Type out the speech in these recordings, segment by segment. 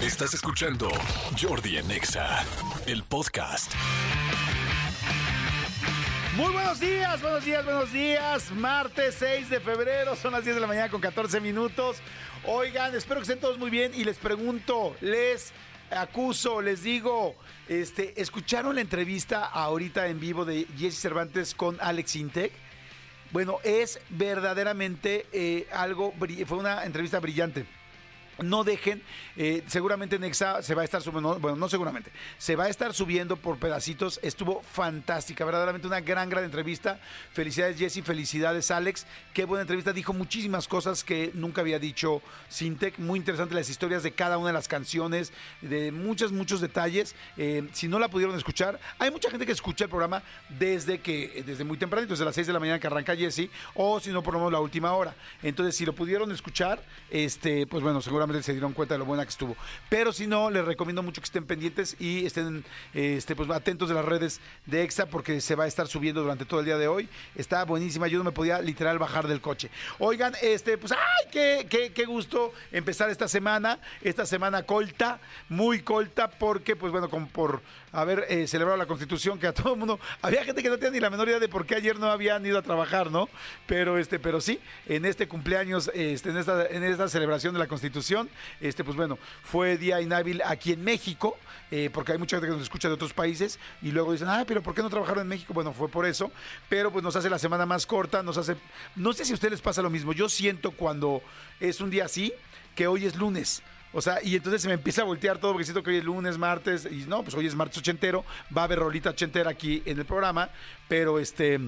Estás escuchando Jordi en Exa, el podcast. Muy buenos días, buenos días, buenos días. Martes 6 de febrero, son las 10 de la mañana con 14 minutos. Oigan, espero que estén todos muy bien y les pregunto, les acuso, les digo, este, ¿escucharon la entrevista ahorita en vivo de Jesse Cervantes con Alex Intec? Bueno, es verdaderamente eh, algo, fue una entrevista brillante. No dejen, eh, seguramente Nexa se va a estar subiendo, bueno, no seguramente, se va a estar subiendo por pedacitos. Estuvo fantástica, verdaderamente una gran, gran entrevista. Felicidades Jesse, felicidades Alex. Qué buena entrevista, dijo muchísimas cosas que nunca había dicho Sintec. Muy interesante las historias de cada una de las canciones, de muchos, muchos detalles. Eh, si no la pudieron escuchar, hay mucha gente que escucha el programa desde que, desde muy temprano, desde las 6 de la mañana que arranca Jesse, o si no, por lo menos la última hora. Entonces, si lo pudieron escuchar, este, pues bueno, seguramente se dieron cuenta de lo buena que estuvo. Pero si no, les recomiendo mucho que estén pendientes y estén este, pues, atentos de las redes de Exa porque se va a estar subiendo durante todo el día de hoy. Está buenísima, yo no me podía literal bajar del coche. Oigan, este, pues, ¡ay! Qué, qué, qué gusto empezar esta semana, esta semana colta, muy colta, porque, pues bueno, como por haber eh, celebrado la Constitución, que a todo el mundo, había gente que no tenía ni la menor idea de por qué ayer no habían ido a trabajar, ¿no? Pero este, pero sí, en este cumpleaños, este, en esta, en esta celebración de la Constitución, este, pues bueno, fue día inhábil aquí en México, eh, porque hay mucha gente que nos escucha de otros países y luego dicen, ah, pero ¿por qué no trabajaron en México? Bueno, fue por eso, pero pues nos hace la semana más corta, nos hace, no sé si a ustedes les pasa lo mismo, yo siento cuando es un día así, que hoy es lunes. O sea, y entonces se me empieza a voltear todo porque siento que hoy es lunes, martes, y no, pues hoy es martes ochentero, va a haber rolita ochentera aquí en el programa, pero este...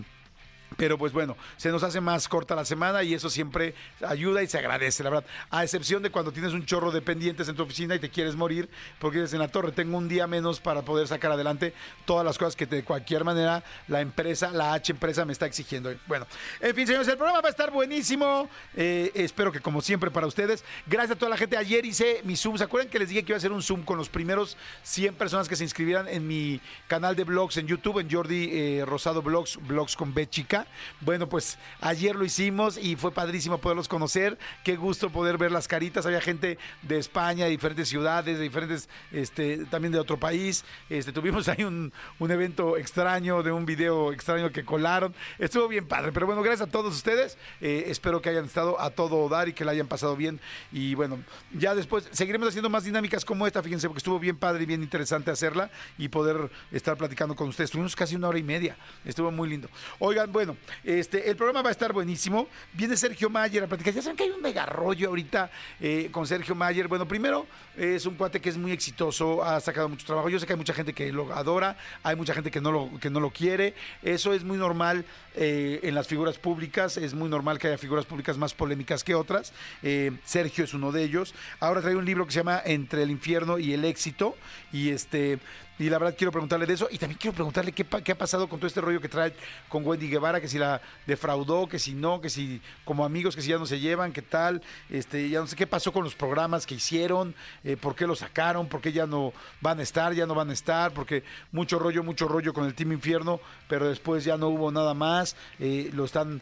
Pero pues bueno, se nos hace más corta la semana y eso siempre ayuda y se agradece, la verdad. A excepción de cuando tienes un chorro de pendientes en tu oficina y te quieres morir, porque dices en la torre, tengo un día menos para poder sacar adelante todas las cosas que de cualquier manera la empresa, la H empresa me está exigiendo. Bueno, en fin, señores, el programa va a estar buenísimo. Eh, espero que como siempre para ustedes. Gracias a toda la gente. Ayer hice mi Zoom. ¿Se acuerdan que les dije que iba a hacer un Zoom con los primeros 100 personas que se inscribieran en mi canal de blogs en YouTube, en Jordi eh, Rosado Blogs, blogs con B chica? Bueno, pues ayer lo hicimos y fue padrísimo poderlos conocer. Qué gusto poder ver las caritas. Había gente de España, de diferentes ciudades, de diferentes, este, también de otro país. Este, tuvimos ahí un, un evento extraño, de un video extraño que colaron. Estuvo bien padre, pero bueno, gracias a todos ustedes. Eh, espero que hayan estado a todo dar y que la hayan pasado bien. Y bueno, ya después seguiremos haciendo más dinámicas como esta, fíjense, porque estuvo bien padre y bien interesante hacerla y poder estar platicando con ustedes. Tuvimos casi una hora y media. Estuvo muy lindo. Oigan, bueno, este, el programa va a estar buenísimo. Viene Sergio Mayer a platicar. Ya saben que hay un mega rollo ahorita eh, con Sergio Mayer. Bueno, primero es un cuate que es muy exitoso, ha sacado mucho trabajo. Yo sé que hay mucha gente que lo adora, hay mucha gente que no lo, que no lo quiere. Eso es muy normal eh, en las figuras públicas. Es muy normal que haya figuras públicas más polémicas que otras. Eh, Sergio es uno de ellos. Ahora trae un libro que se llama Entre el infierno y el éxito. Y este y la verdad quiero preguntarle de eso. Y también quiero preguntarle qué, qué ha pasado con todo este rollo que trae con Wendy Guevara, que si la defraudó, que si no, que si como amigos, que si ya no se llevan, qué tal. Este, ya no sé qué pasó con los programas que hicieron, eh, por qué los sacaron, por qué ya no van a estar, ya no van a estar, porque mucho rollo, mucho rollo con el Team Infierno, pero después ya no hubo nada más. eh, lo están,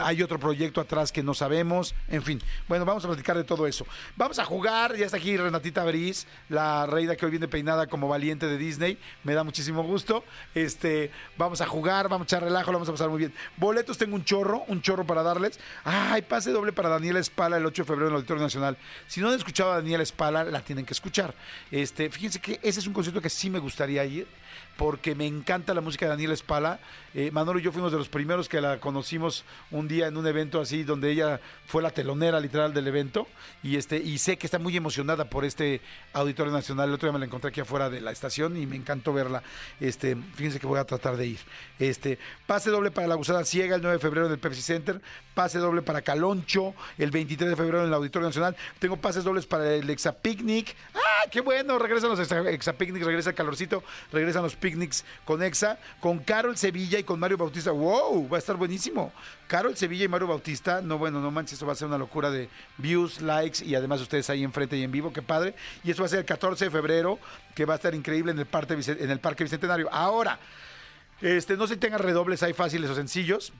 hay otro proyecto atrás que no sabemos. En fin, bueno, vamos a platicar de todo eso. Vamos a jugar, ya está aquí Renatita Briz, la reina que hoy viene peinada como valiente de Disney. Me da muchísimo gusto. Este, vamos a jugar, vamos a echar relajo, lo vamos a pasar muy bien. Boletos tengo un chorro, un chorro para darles. Ay, pase doble para Daniela Espala el 8 de febrero en el Auditorio Nacional. Si no han escuchado a Daniela Espala, la tienen que escuchar. Este, fíjense que ese es un concierto que sí me gustaría ir porque me encanta la música de Daniela Espala. Eh, Manolo y yo fuimos de los primeros que la conocimos un día en un evento así, donde ella fue la telonera literal del evento. Y, este, y sé que está muy emocionada por este Auditorio Nacional. El otro día me la encontré aquí afuera de la estación y me encantó verla. Este, fíjense que voy a tratar de ir. Este, pase doble para la Gusada Ciega el 9 de febrero en el Pepsi Center. Pase doble para Caloncho el 23 de febrero en el Auditorio Nacional. Tengo pases dobles para el Exa Picnic. ¡Ah, qué bueno! Regresan los Exa, Exa Picnic, regresa el calorcito, regresan los picnics con Exa, con Carol Sevilla y con Mario Bautista. ¡Wow! Va a estar buenísimo. Carol Sevilla y Mario Bautista, no, bueno, no manches, esto va a ser una locura de views, likes y además ustedes ahí enfrente y en vivo, qué padre. Y eso va a ser el 14 de febrero, que va a estar increíble en el, Parque, Bicentenario. Ahora, este, no sé si tengan redobles ahí fáciles o sencillos,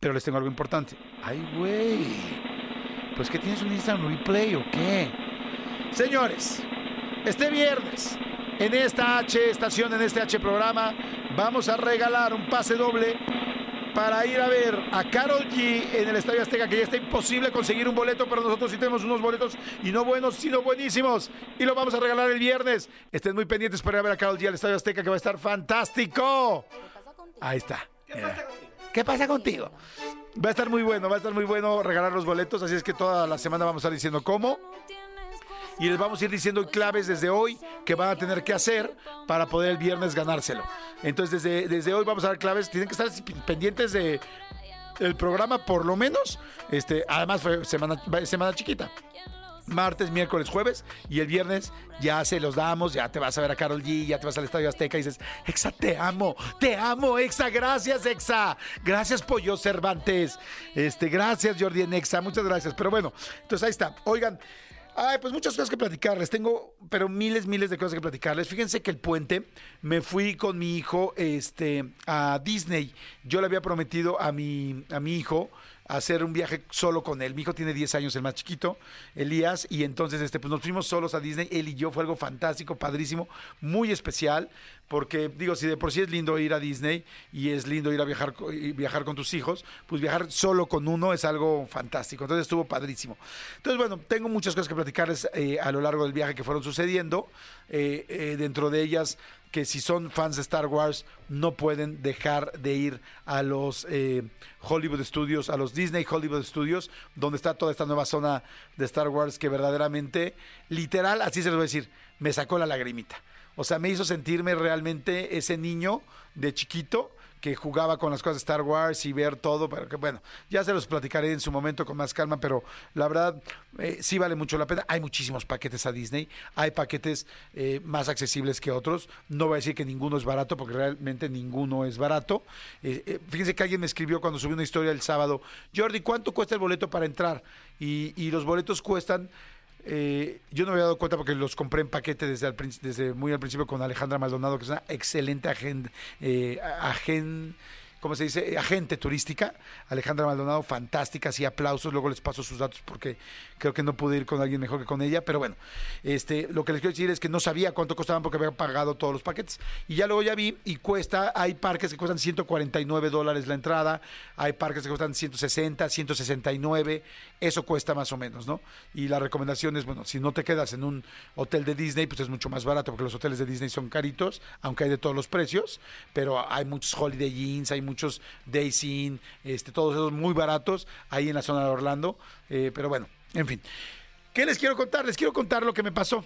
pero les tengo algo importante. ¡Ay, güey! Pues que tienes un Instagram replay o qué? Señores, Este viernes, en esta H estación, en este H programa, vamos a regalar un pase doble para ir a ver a Carol G en el Estadio Azteca, que ya está imposible conseguir un boleto, pero nosotros sí tenemos unos boletos y no buenos, sino buenísimos. Y lo vamos a regalar el viernes. Estén muy pendientes para ir a ver a Carol G al Estadio Azteca, que va a estar fantástico. Ahí está. Mira. ¿Qué pasa contigo? Va a estar muy bueno, va a estar muy bueno regalar los boletos, así es que toda la semana vamos a estar diciendo cómo. Y les vamos a ir diciendo claves desde hoy que van a tener que hacer para poder el viernes ganárselo. Entonces, desde, desde hoy vamos a dar claves. Tienen que estar pendientes de el programa, por lo menos. Este, además, fue semana, semana chiquita martes, miércoles, jueves y el viernes ya se los damos, ya te vas a ver a Carol G, ya te vas al Estadio Azteca y dices, Exa, te amo, te amo, Exa, gracias, Exa, gracias Pollo Cervantes, este, gracias Jordi en Exa, muchas gracias, pero bueno, entonces ahí está, oigan, Ay, pues muchas cosas que platicarles. Tengo, pero miles, miles de cosas que platicarles. Fíjense que el puente me fui con mi hijo este, a Disney. Yo le había prometido a mi, a mi hijo hacer un viaje solo con él. Mi hijo tiene 10 años, el más chiquito, Elías, y entonces este, pues nos fuimos solos a Disney, él y yo, fue algo fantástico, padrísimo, muy especial, porque digo, si de por sí es lindo ir a Disney y es lindo ir a viajar, viajar con tus hijos, pues viajar solo con uno es algo fantástico. Entonces estuvo padrísimo. Entonces, bueno, tengo muchas cosas que platicarles eh, a lo largo del viaje que fueron sucediendo. Eh, eh, dentro de ellas, que si son fans de Star Wars, no pueden dejar de ir a los Hollywood Studios, a los Disney Hollywood Studios, donde está toda esta nueva zona de Star Wars que verdaderamente, literal, así se lo voy a decir, me sacó la lagrimita. O sea, me hizo sentirme realmente ese niño de chiquito que jugaba con las cosas de Star Wars y ver todo, pero que bueno, ya se los platicaré en su momento con más calma, pero la verdad eh, sí vale mucho la pena. Hay muchísimos paquetes a Disney, hay paquetes eh, más accesibles que otros. No voy a decir que ninguno es barato, porque realmente ninguno es barato. Eh, fíjense que alguien me escribió cuando subí una historia el sábado, Jordi, ¿cuánto cuesta el boleto para entrar? Y, y los boletos cuestan eh, yo no me había dado cuenta porque los compré en paquete desde, muy al principio con Alejandra Maldonado, que es una excelente agente, eh, ¿cómo se dice? Agente turística. Alejandra Maldonado, fantástica, sí, aplausos. Luego les paso sus datos porque creo que no pude ir con alguien mejor que con ella. Pero bueno, este, lo que les quiero decir es que no sabía cuánto costaban porque había pagado todos los paquetes. Y ya luego ya vi y cuesta, hay parques que cuestan 149 dólares la entrada, hay parques que cuestan 160, 169, eso cuesta más o menos, ¿no? Y la recomendación es, bueno, si no te quedas en un hotel de Disney, pues es mucho más barato porque los hoteles de Disney son caritos, aunque hay de todos los precios, pero hay muchos Holiday Inns, hay muchos Days Inn, este, todos esos muy baratos ahí en la zona de Orlando. Eh, pero bueno, en fin. ¿Qué les quiero contar? Les quiero contar lo que me pasó.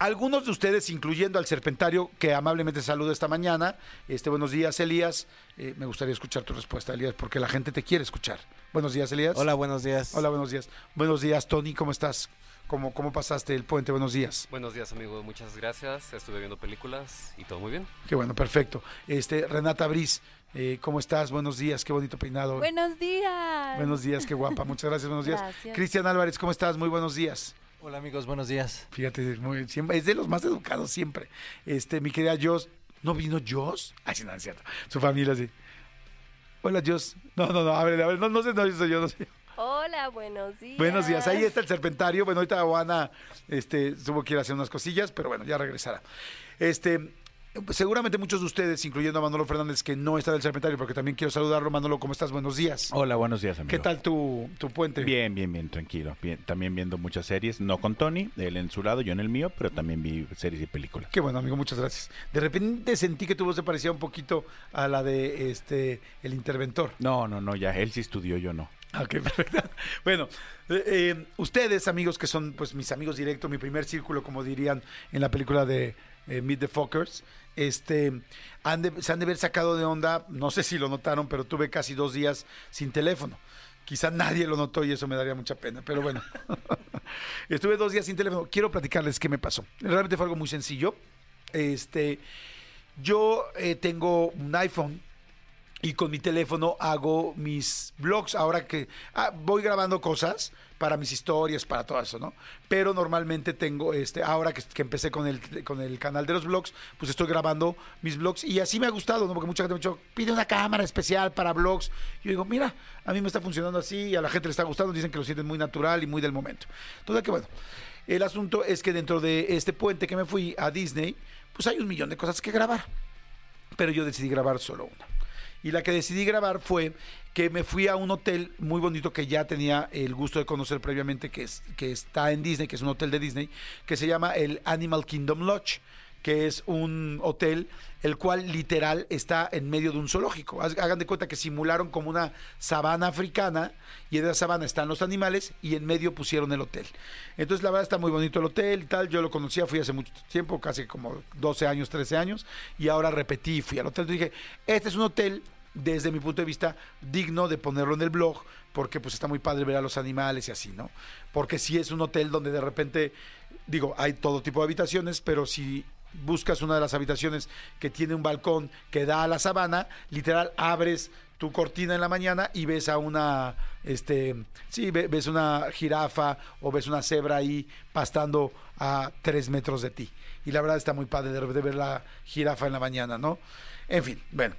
Algunos de ustedes, incluyendo al Serpentario, que amablemente saluda esta mañana, este, buenos días, Elías. Eh, me gustaría escuchar tu respuesta, Elías, porque la gente te quiere escuchar. Buenos días, Elías. Hola, buenos días. Hola, buenos días. Buenos días, Tony, ¿cómo estás? ¿Cómo, ¿Cómo pasaste el puente? Buenos días. Buenos días, amigo. Muchas gracias. Estuve viendo películas y todo muy bien. Qué bueno, perfecto. Este, Renata Briz, eh, ¿Cómo estás? Buenos días, qué bonito peinado. Buenos días. Buenos días, qué guapa. Muchas gracias, buenos días. Cristian Álvarez, ¿cómo estás? Muy buenos días. Hola amigos, buenos días. Fíjate, muy, siempre, es de los más educados siempre. Este, mi querida Jos, ¿no vino Jos? Ay, sí, no, es cierto. Su familia sí. Hola Jos. No, no, no, a ver, a ver, no, no sé, no soy yo, no sé. Hola, buenos días. Buenos días. Ahí está el serpentario. Bueno, ahorita Juana este, tuvo que ir a hacer unas cosillas, pero bueno, ya regresará. Este, Seguramente muchos de ustedes, incluyendo a Manolo Fernández, que no está del Serpentario, porque también quiero saludarlo. Manolo, ¿cómo estás? Buenos días. Hola, buenos días, amigo. ¿Qué tal tu, tu puente? Bien, bien, bien, tranquilo. Bien, también viendo muchas series, no con Tony, él en su lado, yo en el mío, pero también vi series y películas. Qué bueno, amigo, muchas gracias. De repente sentí que tu voz se parecía un poquito a la de este El Interventor. No, no, no, ya, él sí estudió, yo no. Ok, perfecto. Bueno, eh, eh, ustedes, amigos, que son pues mis amigos directos, mi primer círculo, como dirían en la película de eh, Meet the Fockers, este, se han de haber sacado de onda, no sé si lo notaron, pero tuve casi dos días sin teléfono. Quizá nadie lo notó y eso me daría mucha pena, pero bueno. Estuve dos días sin teléfono. Quiero platicarles qué me pasó. Realmente fue algo muy sencillo. Este, yo eh, tengo un iPhone y con mi teléfono hago mis blogs. Ahora que ah, voy grabando cosas para mis historias, para todo eso, ¿no? Pero normalmente tengo, este, ahora que, empecé con el, con el canal de los blogs, pues estoy grabando mis blogs y así me ha gustado, ¿no? Porque mucha gente me ha dicho, pide una cámara especial para blogs. Yo digo, mira, a mí me está funcionando así y a la gente le está gustando, dicen que lo sienten muy natural y muy del momento. Entonces, que bueno. el asunto es que dentro de este puente que me fui a Disney, pues hay un millón de cosas que grabar. Pero yo decidí grabar solo una. Y la que decidí grabar fue que me fui a un hotel muy bonito que ya tenía el gusto de conocer previamente, que, es, que está en Disney, que es un hotel de Disney, que se llama el Animal Kingdom Lodge que es un hotel el cual literal está en medio de un zoológico. Hagan de cuenta que simularon como una sabana africana y en esa sabana están los animales y en medio pusieron el hotel. Entonces la verdad está muy bonito el hotel y tal. Yo lo conocía, fui hace mucho tiempo, casi como 12 años, 13 años y ahora repetí fui al hotel. Entonces dije, este es un hotel desde mi punto de vista digno de ponerlo en el blog porque pues está muy padre ver a los animales y así, ¿no? Porque sí es un hotel donde de repente digo, hay todo tipo de habitaciones, pero si buscas una de las habitaciones que tiene un balcón que da a la sabana, literal abres tu cortina en la mañana y ves a una, este, sí, ve- ves una jirafa o ves una cebra ahí pastando a tres metros de ti. Y la verdad está muy padre de ver la jirafa en la mañana, ¿no? En fin, bueno.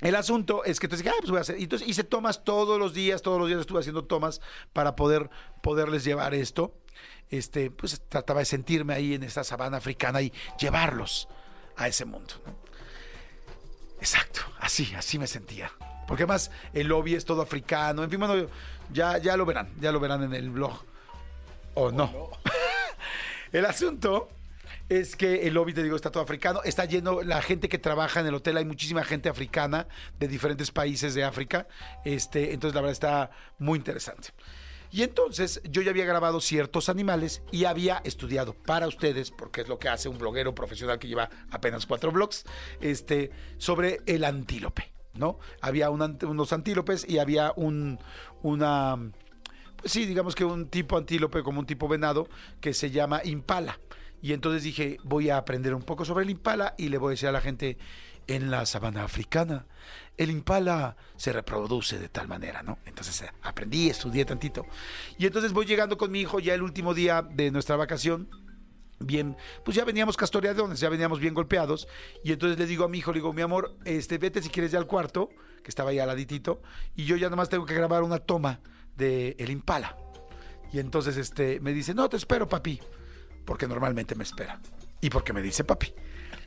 El asunto es que entonces dije, ah, pues voy a hacer. Y Entonces hice tomas todos los días, todos los días estuve haciendo tomas para poder poderles llevar esto. Este, pues trataba de sentirme ahí en esta sabana africana y llevarlos a ese mundo. ¿no? Exacto, así, así me sentía. Porque además el lobby es todo africano. En fin, bueno, ya, ya lo verán, ya lo verán en el blog. O no. el asunto es que el lobby, te digo, está todo africano. Está lleno, la gente que trabaja en el hotel, hay muchísima gente africana de diferentes países de África. Este, entonces, la verdad está muy interesante. Y entonces yo ya había grabado ciertos animales y había estudiado para ustedes, porque es lo que hace un bloguero profesional que lleva apenas cuatro blogs, este, sobre el antílope, ¿no? Había unos antílopes y había un, una, pues sí, digamos que un tipo antílope como un tipo venado que se llama impala. Y entonces dije, voy a aprender un poco sobre el impala y le voy a decir a la gente, en la sabana africana, el impala se reproduce de tal manera, ¿no? Entonces eh, aprendí, estudié tantito. Y entonces voy llegando con mi hijo ya el último día de nuestra vacación. Bien, pues ya veníamos castoreadones, ya veníamos bien golpeados. Y entonces le digo a mi hijo, le digo, mi amor, este, vete si quieres ya al cuarto, que estaba ahí al laditito, y yo ya nomás tengo que grabar una toma de el impala. Y entonces este, me dice, no, te espero, papi porque normalmente me espera. Y porque me dice papi.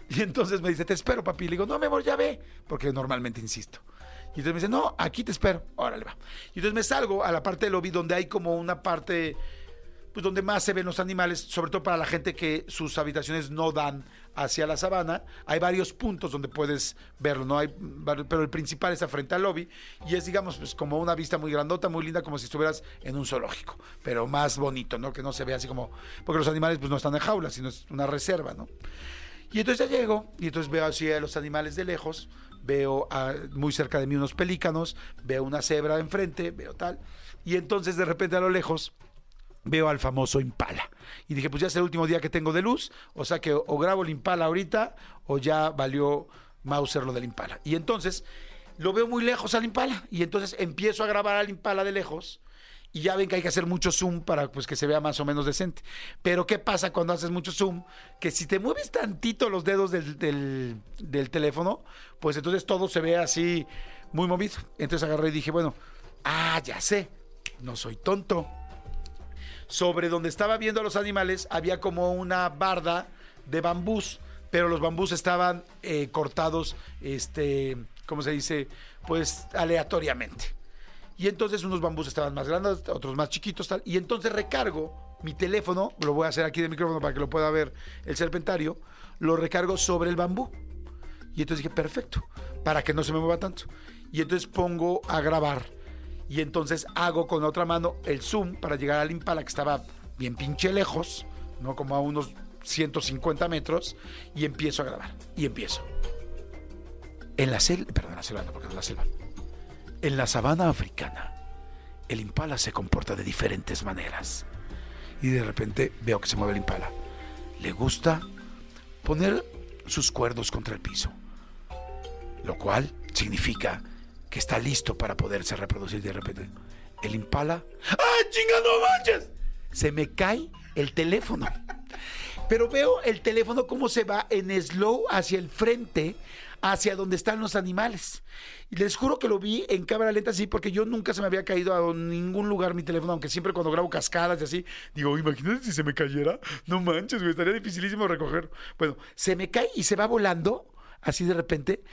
Y entonces me dice, te espero, papi. Le digo, no, mi amor, ya ve, porque normalmente insisto. Y entonces me dice, no, aquí te espero. Órale, va. Y entonces me salgo a la parte del lobby donde hay como una parte, pues donde más se ven los animales, sobre todo para la gente que sus habitaciones no dan hacia la sabana. Hay varios puntos donde puedes verlo, ¿no? Hay, pero el principal está frente al lobby y es, digamos, pues como una vista muy grandota, muy linda, como si estuvieras en un zoológico, pero más bonito, ¿no? Que no se ve así como, porque los animales pues no están en jaulas, sino es una reserva, ¿no? Y entonces ya llego y entonces veo así a los animales de lejos, veo muy cerca de mí unos pelícanos, veo una cebra enfrente, veo tal, y entonces de repente a lo lejos veo al famoso Impala. Y dije, pues ya es el último día que tengo de luz, o sea que o, grabo el Impala ahorita o ya valió Mauser lo del Impala. Y entonces lo veo muy lejos al Impala y entonces empiezo a grabar al Impala de lejos. Y ya ven que hay que hacer mucho zoom para pues, que se vea más o menos decente. Pero ¿qué pasa cuando haces mucho zoom? Que si te mueves tantito los dedos del- del teléfono, pues entonces todo se ve así muy movido. Entonces agarré y dije, bueno, ah, ya sé, no soy tonto sobre donde estaba viendo a los animales había como una barda de bambús, pero los bambús estaban eh, cortados, este, ¿cómo se dice? Pues aleatoriamente. Y entonces unos bambús estaban más grandes, otros más chiquitos. Y entonces recargo mi teléfono, lo voy a hacer aquí de micrófono para que lo pueda ver el serpentario, lo recargo sobre el bambú. Y entonces dije, perfecto, para que no se me mueva tanto. Y entonces pongo a grabar. Y entonces hago con otra mano el zoom para llegar al impala que estaba bien pinche lejos, ¿no? Como a unos 150 metros. Y empiezo a grabar. Y empiezo. En la selva, perdón, la selva, no, porque no la selva. En la sabana africana, el impala se comporta de diferentes maneras. Y de repente veo que se mueve el impala. Le gusta poner sus cuernos contra el piso, lo cual significa que está listo para poderse reproducir de repente. El impala, ¡ah, chinga, no manches! Se me cae el teléfono. pero veo el teléfono cómo se va en slow hacia el frente, hacia donde están los animales. Y les juro que lo vi en cámara lenta así, porque yo nunca se me había caído a ningún lugar mi teléfono, aunque siempre cuando grabo cascadas y así, digo, imagínate si se me cayera, no manches, güey, estaría dificilísimo recoger. Bueno, se me cae y se va volando, así de repente.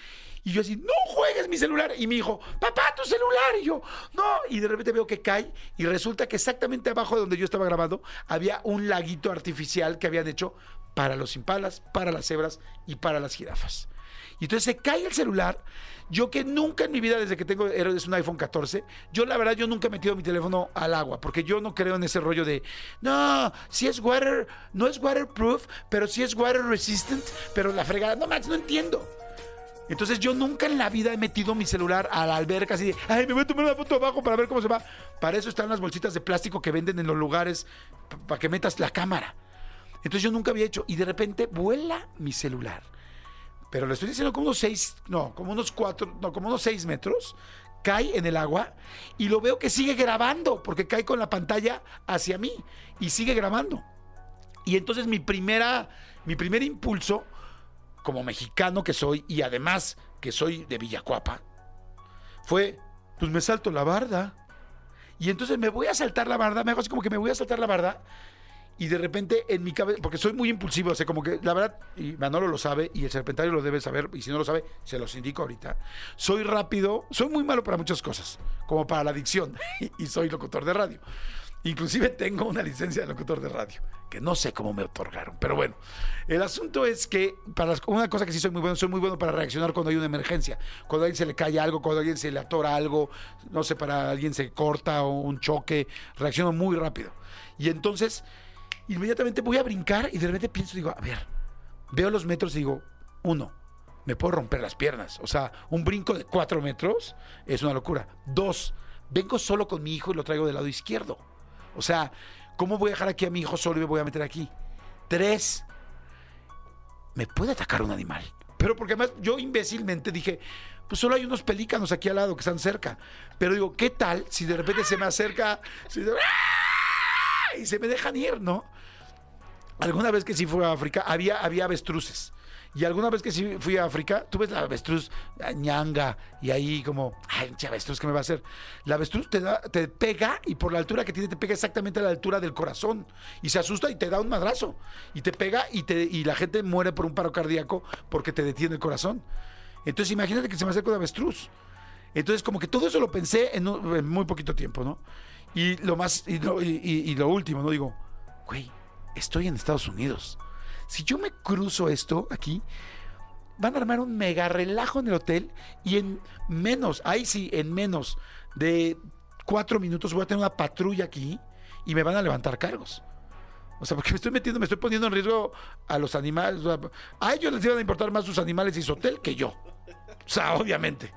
Y yo así, no juegues mi celular. Y mi hijo, papá, tu celular. Y yo, no. Y de repente veo que cae y resulta que exactamente abajo de donde yo estaba grabando había un laguito artificial que habían hecho para los impalas, para las cebras y para las jirafas. Y entonces se cae el celular. Yo que nunca en mi vida, desde que tengo es un iPhone 14, yo la verdad, yo nunca he metido mi teléfono al agua, porque yo no creo en ese rollo de, no, si es water, no es waterproof, pero si es water resistant, pero la fregada, no manches, no entiendo. Entonces yo nunca en la vida he metido mi celular a la alberca así de, ay, me voy a tomar una foto abajo para ver cómo se va. Para eso están las bolsitas de plástico que venden en los lugares para que metas la cámara. Entonces yo nunca había hecho y de repente vuela mi celular. Pero le estoy diciendo como unos seis, no, como unos cuatro, no, como unos seis metros. Cae en el agua y lo veo que sigue grabando porque cae con la pantalla hacia mí y sigue grabando. Y entonces mi primera, mi primer impulso como mexicano que soy y además que soy de Villacuapa, fue, pues me salto la barda. Y entonces me voy a saltar la barda, me hago así como que me voy a saltar la barda. Y de repente en mi cabeza, porque soy muy impulsivo, o sea, como que la verdad, y Manolo lo sabe, y el serpentario lo debe saber, y si no lo sabe, se los indico ahorita. Soy rápido, soy muy malo para muchas cosas, como para la adicción, y soy locutor de radio. Inclusive tengo una licencia de locutor de radio, que no sé cómo me otorgaron. Pero bueno, el asunto es que para una cosa que sí soy muy bueno, soy muy bueno para reaccionar cuando hay una emergencia. Cuando a alguien se le cae algo, cuando a alguien se le atora algo, no sé, para alguien se corta o un choque, reacciono muy rápido. Y entonces, inmediatamente voy a brincar y de repente pienso, digo, a ver, veo los metros y digo, uno, me puedo romper las piernas. O sea, un brinco de cuatro metros es una locura. Dos, vengo solo con mi hijo y lo traigo del lado izquierdo. O sea, ¿cómo voy a dejar aquí a mi hijo solo y me voy a meter aquí? Tres, me puede atacar un animal. Pero porque además yo imbécilmente dije, pues solo hay unos pelícanos aquí al lado que están cerca. Pero digo, ¿qué tal si de repente se me acerca y se me dejan ir, ¿no? Alguna vez que sí fue a África, había, había avestruces. Y alguna vez que sí fui a África, tú ves la avestruz ñanga y ahí como, ay, avestruz, ¿qué me va a hacer? La avestruz te, da, te pega y por la altura que tiene te pega exactamente a la altura del corazón y se asusta y te da un madrazo y te pega y, te, y la gente muere por un paro cardíaco porque te detiene el corazón. Entonces imagínate que se me acerca una avestruz. Entonces como que todo eso lo pensé en, muy poquito tiempo, ¿no? Y lo más, y lo, y lo último, ¿no? Digo, güey, estoy en Estados Unidos si yo me cruzo esto aquí, van a armar un mega relajo en el hotel y en menos, ahí sí, en menos de cuatro minutos voy a tener una patrulla aquí y me van a levantar cargos. O sea, porque me estoy metiendo, me estoy poniendo en riesgo a los animales. A ellos les iban a importar más sus animales y su hotel que yo. O sea, obviamente.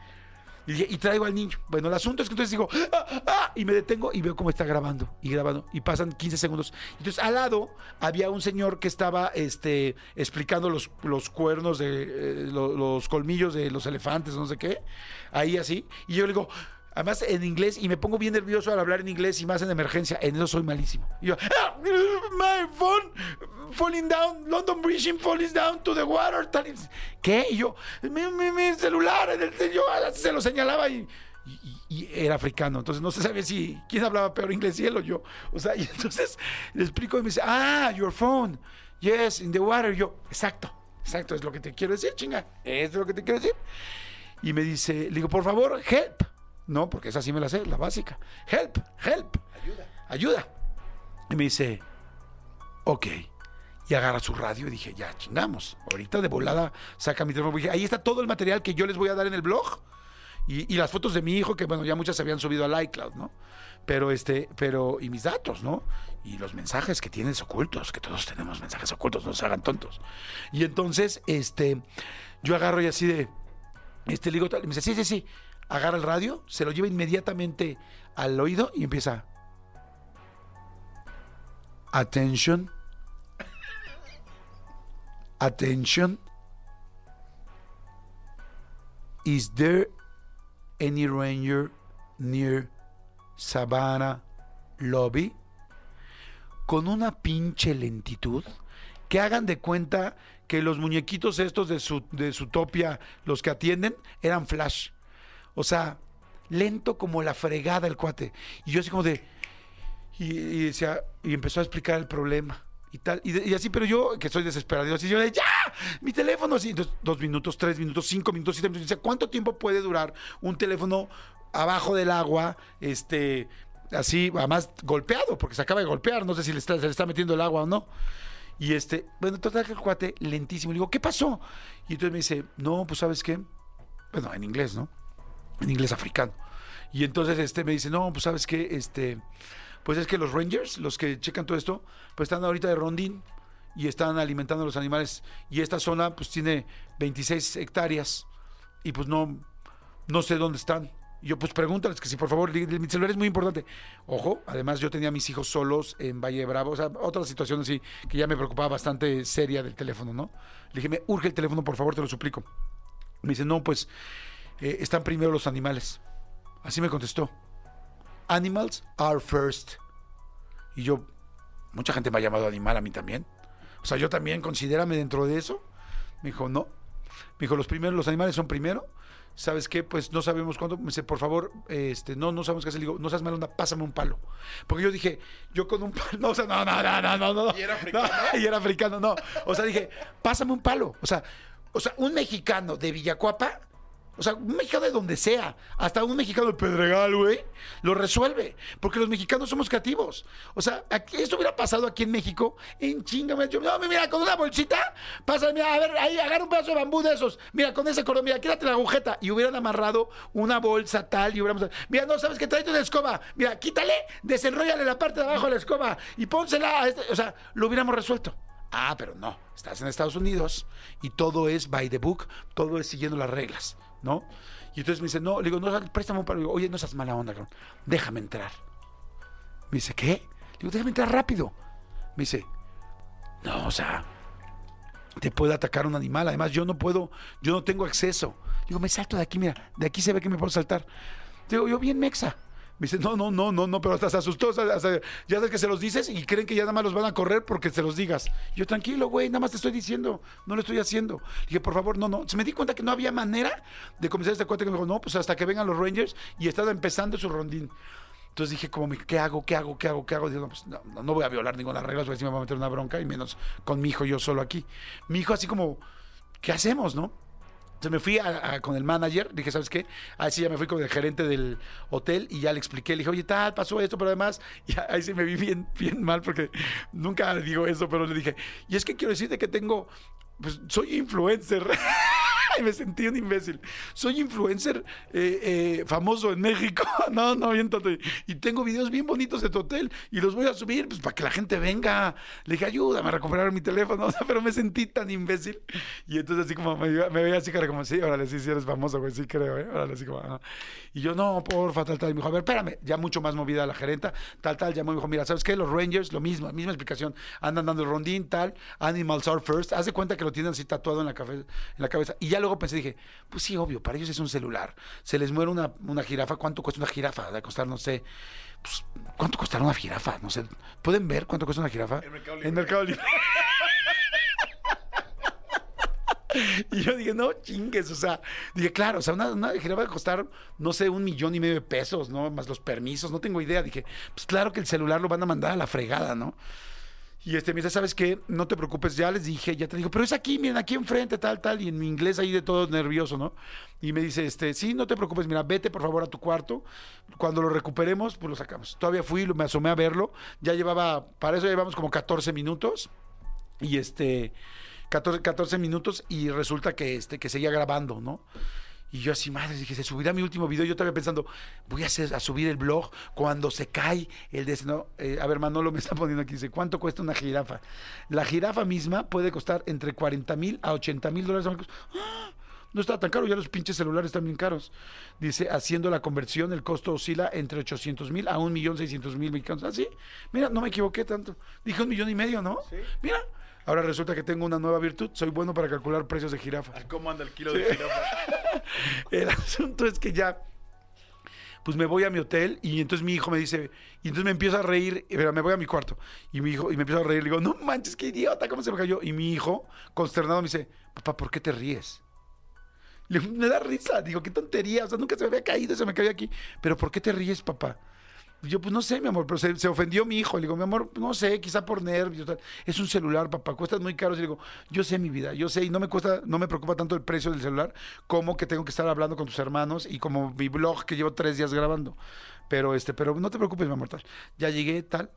Y, traigo al niño. Bueno, el asunto es que entonces digo, ¡Ah, ah! y me detengo y veo cómo está grabando y grabando. Y pasan 15 segundos. Entonces, al lado había un señor que estaba este, explicando los, los cuernos de eh, los colmillos de los elefantes, no sé qué. Ahí así. Y yo le digo, Además en inglés y me pongo bien nervioso al hablar en inglés y más en emergencia. En eso soy malísimo. Y yo, ah, my phone falling down, London Bridge falling down to the water. ¿Qué? Y yo, mi, celular, yo se lo señalaba y, y, era africano. Entonces no se sabía si quién hablaba peor inglés, y él o yo. O sea, y entonces le explico y me dice, ah, your phone. Yes, in the water. Y yo, exacto, exacto, es lo que te quiero decir, chinga. Es lo que te quiero decir. Y me dice, le digo, por favor, help. No, porque esa sí me la sé, la básica. Help, help. Ayuda. Ayuda. Y me dice, ok. Y agarra su radio y dije, ya chingamos. Ahorita de volada saca mi teléfono. dije, ahí está todo el material que yo les voy a dar en el blog. Y, las fotos de mi hijo, que bueno, ya muchas se habían subido al iCloud, ¿no? Pero este, pero, y mis datos, ¿no? Y los mensajes que tienes ocultos, que todos tenemos mensajes ocultos, no se hagan tontos. Y entonces, este, yo agarro y así de, este, le digo, y me dice, sí, sí, sí agarra el radio, se lo lleva inmediatamente al oído y empieza. Attention. Attention. Is there any ranger near Savannah Lobby? Con una pinche lentitud que hagan de cuenta que los muñequitos estos de su, de su topia, los que atienden, eran flash. O sea, lento como la fregada el cuate. Y yo así como de... Y, y decía, y empezó a explicar el problema. Y tal, y, así, pero yo, que soy desesperado, así yo de, ¡ya! Mi teléfono, así, dos minutos, tres minutos, cinco minutos, siete minutos. Decía, ¿cuánto tiempo puede durar un teléfono abajo del agua, este, así, además golpeado, porque se acaba de golpear, no sé si le está, se le está metiendo el agua o no. Y este, bueno, total que el cuate lentísimo. Le digo, ¿qué pasó? Y entonces me dice, no, pues sabes qué, bueno, en inglés, ¿no? En inglés africano. Y entonces este me dice, no, pues sabes qué, este, pues es que los Rangers, los que checan todo esto, pues están ahorita de rondín y están alimentando a los animales. Y esta zona, pues tiene 26 hectáreas y pues no, no sé dónde están. Y yo, pues pregúntales que si por favor, mi celular es muy importante. Ojo, además yo tenía a mis hijos solos en Valle Bravo, o sea, otra situación así que ya me preocupaba bastante seria del teléfono, ¿no? Le dije, me urge el teléfono, por favor, te lo suplico. Me dice, no, pues eh, están primero los animales. Así me contestó. Animals are first. Y yo, mucha gente me ha llamado animal a mí también. O sea, yo también, considérame dentro de eso. Me dijo, no. Me dijo, los primeros, los animales son primero. ¿Sabes qué? Pues no sabemos cuándo. Me dice, por favor, este, no, no sabemos qué hacer. Le digo, no seas mala onda, pásame un palo. Porque yo dije, yo con un palo. No, o sea, no, no, no, no, no, no. ¿Y era africano? No, y era africano, no. O sea, dije, pásame un palo. O sea, o sea, un mexicano de Villacuapa. O sea, un mexicano de donde sea, hasta un mexicano de Pedregal, güey, lo resuelve. Porque los mexicanos somos creativos. O sea, esto hubiera pasado aquí en México, en chinga, yo, no, mira, con una bolsita, pasa, mira, a ver, ahí, agarra un pedazo de bambú de esos. Mira, con ese cordón, mira, quédate la agujeta. Y hubieran amarrado una bolsa tal y hubiéramos. Mira, no, sabes que trae una escoba. Mira, quítale, desenróllale la parte de abajo de la escoba y pónsela. a este- O sea, lo hubiéramos resuelto. Ah, pero no, estás en Estados Unidos y todo es by the book, todo es siguiendo las reglas, ¿no? Y entonces me dice, no, le digo, no, préstame un palo. Le digo, oye, no seas mala onda, déjame entrar. Me dice, ¿qué? Le digo, déjame entrar rápido. Me dice, no, o sea, te puede atacar un animal. Además, yo no puedo, yo no tengo acceso. Digo, me salto de aquí, mira, de aquí se ve que me puedo saltar. Digo, yo bien mexa. Me dice, no, no, no, no, no, pero hasta se asustó. ya sabes que se los dices y creen que ya nada más los van a correr porque se los digas. Yo, tranquilo, güey, nada más te estoy diciendo, no lo estoy haciendo. dije, por favor, no, no. Se me di cuenta que no había manera de comenzar este cuate que me dijo, no, pues hasta que vengan los Rangers y estaba empezando su rondín. Entonces dije, como, ¿qué hago? ¿Qué hago? ¿Qué hago? ¿Qué hago? Pues no, no, no voy a violar ninguna regla, porque si me va a meter una bronca y menos con mi hijo yo solo aquí. Mi hijo así como, ¿qué hacemos, no? Entonces me fui a- con el manager, dije, ¿sabes qué? Ahí sí ya me fui con el gerente del hotel y ya le expliqué, le dije, oye, tal, pasó esto, pero además, y ahí sí me vi bien, bien mal porque nunca digo eso, pero le dije, y es que quiero decirte que tengo, pues soy influencer. y me sentí un imbécil. Soy influencer eh, eh, famoso en México. no, no, tonto. Y tengo videos bien bonitos de tu hotel y los voy a subir pues, para que la gente venga. Le dije, ayúdame a recuperar mi teléfono. Pero me sentí tan imbécil. Y entonces así como me, veía así cara como, sí, órale, sí, sí eres famoso, güey, sí creo, ¿eh? Órale, así como, ajá. Y yo, no, porfa, tal, tal. Y me dijo, a ver, espérame. Ya mucho más movida la gerenta, tal, tal. Llamó y me dijo, mira, ¿sabes qué? Los Rangers, lo mismo, misma explicación. Andan dando el rondín, tal. Animals are first. Haz de cuenta que lo tienen así tatuado en la, cafe- en la cabeza. Y ya luego pensé, dije, pues sí, obvio, para ellos es un celular. Se les muere una, una jirafa. ¿Cuánto cuesta una jirafa? De costar, no sé. Pues, ¿Cuánto costará una jirafa? No sé. ¿Pueden ver cuánto cuesta una jirafa? En Mercado Libre. Mercado Libre. Y yo dije, no chingues, o sea, dije, claro, o sea, una, una jirafa va a costar, no sé, un millón y medio de pesos, ¿no? Más los permisos, no tengo idea. Dije, pues claro que el celular lo van a mandar a la fregada, ¿no? Y este me dice, ¿sabes qué? No te preocupes, ya les dije, ya te digo, pero es aquí, miren, aquí enfrente, tal, tal, y en mi inglés ahí de todo nervioso, ¿no? Y me dice, este, sí, no te preocupes, mira, vete por favor a tu cuarto, cuando lo recuperemos, pues lo sacamos. Todavía fui, me asomé a verlo, ya llevaba, para eso llevamos como 14 minutos, y este, 14, 14 minutos, y resulta que, este, que seguía grabando, ¿no? Y yo así, madre, dije, se subirá mi último video. Yo estaba pensando, voy a, hacer, a subir el blog cuando se cae el de... No, eh, a ver, Manolo me está poniendo aquí, dice, ¿cuánto cuesta una jirafa? La jirafa misma puede costar entre 40 mil a 80 mil dólares. ¡Ah! No está tan caro, ya los pinches celulares están bien caros. Dice, haciendo la conversión, el costo oscila entre 800 mil a 1.600.000 mexicanos. Ah, sí, mira, no me equivoqué tanto. Dije un millón y medio, ¿no? Mira, ahora resulta que tengo una nueva virtud. Soy bueno para calcular precios de jirafa. ¿Cómo anda el kilo de jirafa? El asunto es que ya, pues me voy a mi hotel y entonces mi hijo me dice, y entonces me empiezo a reír, pero me voy a mi cuarto. Y mi hijo, y me empiezo a reír, le digo, no manches, qué idiota, ¿cómo se me cayó? Y mi hijo, consternado, me dice, papá, ¿por qué te ríes? Le me da risa, digo, qué tontería, o sea, nunca se me había caído, se me cayó aquí. Pero ¿por qué te ríes, papá? Yo, pues no sé, mi amor, pero se, se ofendió mi hijo. Le digo, mi amor, no sé, quizá por nervios. tal. Es un celular, papá, cuesta muy caro. Y le digo, yo sé mi vida, yo sé, y no me cuesta, no me preocupa tanto el precio del celular como que tengo que estar hablando con tus hermanos y como mi blog que llevo tres días grabando. Pero este, pero no te preocupes, mi amor, tal. Ya llegué, tal.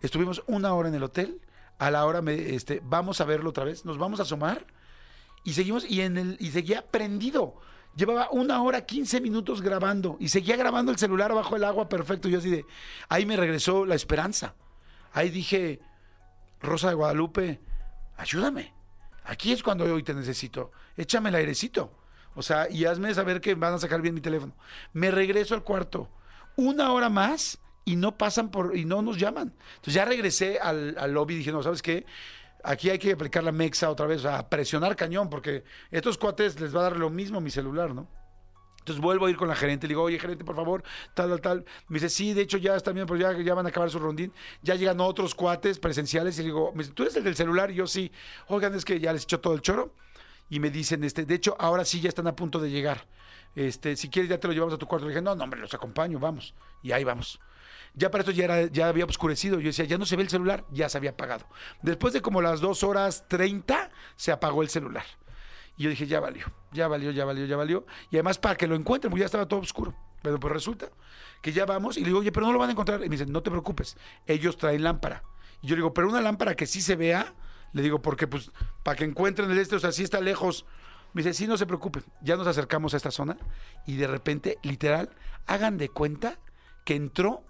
Estuvimos una hora en el hotel. A la hora me, este, vamos a verlo otra vez. Nos vamos a asomar y seguimos y en el y seguía prendido. Llevaba una hora, 15 minutos grabando y seguía grabando el celular bajo el agua perfecto. Yo así de, ahí me regresó la esperanza. Ahí dije, Rosa de Guadalupe, ayúdame. Aquí es cuando hoy te necesito. Échame el airecito. O sea, y hazme saber que van a sacar bien mi teléfono. Me regreso al cuarto. Una hora más y no pasan por, y no nos llaman. Entonces ya regresé al, al lobby y dije, no, ¿sabes qué? Aquí hay que aplicar la mexa otra vez, a presionar cañón, porque estos cuates les va a dar lo mismo mi celular, ¿no? Entonces vuelvo a ir con la gerente, le digo, oye, gerente, por favor, tal, tal, tal. Me dice, sí, de hecho ya está bien, pero ya, ya van a acabar su rondín. Ya llegan otros cuates presenciales y le digo, me dice, ¿tú eres el del celular? Y yo sí. Oigan, es que ya les echó todo el choro. Y me dicen, este, de hecho, ahora sí ya están a punto de llegar. Este, si quieres ya te lo llevamos a tu cuarto. Le dije, no, no, hombre, los acompaño, vamos. Y ahí vamos. Ya para esto ya, era, ya había oscurecido. Yo decía, ya no se ve el celular, ya se había apagado. Después de como las 2 horas 30, se apagó el celular. Y yo dije, ya valió, ya valió, ya valió, ya valió. Y además para que lo encuentren, porque ya estaba todo oscuro. Pero pues resulta que ya vamos y le digo, oye, pero no lo van a encontrar. Y me dicen, no te preocupes, ellos traen lámpara. Y yo le digo, pero una lámpara que sí se vea, le digo, porque pues para que encuentren el este, o sea, si está lejos. Me dice, sí, no se preocupen. Ya nos acercamos a esta zona y de repente, literal, hagan de cuenta que entró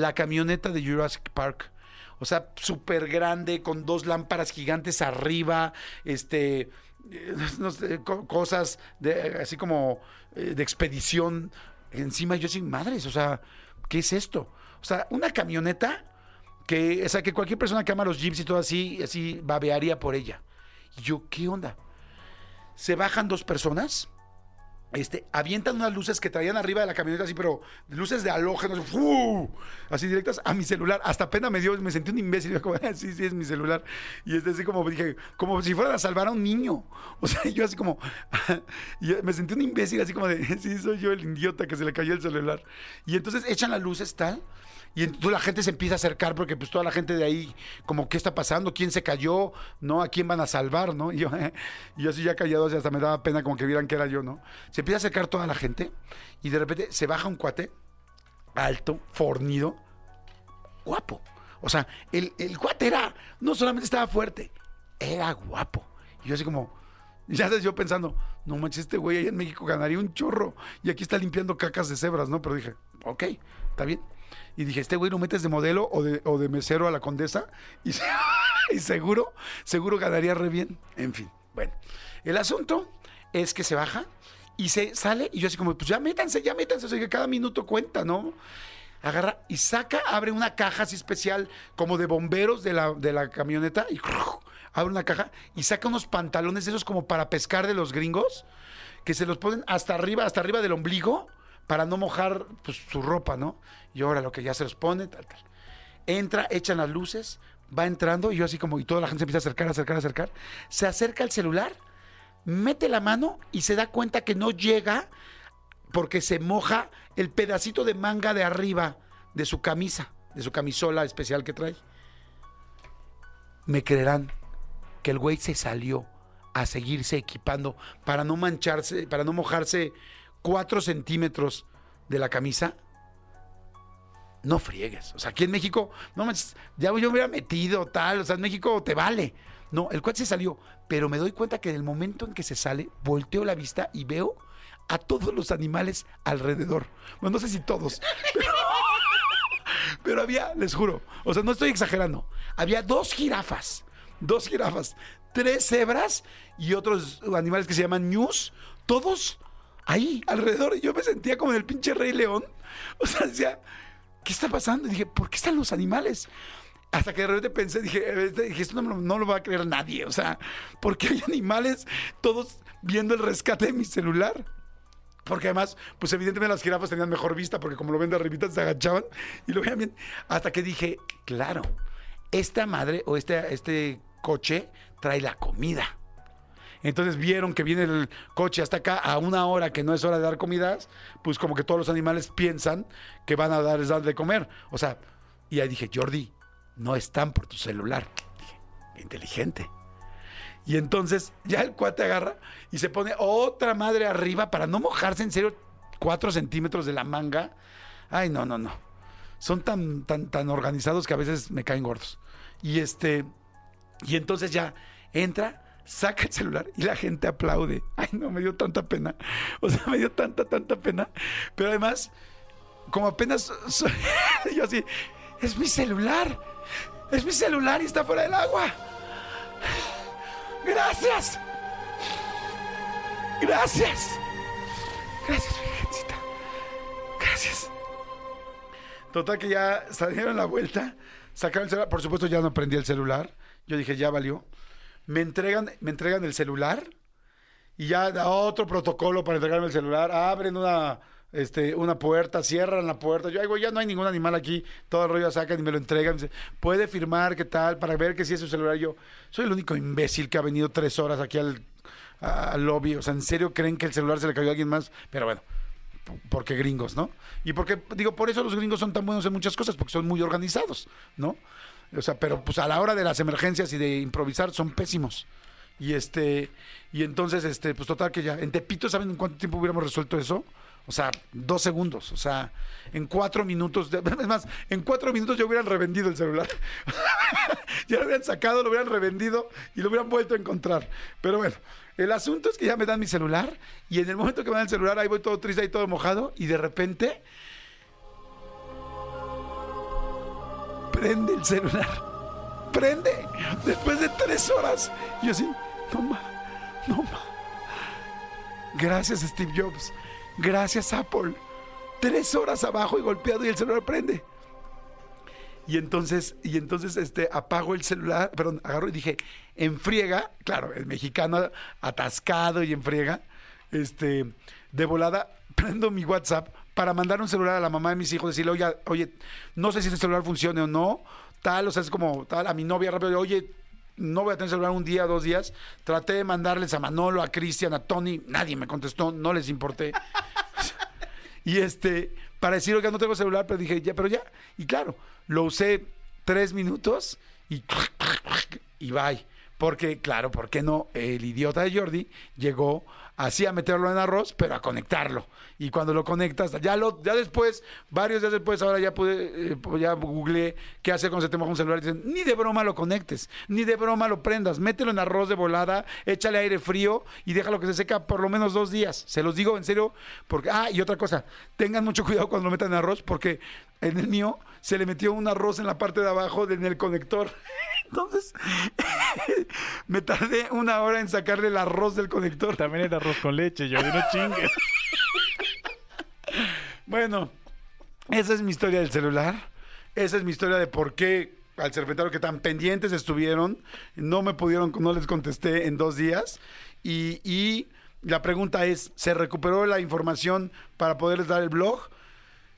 la camioneta de Jurassic Park. O sea, súper grande, con dos lámparas gigantes arriba, este, eh, no sé, co- cosas de, así como eh, de expedición encima. Yo sin madres, o sea, ¿qué es esto? O sea, una camioneta que, o sea, que cualquier persona que ama los jeeps y todo así, así babearía por ella. Y yo, ¿qué onda? Se bajan dos personas este, avientan unas luces que traían arriba de la camioneta así, pero luces de halógeno, así, directas a mi celular. Hasta pena me dio, me sentí un imbécil. Yo "Ah, sí, sí, es mi celular. Y este así como dije, como si fueran a salvar a un niño. O sea, yo así como, me sentí un imbécil, así como de, sí, soy yo el idiota que se le cayó el celular. Y entonces echan las luces tal. Y entonces la gente se empieza a acercar porque pues toda la gente de ahí, como, ¿qué está pasando? ¿Quién se cayó? ¿No? ¿A quién van a salvar? ¿No? Y yo, y yo así ya callado, hasta me daba pena como que vieran que era yo, ¿no? Se empieza a acercar toda la gente y de repente se baja un cuate alto, fornido, guapo. O sea, el, el cuate era, no solamente estaba fuerte, era guapo. Y yo así como, ya sabes, yo pensando, no manches, este güey allá en México ganaría un chorro y aquí está limpiando cacas de cebras, ¿no? Pero dije, ok, está bien. Y dije, este güey lo metes de modelo o de, o de mesero a la condesa y, y seguro, seguro ganaría re bien. En fin, bueno. El asunto es que se baja y se sale y yo así como, pues ya métanse, ya métanse, o sea que cada minuto cuenta, ¿no? Agarra y saca, abre una caja así especial como de bomberos de la, de la camioneta y abre una caja y saca unos pantalones esos como para pescar de los gringos que se los ponen hasta arriba, hasta arriba del ombligo para no mojar pues, su ropa, ¿no? Y ahora lo que ya se los pone, tal, tal. Entra, echan las luces, va entrando y yo así como, y toda la gente se empieza a acercar, acercar, acercar. Se acerca al celular, mete la mano y se da cuenta que no llega porque se moja el pedacito de manga de arriba de su camisa, de su camisola especial que trae. Me creerán que el güey se salió a seguirse equipando para no mancharse, para no mojarse cuatro centímetros de la camisa. No friegues. O sea, aquí en México, no manches, ya yo me hubiera metido tal. O sea, en México te vale. No, el cuate se salió. Pero me doy cuenta que en el momento en que se sale, volteo la vista y veo a todos los animales alrededor. Bueno, no sé si todos, pero, pero había, les juro, o sea, no estoy exagerando, había dos jirafas, dos jirafas, tres cebras y otros animales que se llaman ñus, todos ahí alrededor. Y yo me sentía como en el pinche Rey León. O sea, decía, ¿qué está pasando? Y dije, ¿por qué están los animales? Hasta que de repente pensé, dije, eh, dije, esto no, me lo- no lo va a creer nadie. O sea, ¿por qué hay animales todos viendo el rescate de mi celular? Porque además, pues evidentemente las jirafas tenían mejor vista, porque como lo ven de arribita, se agachaban y lo veían bien. Hasta que dije, claro, esta madre o este, este coche trae la comida. Entonces vieron que viene el coche hasta acá a una hora que no es hora de dar comidas, pues como que todos los animales piensan que van a darles dar de comer. O sea, y ahí dije, Jordi, no están por tu celular. Dije, "Qué inteligente. Y entonces ya el cuate agarra y se pone otra madre arriba para no mojarse en serio cuatro centímetros de la manga. Ay, no, no, no. Son tan, tan, tan organizados que a veces me caen gordos. Y este, y entonces ya entra, saca el celular y la gente aplaude. Ay, no, me dio tanta pena. O sea, me dio tanta, tanta pena. Pero además, como apenas yo así, es mi celular. Es mi celular y está fuera del agua. Gracias. Gracias. Gracias, Virgencita. Gracias. Total que ya salieron la vuelta, sacaron el celular. Por supuesto, ya no prendí el celular. Yo dije, ya valió. Me entregan, me entregan el celular y ya da otro protocolo para entregarme el celular. Abren una, este, una puerta, cierran la puerta. Yo digo, ya no hay ningún animal aquí. Todo el rollo sacan y me lo entregan. Puede firmar, ¿qué tal? Para ver que si es su celular. Yo soy el único imbécil que ha venido tres horas aquí al, al lobby. O sea, ¿en serio creen que el celular se le cayó a alguien más? Pero bueno, porque gringos, ¿no? Y porque, digo, por eso los gringos son tan buenos en muchas cosas, porque son muy organizados, ¿no? O sea, pero pues a la hora de las emergencias y de improvisar son pésimos. Y este, y entonces, este, pues total que ya, en Tepito, ¿saben en cuánto tiempo hubiéramos resuelto eso? O sea, dos segundos. O sea, en cuatro minutos, es más, en cuatro minutos ya hubieran revendido el celular. ya lo hubieran sacado, lo hubieran revendido y lo hubieran vuelto a encontrar. Pero bueno, el asunto es que ya me dan mi celular y en el momento que me dan el celular, ahí voy todo triste y todo mojado y de repente prende el celular. Prende. Después de tres horas. Yo así, no ma, no ma. Gracias Steve Jobs. Gracias Apple. Tres horas abajo y golpeado y el celular prende. Y entonces, y entonces este, apago el celular, perdón, agarro y dije, en friega, claro, el mexicano atascado y en friega, este, de volada, prendo mi WhatsApp para mandar un celular a la mamá de mis hijos, decirle, oye, oye, no sé si este celular funcione o no, tal, o sea, es como tal, a mi novia rápido, oye, no voy a tener celular un día, dos días. Traté de mandarles a Manolo, a Cristian, a Tony, nadie me contestó, no les importé. Y este, para decir, oiga, no tengo celular, pero dije, ya, pero ya. Y claro, lo usé tres minutos y, y bye. Porque, claro, ¿por qué no? El idiota de Jordi llegó así a meterlo en arroz, pero a conectarlo. Y cuando lo conectas, ya lo, ya después, varios días después, ahora ya pude, eh, pues ya googleé qué hacer cuando se te moja un celular. Y dicen, ni de broma lo conectes, ni de broma lo prendas, mételo en arroz de volada, échale aire frío y déjalo que se seca por lo menos dos días. Se los digo en serio, porque, ah, y otra cosa, tengan mucho cuidado cuando lo metan en arroz, porque en el mío se le metió un arroz en la parte de abajo de- en el conector. Entonces, me tardé una hora en sacarle el arroz del conector. También era arroz con leche, yo no chingue. Bueno, esa es mi historia del celular. Esa es mi historia de por qué al serpentario que tan pendientes estuvieron, no me pudieron, no les contesté en dos días. Y, y la pregunta es, ¿se recuperó la información para poderles dar el blog?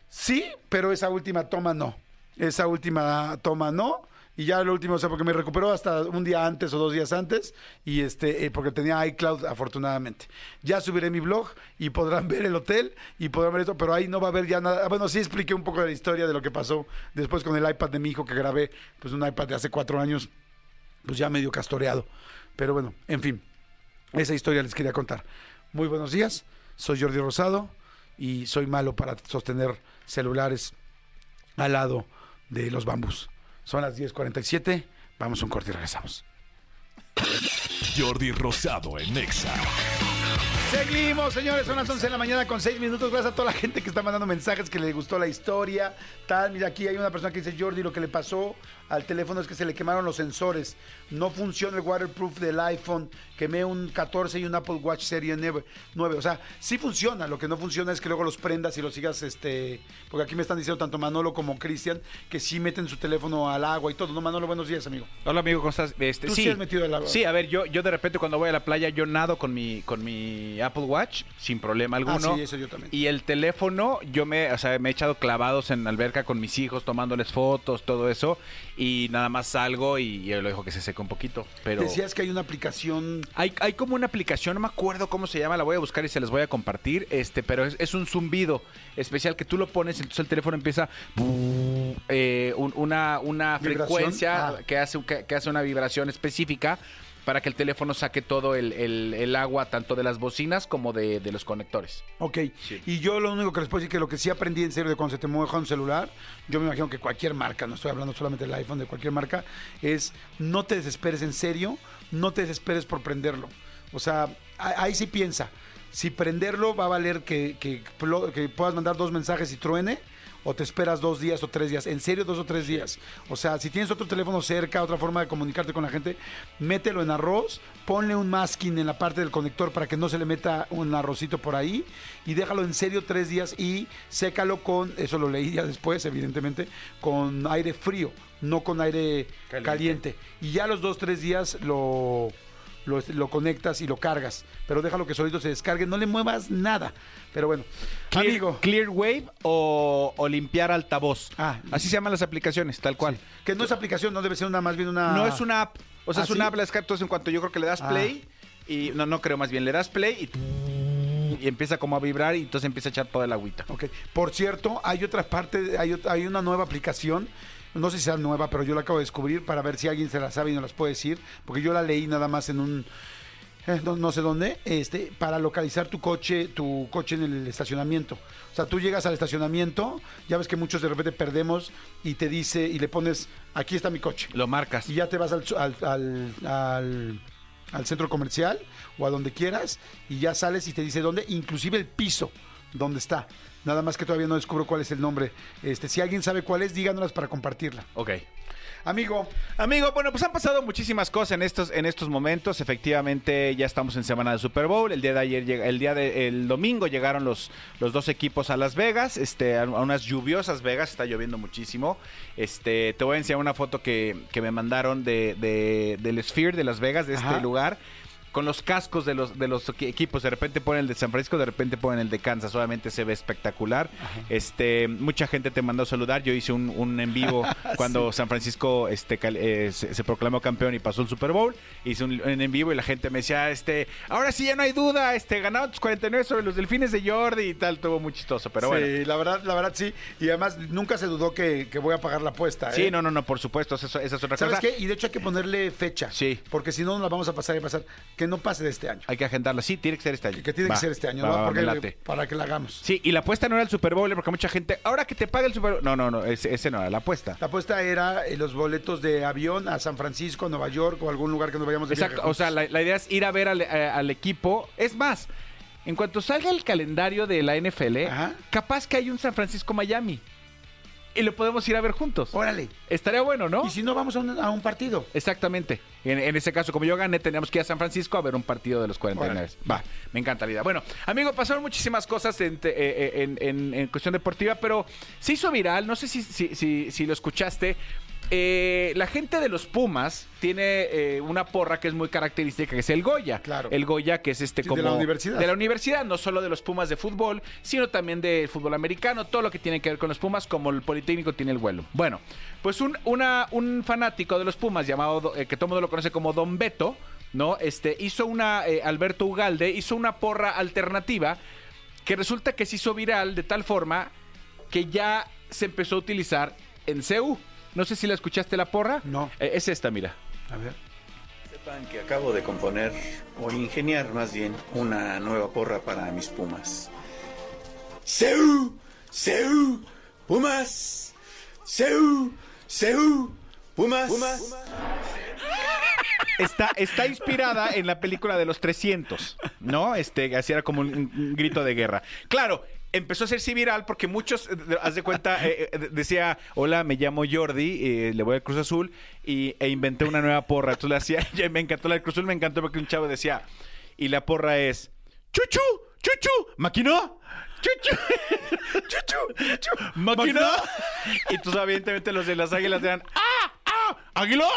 Sí, pero esa última toma no. Esa última toma no. Y ya lo último, o sea, porque me recuperó hasta un día antes o dos días antes, y este, eh, porque tenía iCloud afortunadamente. Ya subiré mi blog y podrán ver el hotel y podrán ver esto, pero ahí no va a haber ya nada. Ah, Bueno, sí expliqué un poco de la historia de lo que pasó después con el iPad de mi hijo que grabé, pues un iPad de hace cuatro años, pues ya medio castoreado. Pero bueno, en fin, esa historia les quería contar. Muy buenos días, soy Jordi Rosado y soy malo para sostener celulares al lado de los bambús. Son las 10:47, vamos a un corte y regresamos. Jordi Rosado en Nexa. Seguimos, señores, son las 11 de la mañana con 6 minutos. Gracias a toda la gente que está mandando mensajes, que le gustó la historia. Tal, mira, aquí hay una persona que dice, Jordi, lo que le pasó al teléfono es que se le quemaron los sensores. No funciona el waterproof del iPhone. Quemé un 14 y un Apple Watch Serie 9. 9. O sea, sí funciona. Lo que no funciona es que luego los prendas y los sigas, este... Porque aquí me están diciendo tanto Manolo como Cristian que sí meten su teléfono al agua y todo. No, Manolo, buenos días, amigo. Hola amigo, ¿cómo estás? Este, Tú sí has metido el agua. Sí, a ver, yo, yo de repente cuando voy a la playa, yo nado con mi, con mi Apple Watch sin problema alguno. Ah, sí, eso yo también. Y el teléfono, yo me, o sea, me he echado clavados en alberca con mis hijos, tomándoles fotos, todo eso. Y nada más salgo y, y lo dejo que se seque un poquito. Pero Decías que hay una aplicación. hay, hay como una aplicación, no me acuerdo cómo se llama, la voy a buscar y se les voy a compartir. Este, pero es, es un zumbido especial que tú lo pones, entonces el teléfono empieza eh, un- una, una ¿Vibración? frecuencia Ah. que, hace, que, que hace una vibración específica para que el teléfono saque todo el, el- el agua, tanto de las bocinas como de, de los conectores. Ok. Y yo lo único que les puedo decir que lo que sí aprendí en serio de cuando se te moja un celular, yo me imagino que cualquier marca, no estoy hablando solamente del iPhone, de cualquier marca, es no te desesperes en serio, no te desesperes por prenderlo. O sea, ahí sí piensa. Si prenderlo va a valer que, que puedas mandar dos mensajes y truene, o te esperas dos días o tres días. En serio, dos o tres días. O sea, si tienes otro teléfono cerca, otra forma de comunicarte con la gente, mételo en arroz, ponle un masking en la parte del conector para que no se le meta un arrocito por ahí y déjalo en serio tres días y sécalo con, eso lo leí ya después, evidentemente, con aire frío, no con aire caliente. Caliente. Y ya los dos, tres días lo, lo, lo conectas y lo cargas. Pero déjalo que solito se descargue, no le muevas nada. Pero bueno, Clear, amigo. Clear Wave o, o limpiar altavoz. Ah. Así se llaman las aplicaciones, tal cual. Que no es aplicación, no debe ser una más bien una. No es una app. O sea, ¿Ah, es una sí? app, la descargas, entonces en cuanto yo creo que le das Ah. play y no, no creo más bien, le das play y, y empieza como a vibrar y entonces empieza a echar toda el agüita. Ok. Por cierto, hay otra parte, hay, hay una nueva aplicación. No sé si sea nueva, pero yo la acabo de descubrir para ver si alguien se la sabe y nos las puede decir. Porque yo la leí nada más en un. eh, no, no sé dónde, este, para localizar tu coche, tu coche en el estacionamiento. O sea, tú llegas al estacionamiento, ya ves que muchos de repente perdemos y te dice, y le pones, aquí está mi coche. Lo marcas. Y ya te vas al, al, al- al- al centro comercial o a donde quieras y ya sales y te dice dónde, inclusive el piso donde está. Nada más que todavía no descubro cuál es el nombre. Este, si alguien sabe cuál es, díganoslas para compartirla. Ok. Amigo, Amigo, bueno, pues han pasado muchísimas cosas en estos, en estos momentos. Efectivamente, ya estamos en semana de Super Bowl. El día de ayer, llega- el día de, el domingo llegaron los, los dos equipos a Las Vegas, este, a unas lluviosas Vegas, está lloviendo muchísimo. Este, te voy a enseñar una foto que, que me mandaron de, de- del Sphere de Las Vegas, de este Ajá. lugar. Con los cascos de los, de los equi- equipos, de repente ponen el de San Francisco, de repente ponen el de Kansas, obviamente se ve espectacular. Este, mucha gente te mandó a saludar, yo hice un, un en vivo cuando San Francisco este, eh, se, se proclamó campeón y pasó el Super Bowl, hice un, un en vivo y la gente me decía, este, ahora sí ya no hay duda, este, ganaron tus 49 sobre los delfines de Jordi y tal, estuvo muy chistoso, pero sí, bueno. la verdad, la verdad sí. Y además nunca se dudó que, que voy a pagar la apuesta. Sí, ¿eh? no, no, no, por supuesto, eso- esa es otra ¿Sabes cosa. qué? Y de hecho hay que ponerle fecha. Sí. Porque si no, nos la vamos a pasar y pasar. Que no pase de este año. Hay que agendarla, sí, tiene que ser este año. Que, que tiene Va, que ser este año, va, para que la hagamos. Sí, y la apuesta no era el Super Bowl, ¿eh? porque mucha gente, ahora que te paga el Super Bowl. No, no, no, ese, ese no era la apuesta. La apuesta era eh, los boletos de avión a San Francisco, Nueva York o algún lugar que nos vayamos de viaje Exacto, o sea, la, la idea es ir a ver al, eh, al equipo. Es más, en cuanto salga el calendario de la NFL, Ajá. capaz que hay un San Francisco-Miami. Y lo podemos ir a ver juntos. Órale. Estaría bueno, ¿no? Y si no, vamos a un, a un partido. Exactamente. En, en ese caso, como yo gané, teníamos que ir a San Francisco a ver un partido de los 49. Órale. Va, me encanta la idea. Bueno, amigo, pasaron muchísimas cosas en, te- eh, eh, en- en- en cuestión deportiva, pero se hizo viral, no sé si, si, si- si lo escuchaste. Eh, la gente de los Pumas tiene eh, una porra que es muy característica, que es el Goya. Claro. El Goya, que es este Sí, de como... la universidad. De la universidad, no solo de los Pumas de fútbol, sino también del fútbol americano, todo lo que tiene que ver con los Pumas, como el Politécnico tiene el vuelo. Bueno, pues un, una, un fanático de los Pumas llamado, eh, que todo el mundo lo conoce como Don Beto, ¿no? Este, hizo una, eh, Alberto Ugalde, hizo una porra alternativa que resulta que se hizo viral de tal forma que ya se empezó a utilizar en CEU. No sé si la escuchaste la porra. No. Eh, es esta, mira. A ver. Sepan que acabo de componer, o ingeniar más bien, una nueva porra para mis pumas. ¡Seu! ¡Seu! ¡Pumas! ¡Seu! ¡Seu! ¡Pumas! ¡Pumas! Está, está inspirada en la película de los 300, ¿no? Este, así era como un, un grito de guerra. Claro, empezó a hacerse viral porque muchos, eh, haz de cuenta, eh, eh, decía, hola, me llamo Jordi, le voy al Cruz Azul, y, e inventé una nueva porra. Entonces le hacía, me encantó la del Cruz Azul, me encantó porque un chavo decía, y la porra es, chuchu, chuchu, maquinó. Chuchu, chuchu, chuchu, maquinó. Y entonces, evidentemente, los de las águilas eran, ¡ah, ah, águilos!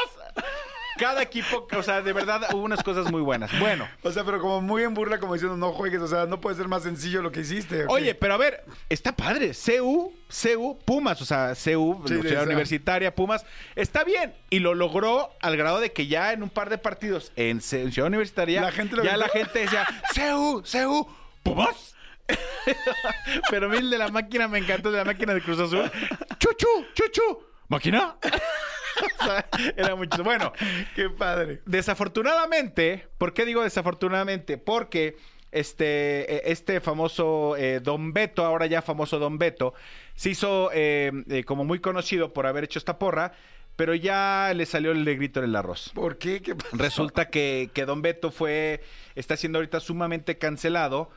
Cada equipo, o sea, de verdad hubo unas cosas muy buenas. Bueno, O sea, pero como muy en burla, como diciendo, no juegues. O sea, no puede ser más sencillo lo que hiciste. Oye, pero a ver, está padre. CU, CU, Pumas, o sea, CU, Sí. Universitaria, Pumas, está bien. Y lo logró al grado de que ya en un par de partidos en, Ciudad Universitaria, La gente ya la gente decía, CU, CU, Pumas. pero el de la máquina me encantó, de la máquina de Cruz Azul. Chuchu, chuchu, máquina. o sea, era mucho. Bueno, Qué padre. Desafortunadamente, ¿por qué digo desafortunadamente? Porque este, eh, este famoso eh, Don Beto, ahora ya famoso Don Beto, se hizo eh, eh, como muy conocido por haber hecho esta porra, pero ya le salió el grito en el arroz. ¿Por qué? Resulta que, que Don Beto fue, está siendo ahorita sumamente cancelado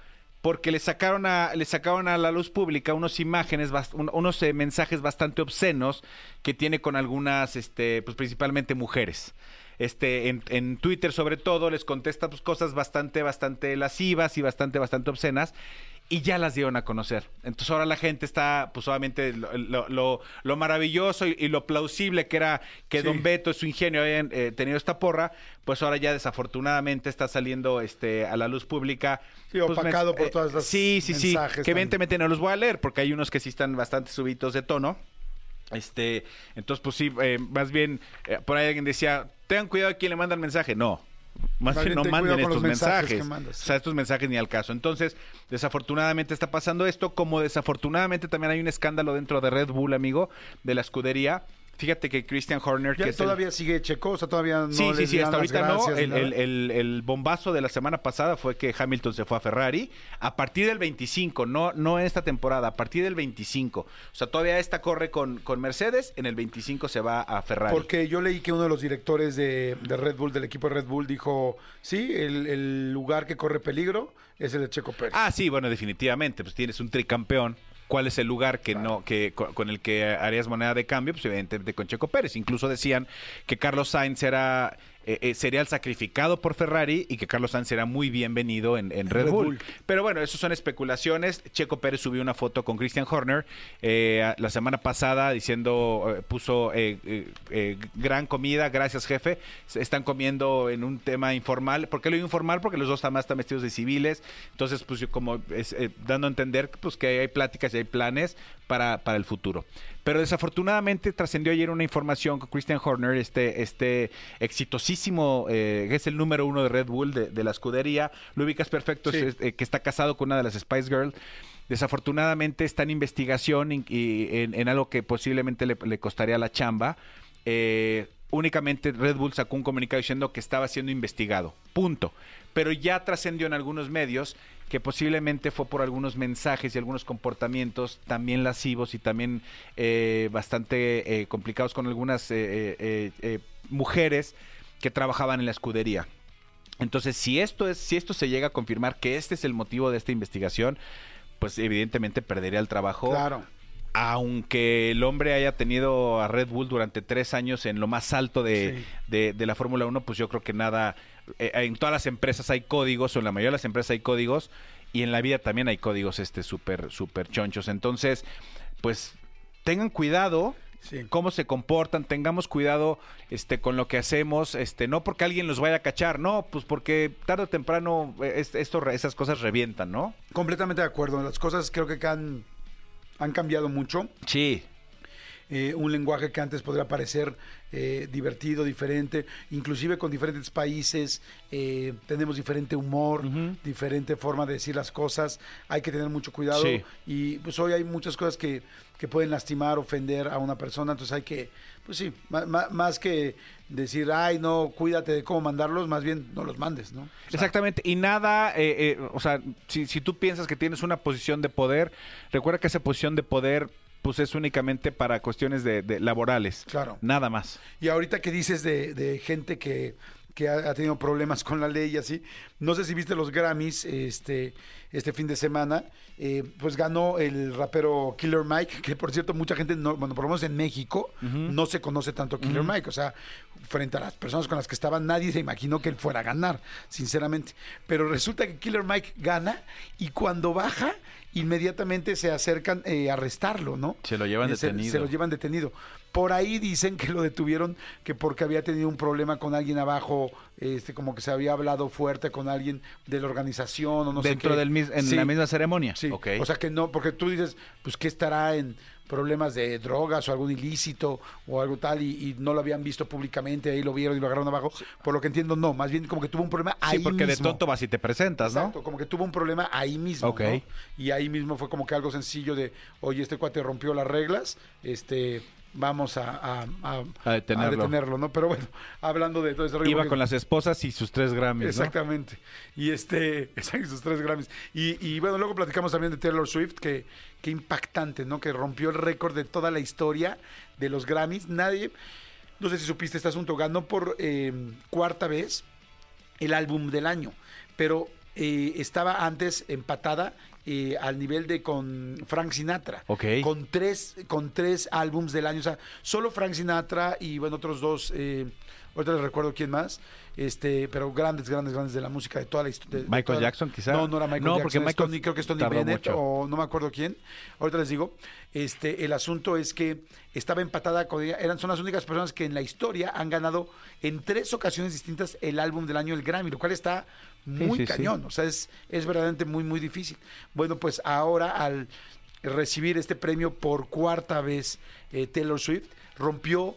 porque le sacaron a, le sacaron a la luz pública unos imágenes, unos eh, mensajes bastante obscenos que tiene con algunas, este, pues principalmente mujeres. Este, en, en Twitter sobre todo les contesta pues, cosas bastante, bastante lascivas y bastante, bastante obscenas. Y ya las dieron a conocer. Entonces ahora la gente está, pues obviamente, lo, lo- lo- lo maravilloso y, y lo plausible que era que Sí. Don Beto y su ingenio hayan eh, tenido esta porra, pues ahora ya desafortunadamente está saliendo este a la luz pública. Sí, pues, opacado por eh, todas las Sí, sí, sí. Que tan- evidentemente no los voy a leer porque hay unos que sí están bastante subitos de tono. Este, entonces, pues sí, eh, más bien, eh, por ahí alguien decía, tengan cuidado a quién le mandan mensaje. No, más, bien no manden estos mensajes que. O sea, estos mensajes ni al caso. Entonces, desafortunadamente está pasando esto, como desafortunadamente también hay un escándalo dentro de Red Bull, amigo, de la escudería. Fíjate que Christian Horner, ¿Ya que el- todavía sigue Checo? O sea, todavía no Sí, sí, sí, hasta ahorita no. gracias El, bombazo de la semana pasada fue que Hamilton se fue a Ferrari. A partir del 25, no, no esta temporada, a partir del 25. O sea, todavía esta corre con, con Mercedes, en el 25 se va a Ferrari. Porque yo leí que uno de los directores de, de Red Bull, del equipo de Red Bull, dijo, sí, el lugar que corre peligro es el de Checo Pérez. Ah, sí, bueno, definitivamente. Pues tienes un tricampeón. ¿Cuál es el lugar que no, que co- con, el que harías moneda de cambio? Pues evidentemente con Checo Pérez. Incluso decían que Carlos Sainz era eh, eh, sería el sacrificado por Ferrari y que Carlos Sainz era muy bienvenido en, en Red, Red Bull. Bull. Pero bueno, eso son especulaciones. Checo Pérez subió una foto con Christian Horner eh, la semana pasada diciendo, eh, puso gran comida, gracias jefe. Se Están comiendo en un tema informal. ¿Por qué lo digo informal? Porque los dos además están vestidos de civiles. Entonces, pues yo como es, dando a entender pues, que hay pláticas y hay planes para, para el futuro. Pero desafortunadamente trascendió ayer una información con Christian Horner, este, este exitosísimo, eh, que es el número uno de Red Bull de, de la escudería. Lo ubicas perfecto, Sí. es- eh, que está casado con una de las Spice Girls. Desafortunadamente está en investigación y, y en, en algo que posiblemente le, le costaría la chamba. Eh, únicamente Red Bull sacó un comunicado diciendo que estaba siendo investigado. Punto. Pero ya trascendió en algunos medios que posiblemente fue por algunos mensajes y algunos comportamientos también lascivos y también eh, bastante eh, complicados con algunas eh, eh, eh, eh, mujeres que trabajaban en la escudería. Entonces, si esto es, si esto se llega a confirmar que este es el motivo de esta investigación, pues evidentemente perdería el trabajo. Claro. Aunque el hombre haya tenido a Red Bull durante tres años en lo más alto de, Sí. de- de la Fórmula 1, pues yo creo que nada. eh, en todas las empresas hay códigos, o en la mayoría de las empresas hay códigos, y en la vida también hay códigos este súper, súper chonchos. Entonces, pues tengan cuidado Sí. cómo se comportan, tengamos cuidado este con lo que hacemos, este no porque alguien los vaya a cachar, no, pues porque tarde o temprano eh, es- esto, esas cosas revientan, ¿no? Completamente de acuerdo. Las cosas creo que han, han cambiado mucho. Sí. Eh, un lenguaje que antes podría parecer eh, divertido, diferente, inclusive con diferentes países eh, tenemos diferente humor, diferente forma de decir las cosas, hay que tener mucho cuidado Sí. y pues hoy hay muchas cosas que, que pueden lastimar, ofender a una persona, entonces hay que, pues sí, ma- más que decir, ay, no, cuídate de cómo mandarlos, más bien no los mandes, ¿no? O sea, Exactamente, y nada, eh, eh, o sea, si, si tú piensas que tienes una posición de poder, recuerda que esa posición de poder pues es únicamente para cuestiones de, de laborales. Claro. Nada más. Y ahorita que dices de, de gente que, que ha, ha tenido problemas con la ley y así, no sé si viste los Grammys este, este fin de semana, eh, pues ganó el rapero Killer Mike, que por cierto mucha gente, no, bueno, por lo menos en México, no se conoce tanto Killer Mike, o sea, frente a las personas con las que estaban, nadie se imaginó que él fuera a ganar, sinceramente. Pero resulta que Killer Mike gana y cuando baja inmediatamente se acercan eh, a arrestarlo, ¿no? Se lo llevan Eh, se- detenido. Se, lo llevan detenido. Por ahí dicen que lo detuvieron que porque había tenido un problema con alguien abajo, este, como que se había hablado fuerte con alguien de la organización o no sé Dentro qué. del mis- en Sí. la misma ceremonia. Sí, Ok. o sea que no, porque tú dices, pues que estará en problemas de drogas o algún ilícito o algo tal y, y no lo habían visto públicamente, ahí lo vieron y lo agarraron abajo. Por lo que entiendo, no, más bien como que tuvo un problema ahí sí, porque mismo. de tonto vas y te presentas, ¿no? Exacto, como que tuvo un problema ahí mismo, Ok. ¿no? Y ahí mismo fue como que algo sencillo de, oye, este cuate rompió las reglas, este, vamos a, a- a- A detenerlo. detenerlo, ¿no? Pero bueno, hablando de todo ese rollo, Iba con las esposas y sus tres Grammys, ¿no? Exactamente. Y este, exacto, sus tres Grammys. Y, y bueno, luego platicamos también de Taylor Swift, que, que impactante, ¿no? Que rompió el récord de toda la historia de los Grammys. Nadie, no sé si supiste este asunto, ganó por eh, cuarta vez el álbum del año, pero eh, estaba antes empatada eh, al nivel de con Frank Sinatra. Con tres, con tres álbums del año. O sea, solo Frank Sinatra y bueno, otros dos. eh, ahorita les recuerdo quién más. Este, pero grandes, grandes, grandes de la música de toda la historia. Michael Jackson, quizá. No, no era Michael No, Jackson. porque Michael Tony- creo que es Tony Bennett mucho. o no me acuerdo quién. Ahorita les digo. Este, el asunto es que estaba empatada con ella. Eran, son las únicas personas que en la historia han ganado en tres ocasiones distintas el álbum del año, el Grammy, lo cual está muy sí, sí. cañón. O sea, es, es verdaderamente muy, muy difícil. Bueno, pues ahora al recibir este premio por cuarta vez, eh, Taylor Swift rompió.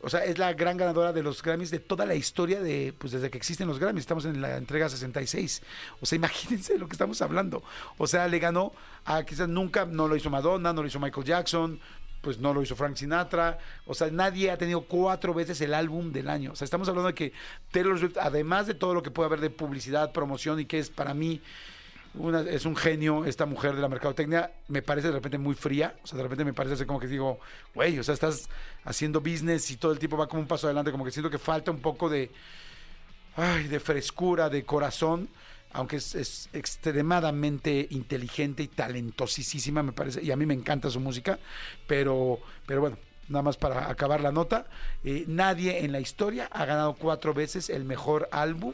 O sea, es la gran ganadora de los Grammys de toda la historia de, pues desde que existen los Grammys. Estamos en la entrega 66. O sea, imagínense de lo que estamos hablando. O sea, le ganó a quizás nunca, no lo hizo Madonna, no lo hizo Michael Jackson, pues no lo hizo Frank Sinatra. O sea, nadie ha tenido cuatro veces el álbum del año. O sea, estamos hablando de que Taylor Swift, además de todo lo que puede haber de publicidad, promoción y que es para mí una- es un genio esta mujer de la mercadotecnia, me parece de repente muy fría, o sea, de repente me parece así como que digo, güey, o sea, estás haciendo business y todo el tiempo va como un paso adelante, como que siento que falta un poco de, ay, de frescura, de corazón, aunque es, es extremadamente inteligente y talentosísima, me parece, y a mí me encanta su música, pero, pero bueno, nada más para acabar la nota, eh, nadie en la historia ha ganado cuatro veces el mejor álbum,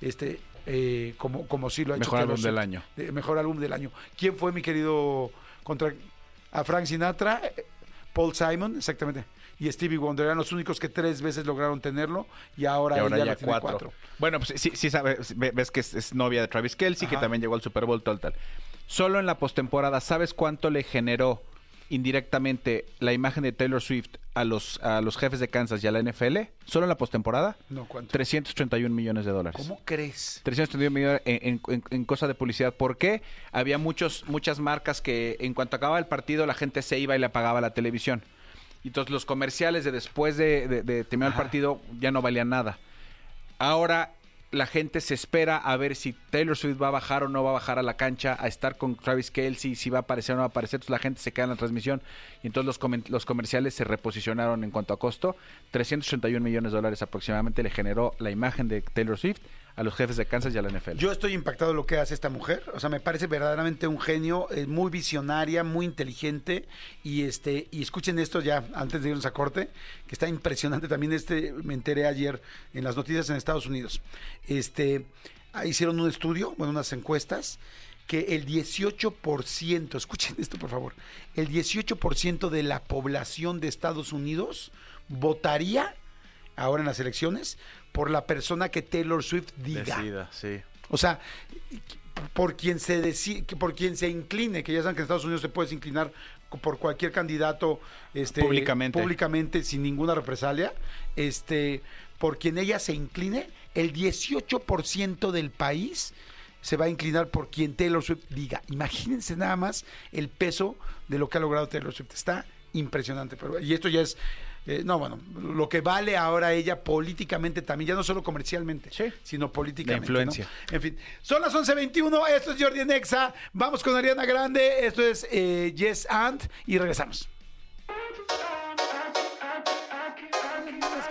este, eh, como, como sí lo ha hecho Mejor álbum del año. Eh, mejor álbum del año. ¿Quién fue mi querido contra a Frank Sinatra, Paul Simon, exactamente, y Stevie Wonder eran los únicos que tres veces lograron tenerlo y ahora, Y ahora ella ya tiene cuatro. cuatro. Bueno, pues sí, sí sabes, ve- ves que es, es novia de Travis Kelsey, que también llegó al Super Bowl, tal, tal. Solo en la postemporada, ¿sabes cuánto le generó indirectamente la imagen de Taylor Swift a los, a los jefes de Kansas y a la NFL? Solo en la postemporada, No, ¿cuánto? 331 millones de dólares. ¿Cómo crees? 331 millones en, en- en- en cosa de publicidad. ¿Por qué? Había muchos, muchas marcas que en cuanto acababa el partido la gente se iba y le apagaba la televisión. Y entonces los comerciales de después de, de- de terminar el partido ya no valían nada. Ahora la gente se espera a ver si Taylor Swift va a bajar o no va a bajar a la cancha, a estar con Travis Kelsey, si va a aparecer o no va a aparecer. Entonces la gente se queda en la transmisión y entonces los, los comerciales se reposicionaron en cuanto a costo. 381 millones de dólares aproximadamente le generó la imagen de Taylor Swift a los jefes de Kansas y a la NFL. Yo estoy impactado de lo que hace esta mujer. O sea, me parece verdaderamente un genio, eh, muy visionaria, muy inteligente. Y este, y escuchen esto ya, antes de irnos a corte, que está impresionante también. Este, me enteré ayer en las noticias en Estados Unidos. Este, hicieron un estudio, bueno, unas encuestas, que el 18%, escuchen esto por favor, el 18% de la población de Estados Unidos votaría ahora en las elecciones por la persona que Taylor Swift diga. Decida, sí. O sea, por quien se deci- que por quien se incline, que ya saben que en Estados Unidos se puedes inclinar por cualquier candidato este, Públicamente. públicamente sin ninguna represalia, este, por quien ella se incline, el 18% del país se va a inclinar por quien Taylor Swift diga. Imagínense nada más el peso de lo que ha logrado Taylor Swift. Está impresionante. Pero, y esto ya es, eh, no, bueno, lo que vale ahora ella políticamente también, ya no solo comercialmente, Sí. sino políticamente. La influencia. ¿no? En fin, son las 11.21, esto es Jordi Nexa, vamos con Ariana Grande, esto es eh, Yes and y regresamos.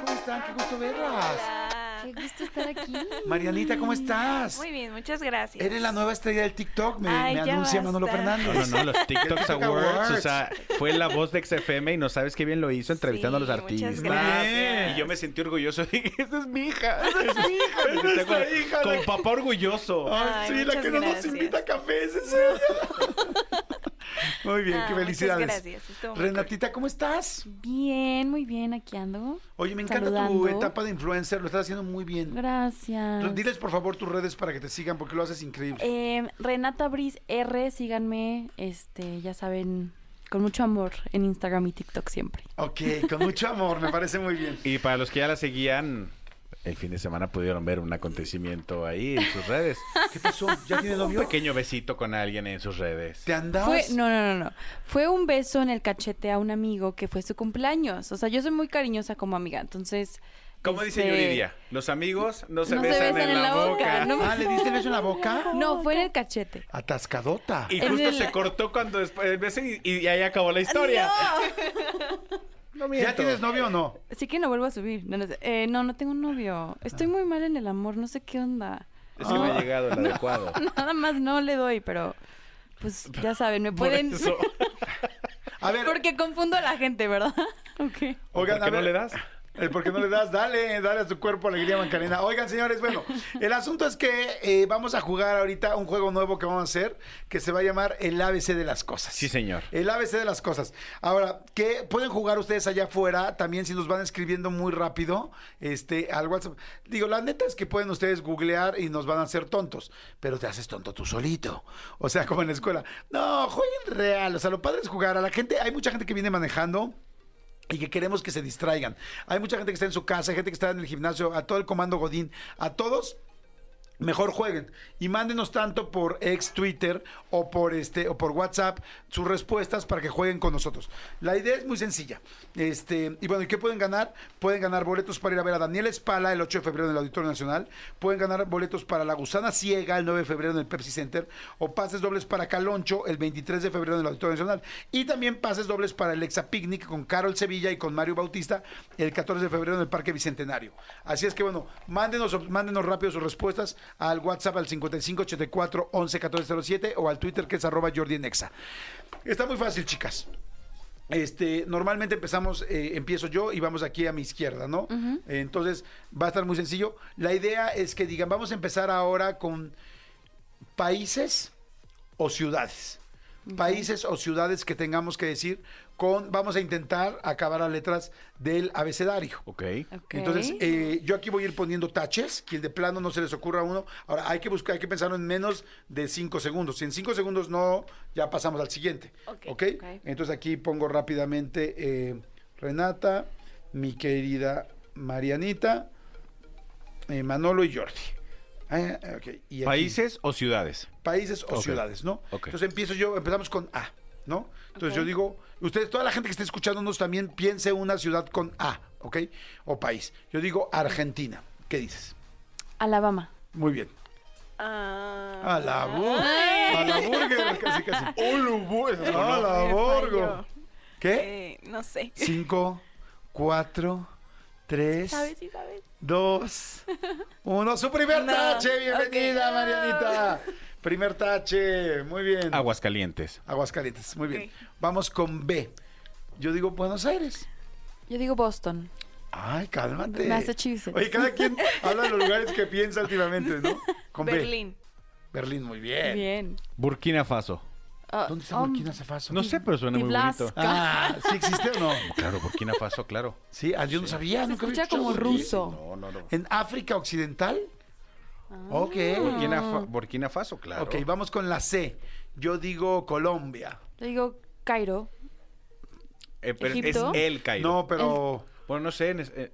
¿Cómo están? Qué gusto verlas. Hola. Qué gusto estar aquí. Marianita, ¿cómo estás? Muy bien, muchas gracias. Eres la nueva estrella del TikTok, me, Ay, me ya anuncia Manolo basta. Fernández. No, no, no, los TikToks TikTok Awards, o sea, fue la voz de XFM y no sabes qué bien lo hizo entrevistando a los artistas. gracias. Y yo me sentí orgulloso. Dije, esa es mi hija, esa es mi hija. Sentí nuestra hija, la- papá orgulloso. Ay, sí, la que no nos invita a café, es serio. Muy bien, Ah, qué muchas felicidades. gracias, estuvo muy Renatita, ¿cómo estás? Bien, muy bien, aquí ando. Oye, me encanta tu etapa de influencer, lo estás haciendo muy bien. Gracias. Diles por favor tus redes para que te sigan porque lo haces increíble. Eh, Renata Briz R, síganme, este, ya saben, con mucho amor en Instagram y TikTok siempre. Ok, con mucho amor, me parece muy bien. Y para los que ya la seguían, el fin de semana pudieron ver un acontecimiento ahí en sus redes. ¿Qué pasó? ¿Ya tiene Un novio? pequeño besito con alguien en sus redes. ¿Te andabas? Fue, no, no, no, no. Fue un beso en el cachete a un amigo que fue su cumpleaños. O sea, yo soy muy cariñosa como amiga, entonces. Como dice este, Yuridia, los amigos no se, No se besan, en, la boca. no. Ah, ¿le diste el beso en la boca? No, fue en el cachete. Atascadota. Y En justo el- se cortó cuando después el beso y, y ahí acabó la historia. No ¿Ya miento. tienes novio o no? Así que no vuelvo a subir. No, no, sé. Eh, no, no tengo novio. Estoy muy mal en el amor, no sé qué onda. Es que no ha llegado el adecuado. Nada más no le doy, pero pues ya saben, me Por pueden... eso. A ver, Porque confundo a la gente, ¿verdad? Ok. oigan, ¿Por a qué no le das? El por qué no le das, dale, dale a tu cuerpo alegría, Macarena. Oigan, señores, bueno, el asunto es que eh, vamos a jugar ahorita un juego nuevo que vamos a hacer que se va a llamar el ABC de las cosas. Sí, señor. El ABC de las cosas. Ahora, que pueden jugar ustedes allá afuera, también si nos van escribiendo muy rápido, este, al WhatsApp. Digo, la neta es que pueden ustedes googlear y nos van a hacer tontos, pero te haces tonto tú solito. O sea, como en la escuela. No, jueguen real. O sea, lo padre es jugar. A la gente, hay mucha gente que viene manejando y que queremos que se distraigan. Hay mucha gente que está en su casa, gente que está en el gimnasio, a todo el comando Godín, a todos. Mejor jueguen y mándenos tanto por ex Twitter o por este o por WhatsApp sus respuestas para que jueguen con nosotros. La idea es muy sencilla. Este, y bueno, ¿y qué pueden ganar? Pueden ganar boletos para ir a ver a Daniel Espala el 8 de febrero en el Auditorio Nacional, pueden ganar boletos para La Gusana Ciega el 9 de febrero en el Pepsi Center o pases dobles para Caloncho el 23 de febrero en el Auditorio Nacional y también pases dobles para el Exa Picnic con Carol Sevilla y con Mario Bautista el 14 de febrero en el Parque Bicentenario. Así es que bueno, mándenos, mándenos rápido sus respuestas al WhatsApp al 5584 11 1407 o al Twitter que es arroba Jordi en Exa. Está muy fácil, chicas. Este, normalmente empezamos, eh, empiezo yo y vamos aquí a mi izquierda, ¿no? Entonces va a estar muy sencillo. La idea es que digan, vamos a empezar ahora con países o ciudades. Países o ciudades que tengamos que decir con, vamos a intentar acabar las letras del abecedario. Ok. Ok. Entonces, eh, yo aquí voy a ir poniendo taches, que de plano no se les ocurra a uno. Ahora, hay que buscar, hay que pensarlo en menos de cinco segundos. Si en cinco segundos no, ya pasamos al siguiente. Ok, ¿Ok? ok. Entonces aquí pongo rápidamente eh, Renata, mi querida Marianita, eh, Manolo y Jordi. Ah, ok. Y aquí, ¿Países o ciudades? países o ciudades, ¿no? Entonces empiezo yo, empezamos con A, ¿no? Entonces yo digo, ustedes, toda la gente que esté escuchándonos también piense una ciudad con A, ¿ok? O país. Yo digo Argentina. ¿Qué dices? Alabama. Muy bien. Ah. A la burger. A la burger, casi, casi. A la Me burger. falló. ¿Qué? Eh, no sé. Cinco, cuatro, tres, ¿Sabes? Sí, sabes. dos, uno. Su primer No. tache. Bienvenida, Ok. Marianita. Primer tache. Muy bien. Aguascalientes. Aguascalientes, muy bien. Ok. Vamos con B. Yo digo Buenos Aires. Yo digo Boston. Ay, cálmate. Massachusetts. Oye, cada quien habla de los lugares que piensa últimamente, ¿no? Con B. Berlín. Berlín, muy bien. Bien. Burkina Faso. Ah, ¿Dónde está um, Burkina Faso? No sé, pero suena muy bonito. Ah, ¿sí existe o no? Claro, Burkina Faso, claro. Sí, ah, yo no sabía. Se nunca había escucha como ruso. No, no, no. ¿En África Occidental? Ok. Burkina, Fa- Burkina Faso, claro. Ok, vamos con la C. Yo digo Colombia. Yo digo Cairo. Eh, pero ¿Egipto? es el Cairo. No, pero... Bueno, no sé. en es- eh,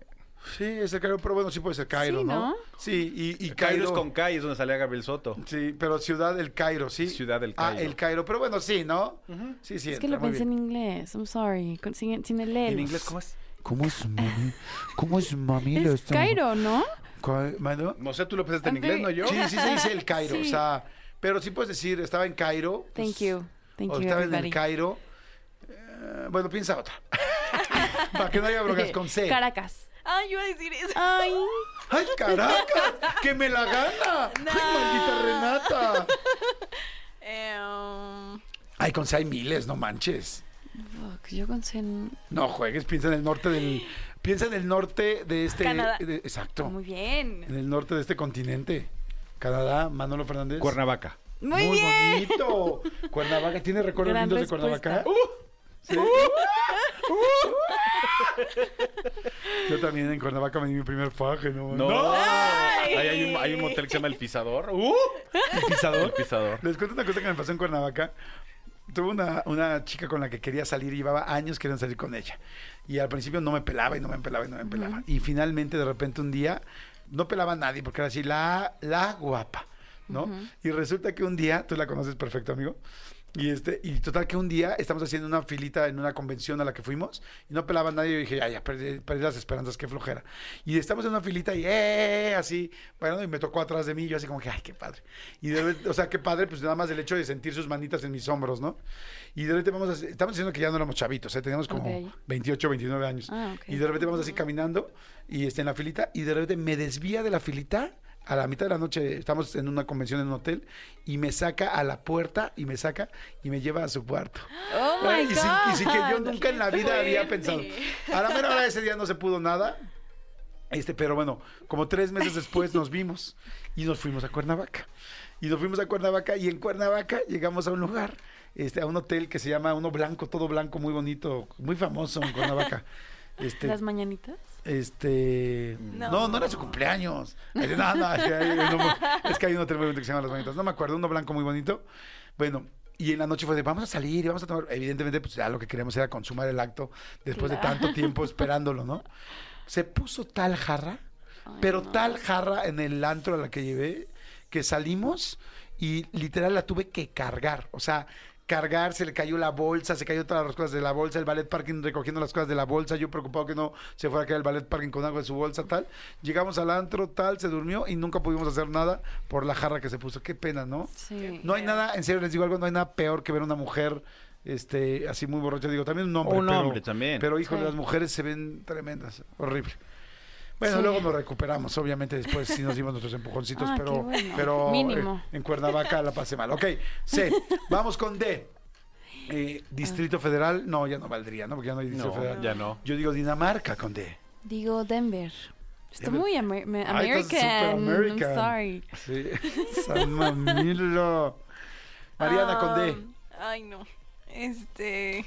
Sí, es el Cairo, pero bueno, sí puede ser Cairo, Sí, ¿no? ¿no? Sí, y, y Cairo Cairo... es con K y es donde salía Gabriel Soto. Sí, pero Ciudad del Cairo, ¿sí? Ciudad del Ah, Cairo. el Cairo, pero bueno, sí, ¿no? Sí, sí. es que entra, lo muy pensé bien. en inglés. I'm sorry. Con- sin, sin el L. ¿En inglés cómo es? ¿Cómo es mami? ¿Cómo es mami? Lo Es Cairo, ¿no? ¿Cuál, mano? No sé, tú lo pensaste en inglés, ¿no yo? Sí, sí se dice el Cairo, Sí. o sea, pero sí puedes decir, estaba en Cairo. pues, Thank you. Thank o you, estaba en el Cairo. Eh, bueno, piensa otra. Para que no haya broncas con C. Caracas. Ay, iba a decir eso. Ay. ¡Ay, Caracas! ¡Que me la gana! ¡Ay, maldita Renata! Eh, um, Ay, con C hay miles, no manches. fuck, yo con C No juegues, piensa en el norte del... Piensa en el norte de este... Canadá. de- exacto. Muy bien. En el norte de este continente. Canadá, Manolo Fernández. Cuernavaca. Muy, bien. bonito. Cuernavaca, ¿tiene recuerdos lindos de Cuernavaca? respuesta. Sí. Yo también en Cuernavaca me di mi primer faje, ¿no? No. Ahí hay un, hay un motel que se llama El Pisador. ¡Uh! ¿El pisador? El Pisador. Les cuento una cosa que me pasó en Cuernavaca. Tuve una, una chica con la que quería salir, llevaba años queriendo salir con ella. Y al principio no me pelaba y no me pelaba y no me pelaba. Y finalmente, de repente, un día, no pelaba a nadie porque era así, la, la guapa, ¿no? Y resulta que un día, tú la conoces perfecto, amigo. Y este, y total que un día estamos haciendo una filita en una convención a la que fuimos y no pelaba a nadie. Y yo dije, ya, ya, perdí, perdí las esperanzas, qué flojera. Y estamos en una filita y, eh, así, bueno, y me tocó atrás de mí. Yo así como que, ay, qué padre. Y de repente, o sea, qué padre, pues nada más el hecho de sentir sus manitas en mis hombros, ¿no? Y de repente vamos a, estamos diciendo que ya no éramos chavitos, ¿eh? teníamos como Ok. 28, 29 años. Ah. Y de repente vamos así caminando y está en la filita y de repente me desvía de la filita. A la mitad de la noche estamos en una convención en un hotel y me saca a la puerta y me saca y me lleva a su cuarto. Oh my y, sin, y sin que yo God. nunca en la vida había pensado. A la mera hora de ese día no se pudo nada. Este, pero bueno, como tres meses después nos vimos y nos fuimos a Cuernavaca. Y nos fuimos a Cuernavaca y en Cuernavaca llegamos a un lugar, este, a un hotel que se llama Uno Blanco, todo blanco, muy bonito, muy famoso en Cuernavaca. Este, ¿Las mañanitas? Este. No, No. no, era su cumpleaños. Ay, No, no, es que hay, no, es que hay un hotel muy bonito que se llama Las Bonitas. No me acuerdo, uno blanco muy bonito. Bueno, y en la noche fue de vamos a salir y vamos a tomar. Evidentemente, pues ya lo que queríamos era consumar el acto después de tanto tiempo esperándolo, ¿no? Se puso tal jarra, pero tal jarra en el antro a la que llevé, que salimos y literal la tuve que cargar. O sea, cargar, se le cayó la bolsa, se cayó todas las cosas de la bolsa, el ballet parking recogiendo las cosas de la bolsa, yo preocupado que no se fuera a caer el ballet parking con algo de su bolsa, tal. Llegamos al antro, tal, se durmió y nunca pudimos hacer nada por la jarra que se puso. Qué pena, ¿no? Sí. No hay nada, en serio les digo algo, no hay nada peor que ver una mujer este así muy borracha, digo, también un hombre. Un pero- hombre también. Pero híjole, Sí. las mujeres se ven tremendas, horrible. Bueno, Sí. luego nos recuperamos, obviamente después sí nos dimos nuestros empujoncitos, Ah, pero, bueno. pero eh, en Cuernavaca la pasé mal. Ok, C, vamos con D. Eh, Distrito Federal, no, ya no valdría, ¿no? Porque ya no hay Distrito No, Federal. ya no. Yo digo Dinamarca con D. Digo Denver. Está Denver. muy amer- me- Ay, American. American. I'm sorry. Sí, San Mamilo. Mariana con D. Um, Ay, no. Este.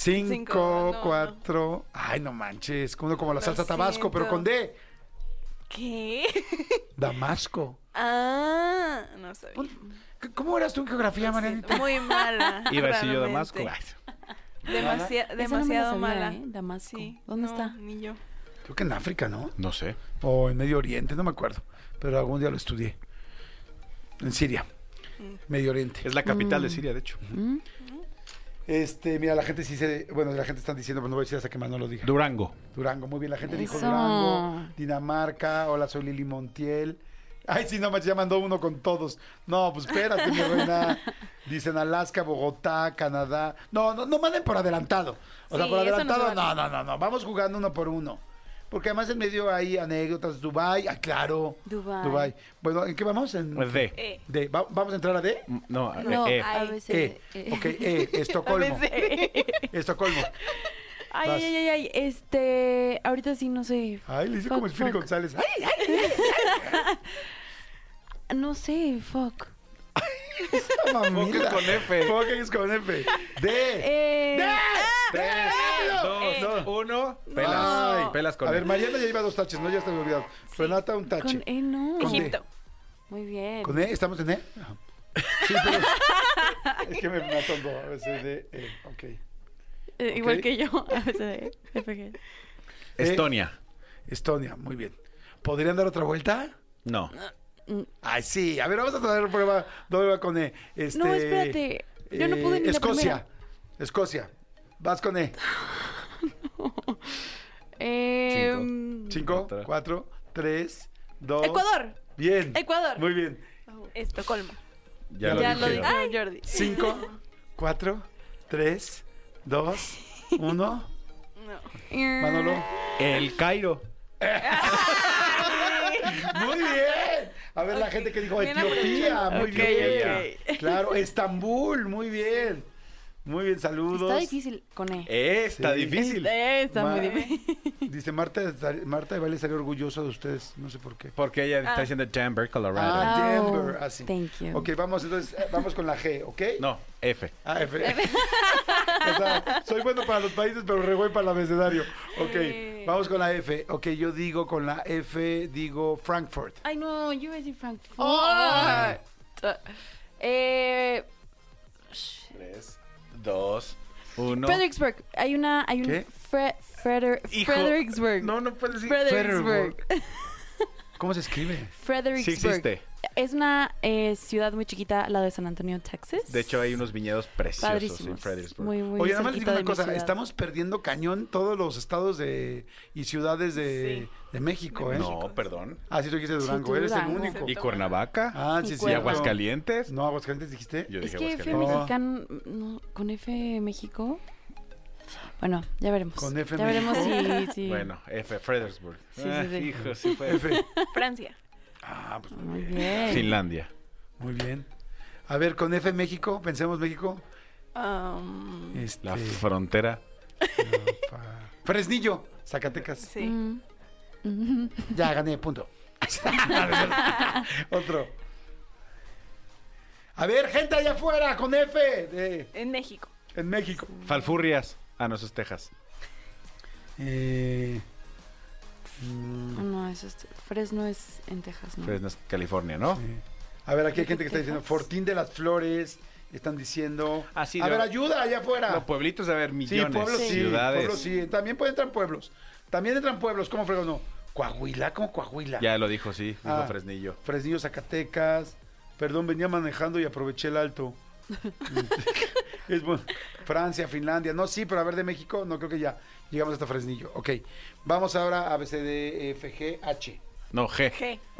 Cinco, Cinco, no, cuatro. Ay, no manches. Como, como la Lo salsa tabasco, pero con D. ¿Qué? Damasco. Ah, no sabía. ¿Cómo eras tú en geografía, Marianita? Muy mala. Iba a decir yo realmente. Damasco. Demasi- no demasiado sabía, mala. ¿eh? Damasco. Sí. ¿Dónde no, está? Ni yo. Creo que en África, ¿no? No sé. O en Medio Oriente, no me acuerdo. Pero algún día lo estudié. En Siria. Medio Oriente. Es la capital de Siria, de hecho. ¿Mm? Este, mira, la gente sí se. Bueno, la gente está diciendo, pero no voy a decir hasta que más no lo diga. Durango. Durango, muy bien. La gente dijo Eso. Durango, Dinamarca, hola, soy Lili Montiel. Ay, sí, no, ya mandó uno con todos. No, pues espérate, mi reina. Dicen Alaska, Bogotá, Canadá. No, no, no manden por adelantado. O sea, por no adelantado, no, no, no, no. Vamos jugando uno por uno. Porque además en medio hay anécdotas. Dubai, ah, claro. Dubai. Dubai. Bueno, ¿en qué vamos? En D. Eh. D. ¿Va- ¿Vamos a entrar a D? No, No, E. a veces. E. eh, Ok, E. Estocolmo. Estocolmo. Ay, Vas. ay, ay, ay, este, ahorita sí no sé. Ay, le hice Fuck, como el Fili fuck. González. Ay, ay, No sé, fuck. mamita. con F. Fuck es con F. D. Eh, Tres, Dos, No. uno. Ay. Pelas. Pelas con A ver, E. Mariana ya lleva dos taches, ¿no? Ya está olvidado. Renata, un tache. con E no. Con D. Egipto. Muy bien. ¿Con E? ¿Estamos en E? Ajá. Sí, pero... es que me mató todo. A veces D, E. Ok. Eh, Igual ok. que yo. A veces, FG. Estonia. Estonia, muy bien. ¿Podrían dar otra vuelta? No. Ay, sí. A ver, vamos a traer prueba doble con E. Este, No, espérate. Yo no pude ni la Escocia. Vas con E. Eh, Cinco, Otra. cuatro, tres, dos. Ecuador. Bien. Ecuador. Muy bien. Estocolmo. Ya, Ya Ya lo dijo Jordi. Cinco, cuatro, tres, dos, uno. No. Manolo. El Cairo. Muy bien. A ver, la gente que dijo Etiopía. Muy bien. Claro, Estambul. Muy bien. Muy bien, saludos. Está difícil con E. Eh, está Sí. difícil. Está, está muy difícil. Dice Marta, Marta de Valle estaría orgulloso de ustedes, no sé por qué. Porque ella Ah. está diciendo Denver, Colorado. Ah, Oh, Denver, ah, sí. Thank you. Ok, vamos entonces, eh, vamos con la G, ¿ok? No, F. Ah, F. o sea, soy bueno para los países, pero re para el abecedario. Ok, Eh. vamos con la F. Ok, yo digo con la F, digo Frankfurt. Ay, no, yo iba a decir Frankfurt. Ah. Eh, Tres, dos, uno. Fredericksburg. Hay una. Hay un. ¿Qué? Fre- Freder- Hijo, Fredericksburg. No, no puedes decir. Fredericksburg. ¿Cómo se escribe? Sí Fredericksburg. existe. Es una eh, ciudad muy chiquita, la de San Antonio, Texas. De hecho, hay unos viñedos preciosos en. Fredericksburg. Muy, muy Oye, nada más les digo una cosa, ciudad. estamos perdiendo cañón todos los estados de y ciudades de, Sí. de México, ¿eh? No, perdón. Ah, sí, tú dijiste Durango, eres el único. ¿Y Cuernavaca? Ah, Y sí, sí. ¿Y. Aguascalientes? No, Aguascalientes dijiste. Yo Es dije que F mexicano, no, con F México. Bueno, ya veremos. Con F ya veremos si, si- Bueno, F, Fredericksburg. Sí, sí, Ah, sí. Hijo, sí fue. F. Francia. Ah, pues muy Muy bien. bien. Finlandia. Muy bien. A ver, con F México, pensemos México. Um, Este, La frontera. Fresnillo, Zacatecas. sí. Mm. Ya gané, punto. Otro. A ver, gente allá afuera con F de, En México. en México. Falfurrias. Ah, no, eso es Texas. Eh, mm, No, eso es, Fresno es en Texas, ¿no? Fresno, California, ¿no? sí. A ver, aquí hay gente que está diciendo Fortín de las Flores. Están diciendo. Ah, sí, a lo- ver, ayuda allá afuera. No, pueblitos, a ver, Sí, millones. pueblos sí, ciudades. pueblos sí. También pueden entrar pueblos. También entran pueblos. ¿Cómo fregos no? Coahuila, ¿cómo Coahuila? Ya lo dijo, sí. Dijo Ah. Fresnillo. Fresnillo, Zacatecas. Perdón, venía manejando y aproveché el alto. es bueno. Francia, Finlandia. No, sí, pero a ver, de México, no creo que ya llegamos hasta Fresnillo. Ok. Vamos ahora a B, C, D, E, F, G, H. No, G. G.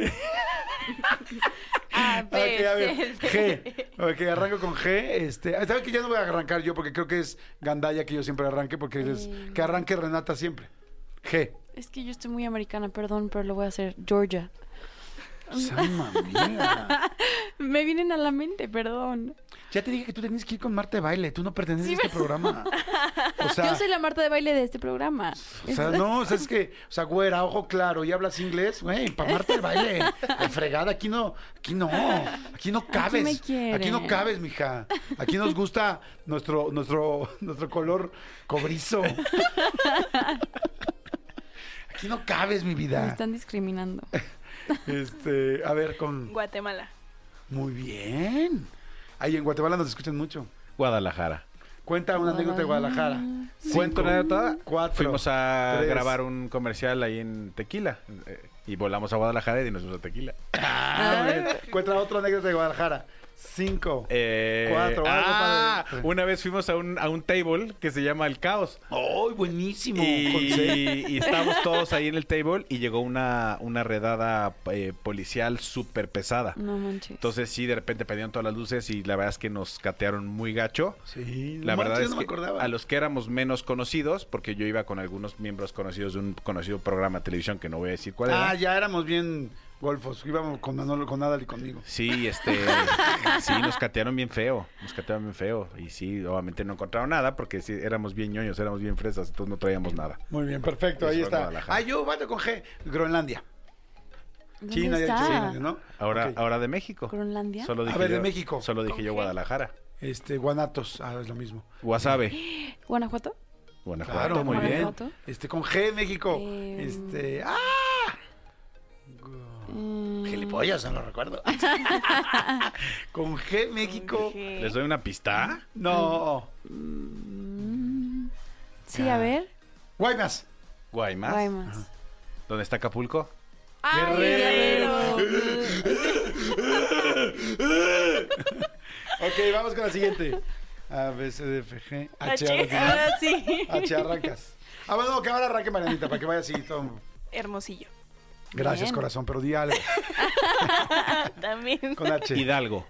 A, B, Ok, a ver, C, D. G. Ok, arranco con G. Este, ¿Sabes que ya no voy a arrancar yo? Porque creo que es Gandaya que yo siempre arranque, porque es que arranque Renata siempre. G. Es que yo estoy muy americana, perdón, pero lo voy a hacer. Georgia. Mía. Me vienen a la mente, perdón. Ya te dije que tú tenías que ir con Marta de baile. Tú no perteneces a este programa. O sea, Yo soy la Marta de baile de este programa. o sea, no, o sea, es que, o sea, güera, ojo claro, y hablas inglés, güey, para Marta de baile. De fregada, aquí no, aquí no, aquí no cabes. me quieren. Aquí no cabes, mija. Aquí nos gusta nuestro, nuestro, nuestro color cobrizo. Aquí no cabes, mi Me vida. están discriminando. Este, a ver, con. Guatemala. Muy bien. Ahí en Guatemala nos escuchan mucho. Guadalajara. Cuenta una anécdota de Guadalajara. ¿Cuento una anécdota? cuatro, Fuimos a tres. grabar un comercial ahí en Tequila. eh, Y volamos a Guadalajara y nos fuimos a Tequila. Ah, muy bien. Cuenta otra anécdota de Guadalajara. Cinco. Eh, Cuatro, algo ah, una vez fuimos a un, a un table que se llama El Caos. ¡Ay, buenísimo! Y, y estábamos todos ahí en el table y llegó una, una redada eh, policial súper pesada. No manches. Entonces sí, de repente prendieron todas las luces y la verdad es que nos catearon muy gacho. Sí, La no verdad manches, es no me que acordaba. a los que éramos menos conocidos, porque yo iba con algunos miembros conocidos de un conocido programa de televisión que no voy a decir cuál era. Ah, ya éramos bien golfos. Íbamos con Manolo, con Adal y conmigo. Sí, este, sí, nos catearon bien feo, nos catearon bien feo. Y sí, obviamente no encontraron nada porque sí, éramos bien ñoños, éramos bien fresas, entonces no traíamos nada. Muy bien, perfecto. Ahí está. Ah, yo bato con G. Groenlandia. ¿Dónde China, ya? Groenlandia, ¿no? Ahora, ahora de México. ¿Groenlandia? Solo dije ver, de México. Solo dije ¿Con yo? Guadalajara. Este, Guanatos. Ah, es lo mismo. Wasabe. ¿Guanajuato? Guanajuato, Claro, muy bien. Este, con G, México. Eh, Este. ¡Ah! Mm, Gilipollas, no lo recuerdo. con G, México. G. ¿Les doy una pista? No. mm, sí, a ver. Guaymas. Guaymas. Guaymas. ¿Dónde está Acapulco? ¡Ay, Guerrero. Guerrero! Ok, vamos con la siguiente. A, B, C, D, F, G. H, ahora sí. Ahora sí. H, arrancas. Ah, bueno, que ahora arranque Marianita, para que vaya así todo. Hermosillo. Gracias, Bien. corazón, pero di algo. También. Con H. Hidalgo.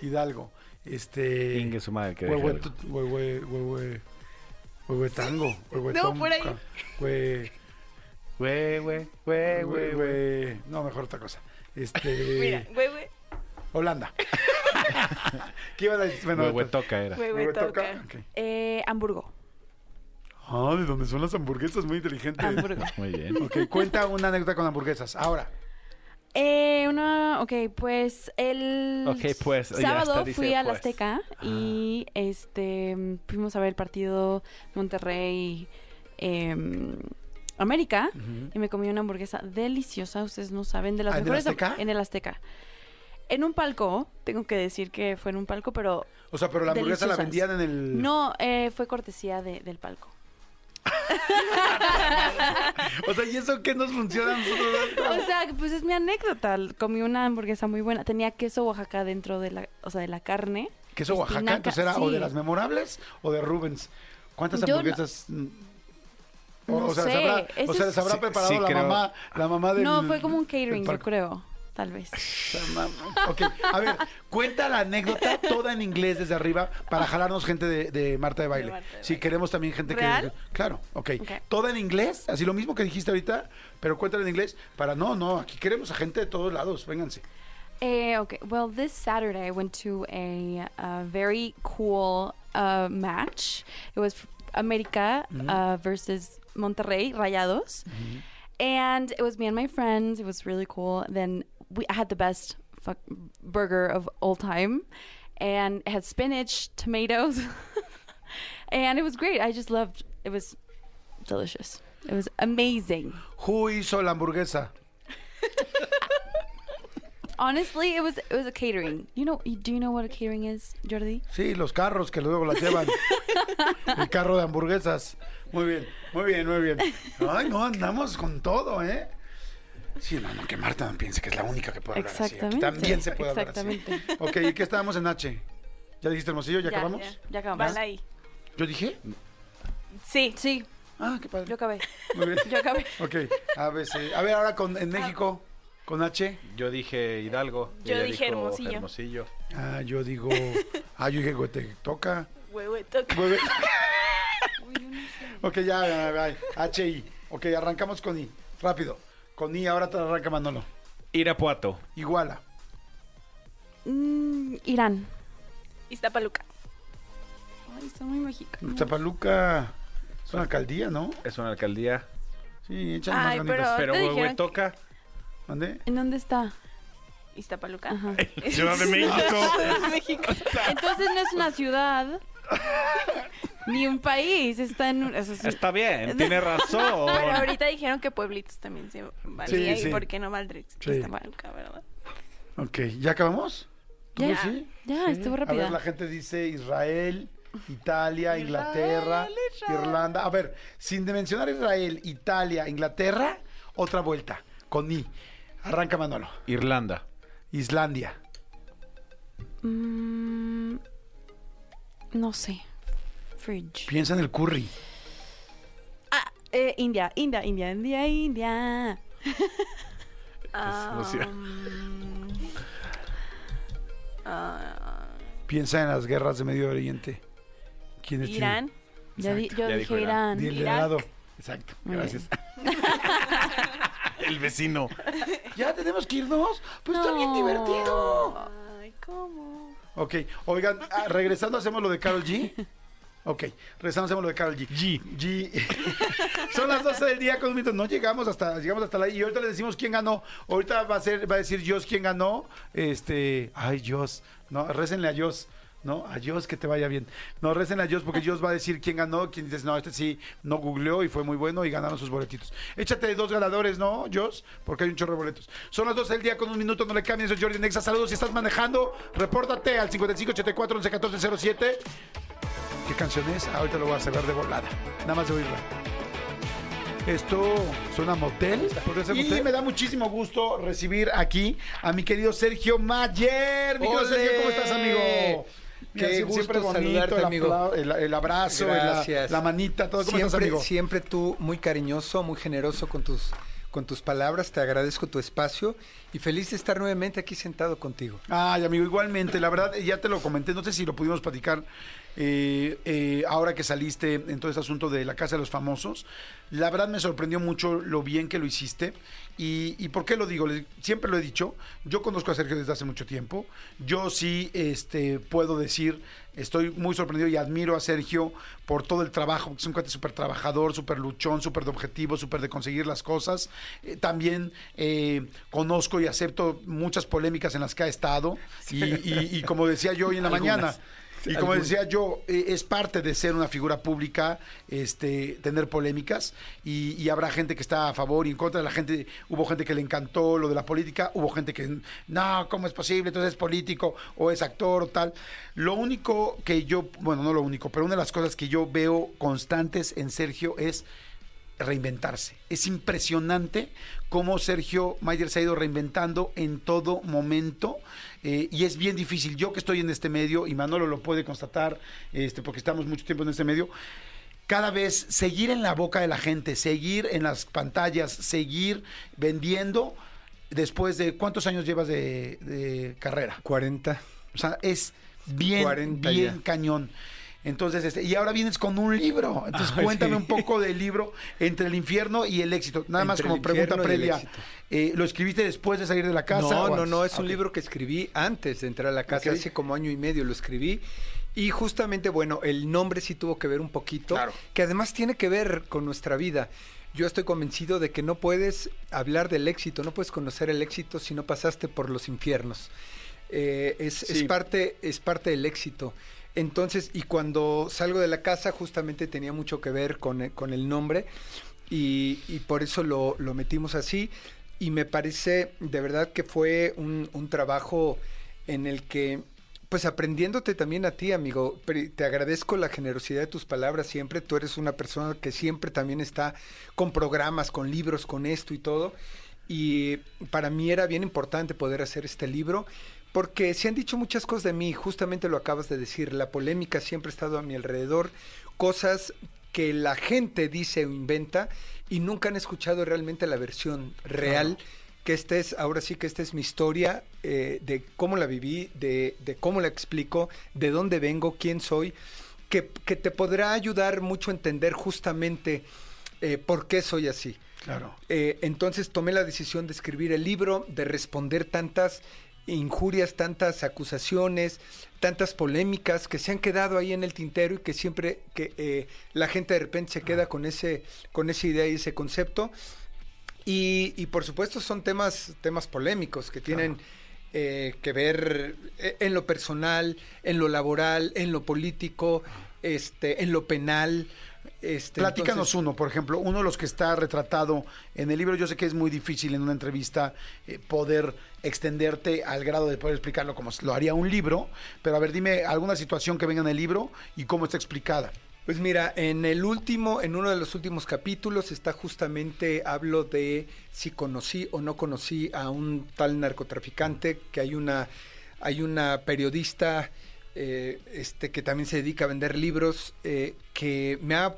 Hidalgo. Este. Ingue su madre que Huehue, huehue, huehue, huehue tango. Huehue No, por ahí. hue- hue- güey. hue- No, mejor otra cosa. Este. Mira, güey. Holanda. ¿Qué iban a decir? Bueno, Huehuetoca era. Huehuetoca. Ok. Eh, Hamburgo. Ah, ¿de dónde son las hamburguesas? Muy inteligente. Muy bien. Ok, cuenta una anécdota con hamburguesas. Ahora. Eh, una, ok, pues el Ok, pues, ya sábado dice, fui al pues. Azteca y este fuimos a ver el partido Monterrey em, América y me comí una hamburguesa deliciosa, ustedes no saben, de las Ah, ¿en el mejores Azteca? en el Azteca. En un palco, tengo que decir que fue en un palco, pero O sea, pero la hamburguesa la Deliciosas. vendían en el. no, eh, fue cortesía de- del palco. O sea, ¿y eso qué nos funciona a nosotros? O sea, pues es mi anécdota. Comí una hamburguesa muy buena. Tenía queso Oaxaca dentro de la, o sea, de la carne. ¿Queso Oaxaca? espinaca, Entonces era o de las memorables o de Rubens. ¿Cuántas Yo hamburguesas? O, No o sea, sé, ¿les habrá, ese o sea, es- ¿les habrá Sí, preparado sí, la creo. mamá, la mamá del No, fue como un catering, yo creo. Tal vez. Ok, a ver, cuenta la anécdota toda en inglés desde arriba para jalarnos gente de, de Marta de Baile. Marta de Si queremos también gente ¿Real? que... Claro, ok. Ok. Toda en inglés, así lo mismo que dijiste ahorita, pero cuéntala en inglés para... No, no, aquí queremos a gente de todos lados, vénganse. Eh, okay. Well, this Saturday I went to a, uh very cool uh, match. It was America uh, versus Monterrey Rayados, and it was me and my friends. It was really cool. Then we I had the best fuck burger of all time, and it had spinach, tomatoes, and it was great. I just loved. It was delicious. It was amazing. Who hizo la hamburguesa? Honestly, it was it was a catering. You know, do you know what a catering is, Jordi? Sí, los carros que luego las llevan. El carro de hamburguesas. Muy bien, muy bien, muy bien. Ay, no, andamos con todo, ¿eh? Sí, no, no, que Marta no piense que es la única que puede hablar así. Aquí también se puede hablar Exactamente. así. Ok, ¿y qué estábamos en H? ¿Ya dijiste Hermosillo? ¿Ya, acabamos? Ya, ya acabamos. Van ahí. ¿Yo dije? Sí. Sí, Ah, qué padre. yo acabé. Muy bien. Yo acabé. Ok, a ver, sí. A ver, ahora con, en México, con H. Yo dije Hidalgo. Yo ella dije dijo Hermosillo. Hermosillo. Ah, yo digo... Ah, yo dije, güey, te toca. Huehuetoca. Muy bien. Ok, ya, ya, ya, H, I. Ok, arrancamos con I. Rápido. Con I, ahora te arranca Manolo. Irapuato. Iguala. Mm, Irán. Iztapaluca. Ay, está muy mexicano. Zapaluca es una alcaldía, ¿no? Es una alcaldía. Sí, échale más ganitas. pero- Pero dijeron Huehuetoca. ¿Mande? ¿En dónde está? Iztapaluca. Ajá. Ciudad de México. México. Entonces no es una ciudad. Ni un país. Está en un. eso es- Está bien, tiene razón. Pero ahorita dijeron que pueblitos también se valía. Sí, sí. ¿Y por qué no Maldrix? Sí. Iztapaluca, ¿verdad? Ok, ¿ya acabamos? ¿Tú Ya. sí? Ya, estuvo A ver, rápida. la gente dice Israel, Italia, Inglaterra, Irlanda. A ver, sin de mencionar Israel, Italia, Inglaterra, otra vuelta. Con I. Arranca Manolo. Irlanda. Islandia. Mm, no sé. Fridge. Piensa en el curry. Ah, eh, India, India, India, India, India. Um, Piensa en las guerras de Medio Oriente. ¿Quién es Irán. Ya di- yo Ya dije dijo Irán. Irán. Lado. Exacto. Muy Gracias. El vecino. ¿Ya tenemos que irnos? Pues está bien No. divertido. Ok, oigan, ah, regresando hacemos lo de Carol G. Ok, regresando hacemos lo de Carol G. G. G. Son las 12 del día con un minuto. No llegamos hasta, llegamos hasta la. Y ahorita le decimos quién ganó. Ahorita va a ser, va a decir Dios quién ganó. Este. Ay, Dios. No, récenle a Dios. ¿No? A Dios que te vaya bien. No, récenle a Dios porque Dios va a decir quién ganó, quién dices, no, este sí no googleó y fue muy bueno y ganaron sus boletitos. Échate dos ganadores, ¿no, Dios? Porque hay un chorro de boletos. Son las 12 del día con un minuto, no le cambien, soy Jordi Nexa. Saludos si estás manejando, repórtate al 5584 11 14 07. ¿Qué canción es? Ahorita lo voy a cerrar de volada. Nada más de oírla. Esto suena motel. Y me da muchísimo gusto recibir aquí a mi querido Sergio Mayer. Mi querido. Sergio, ¿cómo estás, amigo? Mira, Qué siempre gusto bonito, saludarte, el amigo. El, el abrazo, la, Gracias. la manita, todo. ¿Cómo siempre, estás, amigo? siempre tú muy cariñoso, muy generoso con tus, con tus palabras. Te agradezco tu espacio y feliz de estar nuevamente aquí sentado contigo. Ay, amigo, igualmente. La verdad, ya te lo comenté, no sé si lo pudimos platicar. Eh, eh, ahora que saliste en todo este asunto de la Casa de los Famosos. La verdad me sorprendió mucho lo bien que lo hiciste. ¿Y, y por qué lo digo? Le- Siempre lo he dicho. Yo conozco a Sergio desde hace mucho tiempo. Yo sí este, puedo decir, estoy muy sorprendido y admiro a Sergio por todo el trabajo. porque Es un cuate súper trabajador, súper luchón, súper de objetivo, súper de conseguir las cosas. Eh, también eh, conozco y acepto muchas polémicas en las que ha estado. Y, y- y como decía yo hoy en la Algunas. mañana, y como decía yo, eh, es parte de ser una figura pública, este, tener polémicas, y, y habrá gente que está a favor y en contra la gente. Hubo gente que le encantó lo de la política, hubo gente que, no, ¿cómo es posible? Entonces es político o es actor o tal. Lo único que yo, bueno, no lo único, pero una de las cosas que yo veo constantes en Sergio es reinventarse. Es impresionante cómo Sergio Mayer se ha ido reinventando en todo momento eh, y es bien difícil. Yo que estoy en este medio, y Manolo lo puede constatar, este, porque estamos mucho tiempo en este medio, cada vez seguir en la boca de la gente, seguir en las pantallas, seguir vendiendo después de cuántos años llevas de, de carrera. 40. O sea, es bien, 40 bien ya. cañón. Entonces, este, y ahora vienes con un libro. Entonces, cuéntame sí. un poco del libro Entre el infierno y el éxito. Nada más como pregunta previa. Eh, ¿Lo escribiste después de salir de la casa? No, no, no, es un libro que escribí antes de entrar a la casa, hace como año y medio lo escribí. Y justamente, bueno, el nombre sí tuvo que ver un poquito, Claro. que además tiene que ver con nuestra vida. Yo estoy convencido de que no puedes hablar del éxito, no puedes conocer el éxito si no pasaste por los infiernos. Eh, es, parte, es parte del éxito. Entonces, y cuando salgo de la casa, justamente tenía mucho que ver con, el- con el nombre y, y por eso lo, lo metimos así. Y me parece de verdad que fue un, trabajo en el que, pues aprendiéndote también a ti, amigo, te agradezco la generosidad de tus palabras siempre. Tú eres una persona que siempre también está con programas, con libros, con esto y todo. Y para mí era bien importante poder hacer este libro porque se han dicho muchas cosas de mí, justamente lo acabas de decir, la polémica siempre ha estado a mi alrededor, cosas que la gente dice o inventa y nunca han escuchado realmente la versión real, que esta es, ahora sí que esta es mi historia eh, de cómo la viví, de, de cómo la explico, de dónde vengo, quién soy, que, que te podrá ayudar mucho a entender justamente eh, por qué soy así. Claro. Eh, entonces tomé la decisión de escribir el libro, de responder tantas injurias, tantas acusaciones, tantas polémicas que se han quedado ahí en el tintero y que siempre que eh, la gente de repente se queda con ese con esa idea y ese concepto y, y por supuesto son temas temas polémicos que tienen eh, que ver eh, en lo personal, en lo laboral, en lo político, este, en lo penal. Este, Platícanos entonces- uno, por ejemplo, uno de los que está retratado en el libro. Yo sé que es muy difícil en una entrevista eh, poder extenderte al grado de poder explicarlo como lo haría un libro, pero a ver, dime alguna situación que venga en el libro y cómo está explicada. Pues mira, en el último, en uno de los últimos capítulos está justamente, hablo de si conocí o no conocí a un tal narcotraficante, que hay una, hay una periodista eh, este, que también se dedica a vender libros, eh, que me ha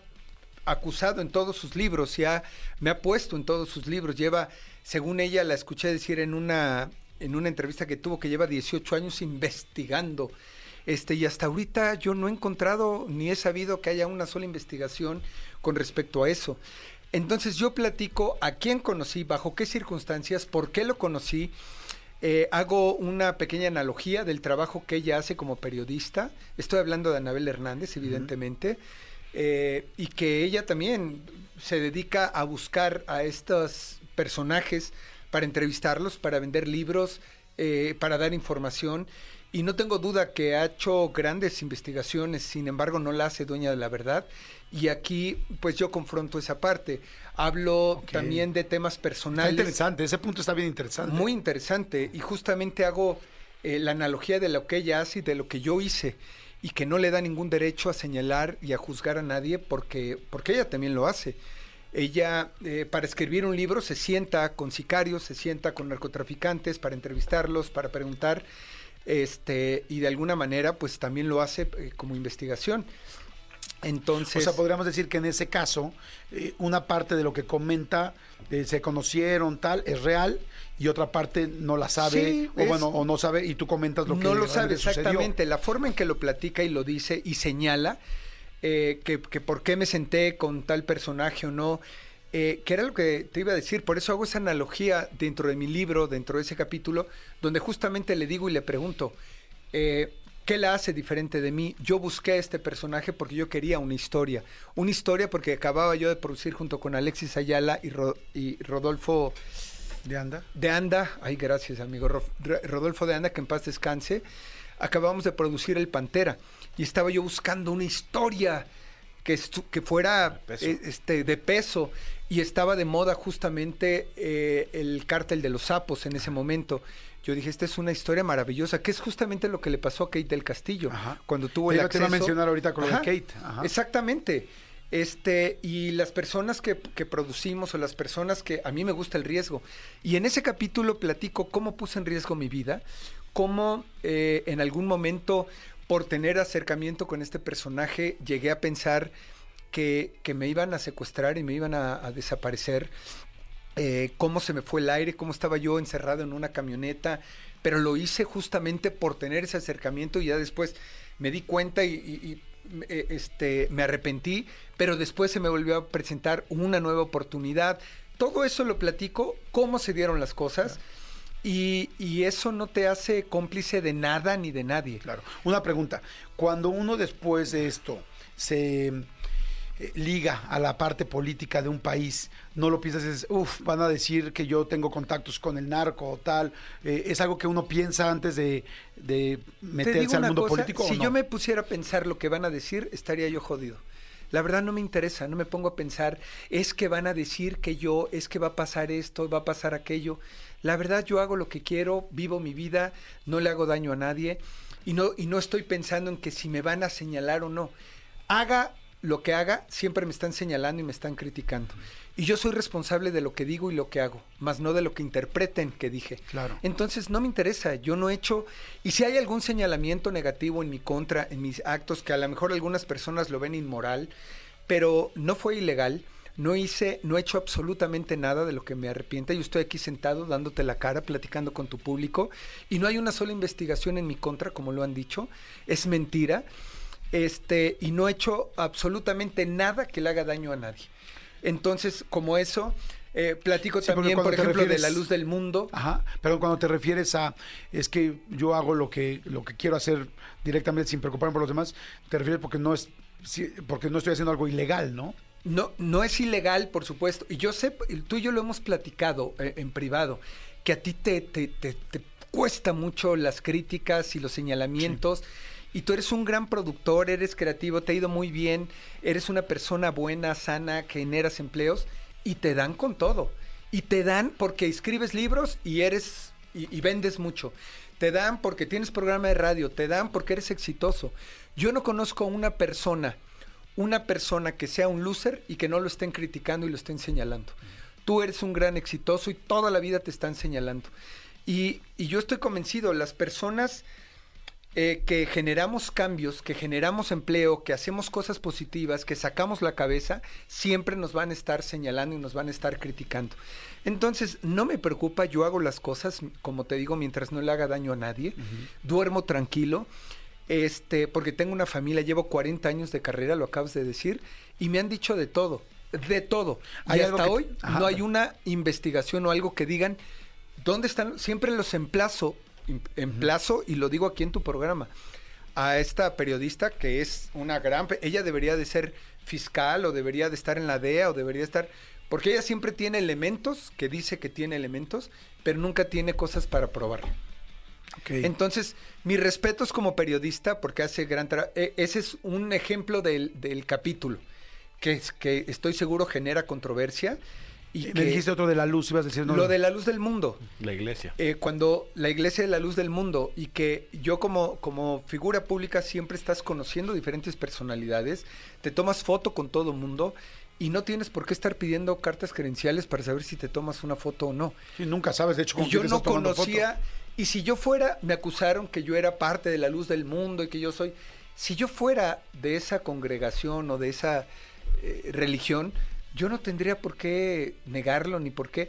acusado en todos sus libros, y ha- me ha puesto en todos sus libros. Lleva, según ella, la escuché decir en una, en una entrevista que tuvo, que lleva 18 años investigando. Este, y hasta ahorita yo no he encontrado ni he sabido que haya una sola investigación con respecto a eso. Entonces yo platico a quién conocí, bajo qué circunstancias, por qué lo conocí. Eh, hago una pequeña analogía del trabajo que ella hace como periodista. Estoy hablando de Anabel Hernández, evidentemente, eh, y que ella también se dedica a buscar a estos personajes para entrevistarlos, para vender libros, eh, para dar información. Y no tengo duda que ha hecho grandes investigaciones, sin embargo no la hace dueña de la verdad. Y aquí pues yo confronto esa parte. Hablo también de temas Está personales. interesante, ese punto está bien interesante. Muy interesante. Y justamente hago eh, la analogía de lo que ella hace y de lo que yo hice. Y que no le da ningún derecho a señalar y a juzgar a nadie porque, porque ella también lo hace. Ella, eh, para escribir un libro, se sienta con sicarios, se sienta con narcotraficantes para entrevistarlos, para preguntar, este, y de alguna manera, pues también lo hace eh, como investigación. Entonces, O sea, podríamos decir que en ese caso, eh, una parte de lo que comenta, se conocieron, tal, es real, y otra parte no la sabe, Sí, o es- bueno, o no sabe, y tú comentas lo que no lo sabe sucedió. exactamente. La forma en que lo platica y lo dice y señala eh, que, que por qué me senté con tal personaje o no, eh, que era lo que te iba a decir. Por eso hago esa analogía dentro de mi libro, dentro de ese capítulo, donde justamente le digo y le pregunto, eh, ¿qué la hace diferente de mí? Yo busqué a este personaje porque yo quería una historia. Una historia porque acababa yo de producir junto con Alexis Ayala y, Ro- y Rodolfo ¿De anda? de Anda, ay gracias amigo, Ro- Ro- Rodolfo de Anda, que en paz descanse, acabamos de producir El Pantera y estaba yo buscando una historia que, fuera peso. eh, este, de peso y estaba de moda justamente eh, el cártel de los sapos en ese momento. Yo dije, esta es una historia maravillosa, que es justamente lo que le pasó a Kate del Castillo, Ajá. cuando tuvo Te el iba- te iba a acceso. mencionar ahorita con lo de Kate, ajá. Exactamente. Este, y las personas que, que producimos o las personas que a mí me gusta el riesgo. Y en ese capítulo platico cómo puse en riesgo mi vida, cómo eh, en algún momento, por tener acercamiento con este personaje, llegué a pensar que, que me iban a secuestrar y me iban a, desaparecer. eh, cómo se me fue el aire, cómo estaba yo encerrado en una camioneta, pero lo hice justamente por tener ese acercamiento y ya después me di cuenta y, eh, este, me arrepentí, pero después se me volvió a presentar una nueva oportunidad. Todo eso lo platico, cómo se dieron las cosas. Y, y eso no te hace cómplice de nada ni de nadie. Claro. Una pregunta. Cuando uno después de esto se eh, liga a la parte política de un país, no lo piensas, es, uff, van a decir que yo tengo contactos con el narco o tal. Eh, ¿Es algo que uno piensa antes de, de Te meterse al mundo cosa, político? o Si no? yo me pusiera a pensar lo que van a decir, estaría yo jodido. La verdad no me interesa, no me pongo a pensar, es que van a decir que yo, es que va a pasar esto, va a pasar aquello. La verdad yo hago lo que quiero, vivo mi vida, no le hago daño a nadie y no, y no estoy pensando en que si me van a señalar o no. Haga lo que haga, siempre me están señalando y me están criticando. Y yo soy responsable de lo que digo y lo que hago, más no de lo que interpreten que dije. Claro. Entonces no me interesa, yo no he hecho, y si hay algún señalamiento negativo en mi contra, en mis actos, que a lo mejor algunas personas lo ven inmoral, pero no fue ilegal, no hice, no he hecho absolutamente nada de lo que me arrepienta, yo estoy aquí sentado dándote la cara, platicando con tu público, y no hay una sola investigación en mi contra, como lo han dicho, es mentira, este, y no he hecho absolutamente nada que le haga daño a nadie. Entonces, como eso, eh, platico Sí, también, por ejemplo, de la luz del mundo. Ajá, pero cuando te refieres a es que yo hago lo que lo que quiero hacer directamente sin preocuparme por los demás, te refieres porque no es sí, porque no estoy haciendo algo ilegal, ¿no? No, no es ilegal, por supuesto. Y yo sé, tú y yo lo hemos platicado eh, en privado, que a ti te, te, te- te cuesta mucho las críticas y los señalamientos. Y tú eres un gran productor, eres creativo, te ha ido muy bien, eres una persona buena, sana, que generas empleos y te dan con todo. Y te dan porque escribes libros y eres y, y vendes mucho. Te dan porque tienes programa de radio, te dan porque eres exitoso. Yo no conozco a una persona una persona que sea un loser y que no lo estén criticando y lo estén señalando. Tú eres un gran exitoso y toda la vida te están señalando. Y, y yo estoy convencido, las personas eh, que generamos cambios, que generamos empleo, que hacemos cosas positivas, que sacamos la cabeza, siempre nos van a estar señalando y nos van a estar criticando. Entonces, no me preocupa, yo hago las cosas, como te digo, mientras no le haga daño a nadie, duermo tranquilo, este, porque tengo una familia, llevo 40 años de carrera, lo acabas de decir, y me han dicho de todo, de todo. Hay y hasta que- hoy Ajá. no hay una investigación o algo que digan dónde están. Siempre los emplazo, em- emplazo y lo digo aquí en tu programa a esta periodista que es una gran, ella debería de ser fiscal o debería de estar en la DEA o debería estar porque ella siempre tiene elementos que dice que tiene elementos, pero nunca tiene cosas para probar. Entonces, mis respetos como periodista, porque hace gran trabajo. ese es un ejemplo del, del capítulo, que, es- que estoy seguro genera controversia. Y Me que- dijiste otro de la luz, ibas no. lo de la luz del mundo. La iglesia. Eh, cuando la iglesia de la luz del mundo y que yo como, como figura pública siempre estás conociendo diferentes personalidades, te tomas foto con todo mundo y no tienes por qué estar pidiendo cartas credenciales para saber si te tomas una foto o no. Sí, nunca sabes, de hecho, con Y yo no conocía, y si yo fuera, me acusaron que yo era parte de la luz del mundo y que yo soy, si yo fuera de esa congregación o de esa eh, religión, yo no tendría por qué negarlo ni por qué.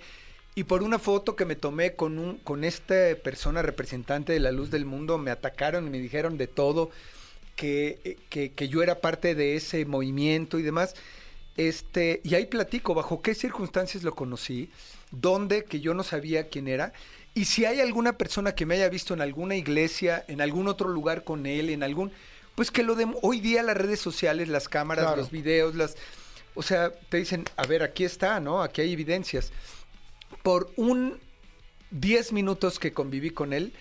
Y por una foto que me tomé con un con esta persona representante de la luz del mundo, me atacaron y me dijeron de todo, que, eh, que, que yo era parte de ese movimiento y demás. Este, y ahí platico bajo qué circunstancias lo conocí, dónde, que yo no sabía quién era, y si hay alguna persona que me haya visto en alguna iglesia, en algún otro lugar con él, en algún, pues que lo de hoy día las redes sociales, las cámaras, Claro. los videos, las, o sea, te dicen, a ver, aquí está, ¿no? Aquí hay evidencias. Por un 10 minutos que conviví con él,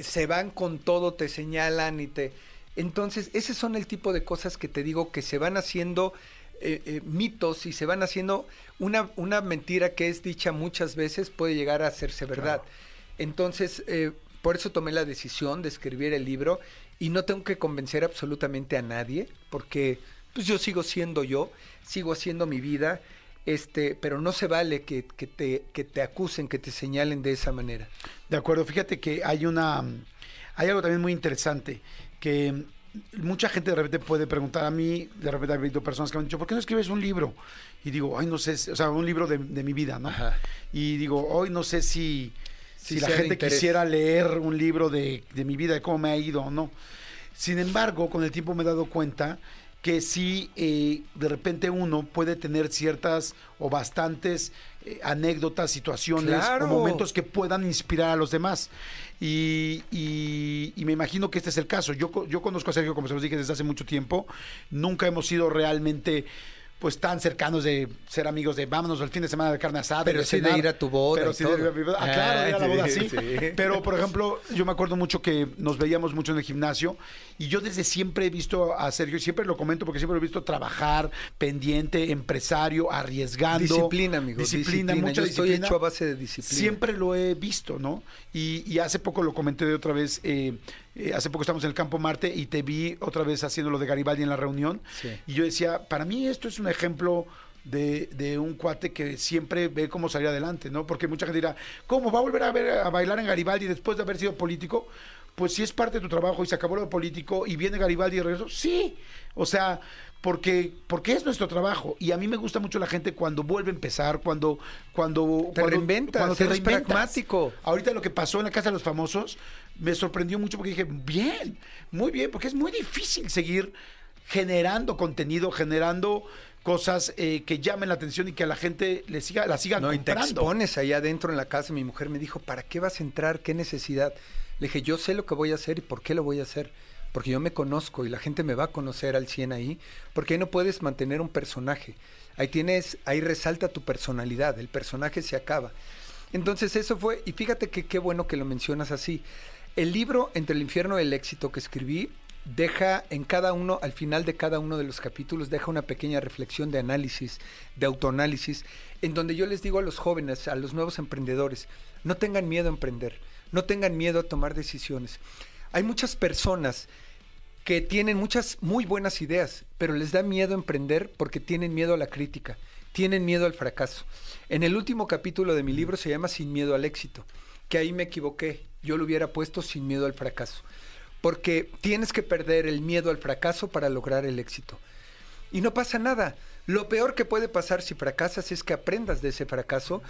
se van con todo, te señalan y te... Entonces, ese son el tipo de cosas que te digo que se van haciendo eh, eh, mitos y se van haciendo una, una mentira que es dicha muchas veces puede llegar a hacerse verdad. Entonces, eh, por eso tomé la decisión de escribir el libro y no tengo que convencer absolutamente a nadie porque pues yo sigo siendo yo, sigo haciendo mi vida, este, pero no se vale que, que te, que te acusen, que te señalen de esa manera. De acuerdo, fíjate que hay una hay algo también muy interesante que mucha gente de repente puede preguntar a mí, de repente ha habido personas que me han dicho, ¿por qué no escribes un libro? Y digo, ay, no sé, o sea, un libro de, de mi vida, ¿no? Ajá. Y digo, hoy no sé si, si, Si la gente interés. quisiera leer un libro de, de mi vida, de cómo me ha ido o no. Sin embargo, con el tiempo me he dado cuenta que sí, eh, de repente uno puede tener ciertas o bastantes eh, anécdotas, situaciones Claro. o momentos que puedan inspirar a los demás. Y, y- y me imagino que este es el caso. Yo, yo conozco a Sergio, como se los dije, desde hace mucho tiempo. Nunca hemos sido realmente pues tan cercanos de ser amigos de vámonos el fin de semana de carne asada. Pero de sí de ir a tu boda Pero y sí de ir a mi boda. Ah, claro, de ir a la Ah, boda, sí, sí. sí. Pero, por ejemplo, yo me acuerdo mucho que nos veíamos mucho en el gimnasio y yo desde siempre he visto a Sergio, y siempre lo comento porque siempre lo he visto trabajar, pendiente, empresario, arriesgando. Disciplina, amigo. Disciplina, mucha Yo estoy disciplina. hecho a base de disciplina. Siempre lo he visto, ¿no? Y, y hace poco lo comenté de otra vez, eh, eh, hace poco estamos en el Campo Marte y te vi otra vez haciendo lo de Garibaldi en la reunión. Sí. Y yo decía, para mí esto es un ejemplo de, de un cuate que siempre ve cómo salir adelante, ¿no? Porque mucha gente dirá, ¿cómo va a volver a, ver, a bailar en Garibaldi después de haber sido político? Pues si es parte de tu trabajo y se acabó lo político y viene Garibaldi y regreso, sí. O sea, porque, porque es nuestro trabajo. Y a mí me gusta mucho la gente cuando vuelve a empezar, cuando... cuando Te cuando- reinventas, cuando te eres pragmático. Ahorita lo que pasó en la Casa de los Famosos me sorprendió mucho porque dije, bien, muy bien, porque es muy difícil seguir generando contenido, generando cosas eh, que llamen la atención y que a la gente le siga, la siga No, y te comprando. expones allá adentro en la casa. Mi mujer me dijo, ¿para qué vas a entrar? ¿Qué necesidad? Le dije, yo sé lo que voy a hacer y por qué lo voy a hacer. Porque yo me conozco y la gente me va a conocer al 100 ahí. Porque ahí no puedes mantener un personaje. Ahí tienes, ahí resalta tu personalidad. El personaje se acaba. Entonces eso fue, y fíjate que qué bueno que lo mencionas así. El libro Entre el infierno y el éxito que escribí deja en cada uno, al final de cada uno de los capítulos, deja una pequeña reflexión de análisis, de autoanálisis, en donde yo les digo a los jóvenes, a los nuevos emprendedores, no tengan miedo a emprender, no tengan miedo a tomar decisiones. Hay muchas personas que tienen muchas muy buenas ideas, pero les da miedo emprender porque tienen miedo a la crítica, tienen miedo al fracaso. En el último capítulo de mi libro se llama Sin miedo al éxito, que ahí me equivoqué, yo lo hubiera puesto sin miedo al fracaso, porque tienes que perder el miedo al fracaso para lograr el éxito. Y no pasa nada. Lo peor que puede pasar si fracasas es que aprendas de ese fracaso.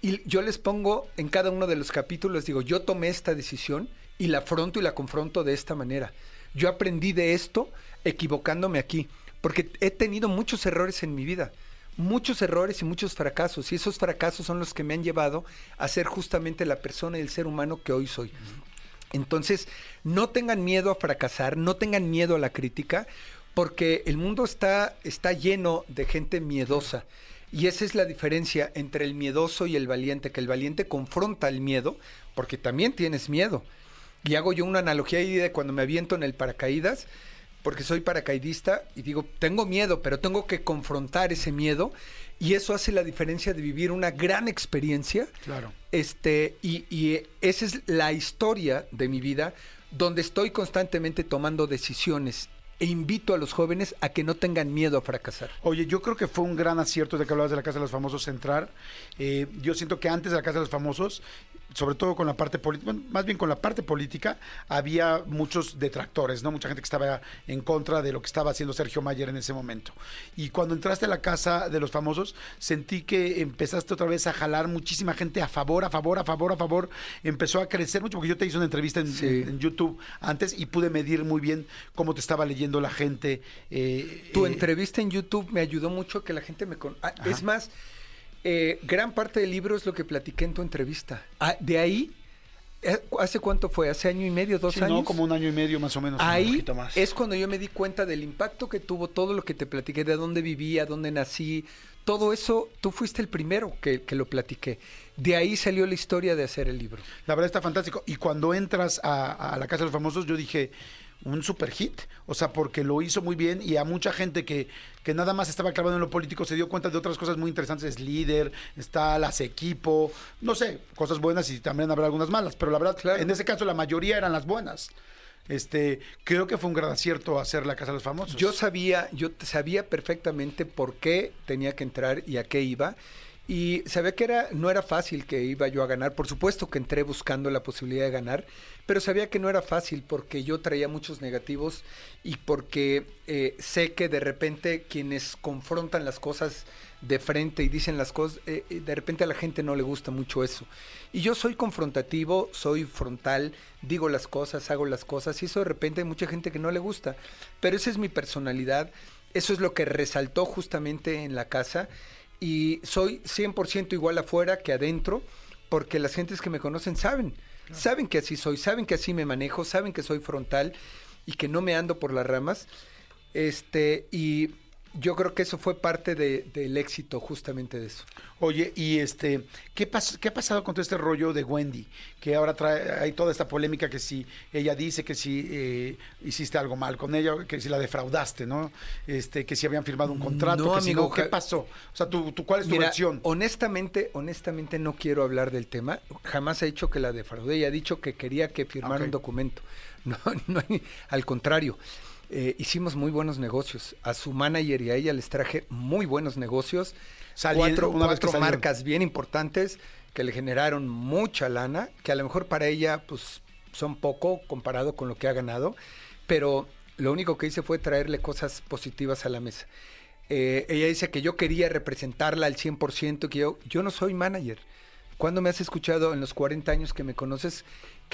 Y yo les pongo en cada uno de los capítulos, digo, yo tomé esta decisión y la afronto y la confronto de esta manera. Yo aprendí de esto equivocándome aquí, porque he tenido muchos errores en mi vida, muchos errores y muchos fracasos, y esos fracasos son los que me han llevado a ser justamente la persona y el ser humano que hoy soy. Entonces, no tengan miedo a fracasar, no tengan miedo a la crítica, porque el mundo está, está lleno de gente miedosa. Y esa es la diferencia entre el miedoso y el valiente, que el valiente confronta el miedo, porque también tienes miedo. Y hago yo una analogía ahí de cuando me aviento en el paracaídas, porque soy paracaidista, y digo, tengo miedo, pero tengo que confrontar ese miedo, y eso hace la diferencia de vivir una gran experiencia Claro. este, y, y esa es la historia de mi vida, donde estoy constantemente tomando decisiones e invito a los jóvenes a que no tengan miedo a fracasar. Oye, yo creo que fue un gran acierto de que hablabas de la Casa de los Famosos entrar. Eh, yo siento que antes de la Casa de los Famosos sobre todo con la parte política, bueno, más bien con la parte política, había muchos detractores, ¿no? Mucha gente que estaba en contra de lo que estaba haciendo Sergio Mayer en ese momento. Y cuando entraste a la casa de los famosos, sentí que empezaste otra vez a jalar muchísima gente a favor, a favor, a favor, a favor. Empezó a crecer mucho, porque yo te hice una entrevista en, Sí. en- en YouTube antes y pude medir muy bien cómo te estaba leyendo la gente. eh, Tu eh, entrevista en YouTube me ayudó mucho que la gente me... con- Ah, es más, eh, gran parte del libro es lo que platiqué en tu entrevista. Ah, de ahí, eh, ¿hace cuánto fue? ¿Hace año y medio, dos sí, años? no, como un año y medio más o menos. un Ahí poquito más. es cuando yo me di cuenta del impacto que tuvo todo lo que te platiqué, de dónde vivía, dónde nací, todo eso, tú fuiste el primero que, que lo platiqué. De ahí salió la historia de hacer el libro. La verdad está fantástico. Y cuando entras a, a la Casa de los Famosos, yo dije, un super hit. O sea, porque lo hizo muy bien y a mucha gente que, que nada más estaba clavado en lo político se dio cuenta de otras cosas muy interesantes. Es líder, está las equipo, no sé, cosas buenas y también habrá algunas malas. Pero la verdad, Claro. en ese caso la mayoría eran las buenas. Este, creo que fue un gran acierto hacer la Casa de los Famosos. Yo sabía, yo sabía perfectamente por qué tenía que entrar y a qué iba. Y sabía que era, no era fácil que iba yo a ganar. Por supuesto que entré buscando la posibilidad de ganar, pero sabía que no era fácil porque yo traía muchos negativos y porque eh, sé que de repente quienes confrontan las cosas de frente y dicen las cosas, eh, eh, de repente a la gente no le gusta mucho eso. Y yo soy confrontativo, soy frontal, digo las cosas, hago las cosas, y eso de repente hay mucha gente que no le gusta. Pero esa es mi personalidad, eso es lo que resaltó justamente en la casa, y soy 100% igual afuera que adentro, porque las gentes que me conocen saben, saben que así soy, saben que así me manejo, saben que soy frontal y que no me ando por las ramas. Este, y yo creo que eso fue parte de- del éxito justamente de eso. Oye, y este, ¿qué, pas- ¿qué ha pasado con todo este rollo de Wendy? Que ahora trae, hay toda esta polémica que si ella dice que si eh, hiciste algo mal con ella, que si la defraudaste, ¿no? Este, que si habían firmado un contrato, No, que si amigo, no, ¿qué pasó? O sea, tú, tú, ¿cuál es tu Mira, versión? honestamente, honestamente no quiero hablar del tema. Jamás ha dicho que la defraudé. Ella ha dicho que quería que firmara un documento. No, no al contrario. Eh, hicimos muy buenos negocios. A su manager y a ella les traje muy buenos negocios. Salieron- cuatro marcas bien importantes que le generaron mucha lana, que a lo mejor para ella pues son poco comparado con lo que ha ganado, pero lo único que hice fue traerle cosas positivas a la mesa. Eh, ella dice que yo quería representarla al 100%, que yo, yo no soy manager. ¿Cuándo me has escuchado en los 40 años que me conoces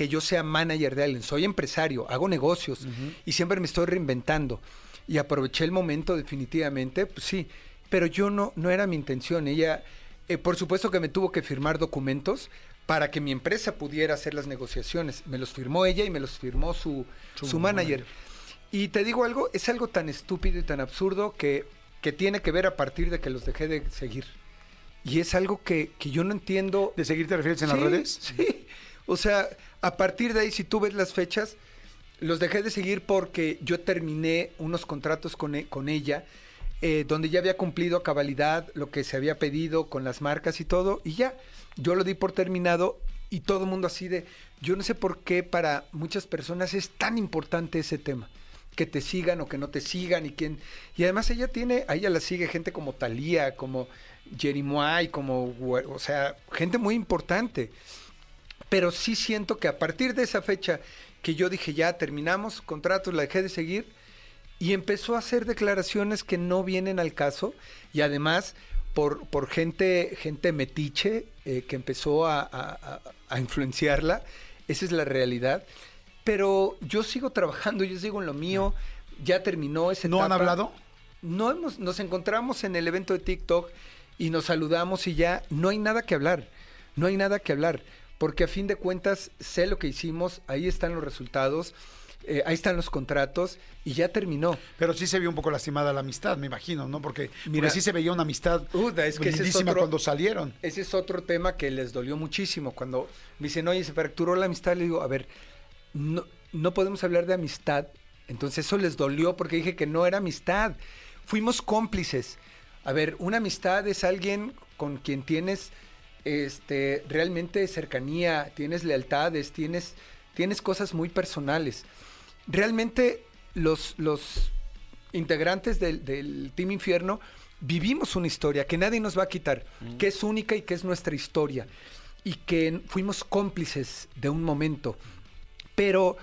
que yo sea manager de alguien? Soy empresario, hago negocios y siempre me estoy reinventando. Y aproveché el momento definitivamente, pues sí, pero yo no, no era mi intención. Ella, eh, por supuesto que me tuvo que firmar documentos para que mi empresa pudiera hacer las negociaciones. Me los firmó ella y me los firmó su, su, manager. Y te digo algo, es algo tan estúpido y tan absurdo que, que tiene que ver a partir de que los dejé de seguir. Y es algo que, que yo no entiendo. ¿De seguir te refieres en las Sí, redes? Sí. O sea, a partir de ahí, si tú ves las fechas, los dejé de seguir porque yo terminé unos contratos con, e- con ella, eh, donde ya había cumplido a cabalidad lo que se había pedido con las marcas y todo, y ya, yo lo di por terminado y todo el mundo así de, yo no sé por qué para muchas personas es tan importante ese tema que te sigan o que no te sigan y quién y además ella tiene a ella la sigue gente como Talía como Jerimoy como Hue- o sea gente muy importante pero sí siento que a partir de esa fecha que yo dije ya terminamos contratos la dejé de seguir y empezó a hacer declaraciones que no vienen al caso y además por, por gente gente metiche eh, que empezó a, a- a- a influenciarla esa es la realidad pero yo sigo trabajando yo sigo en lo mío ya terminó ese ¿No han hablado? no hemos, nos encontramos en el evento de TikTok y nos saludamos y ya no hay nada que hablar. No hay nada que hablar. Porque a fin de cuentas sé lo que hicimos, ahí están los resultados, eh, ahí están los contratos y ya terminó. Pero sí se vio un poco lastimada la amistad, me imagino, ¿no? Porque, Mira- porque sí se veía una amistad Uda, es que ese es otro- cuando salieron. Ese es otro tema que les dolió muchísimo. Cuando me dicen, oye, se fracturó la amistad, le digo, a ver, no, no podemos hablar de amistad. Entonces eso les dolió porque dije que no era amistad. Fuimos cómplices. A ver, una amistad es alguien con quien tienes este, realmente cercanía, tienes lealtades, tienes, tienes cosas muy personales. Realmente los, los integrantes del, del Team Infierno vivimos una historia que nadie nos va a quitar, que es única y que es nuestra historia. y que fuimos cómplices de un momento. Pero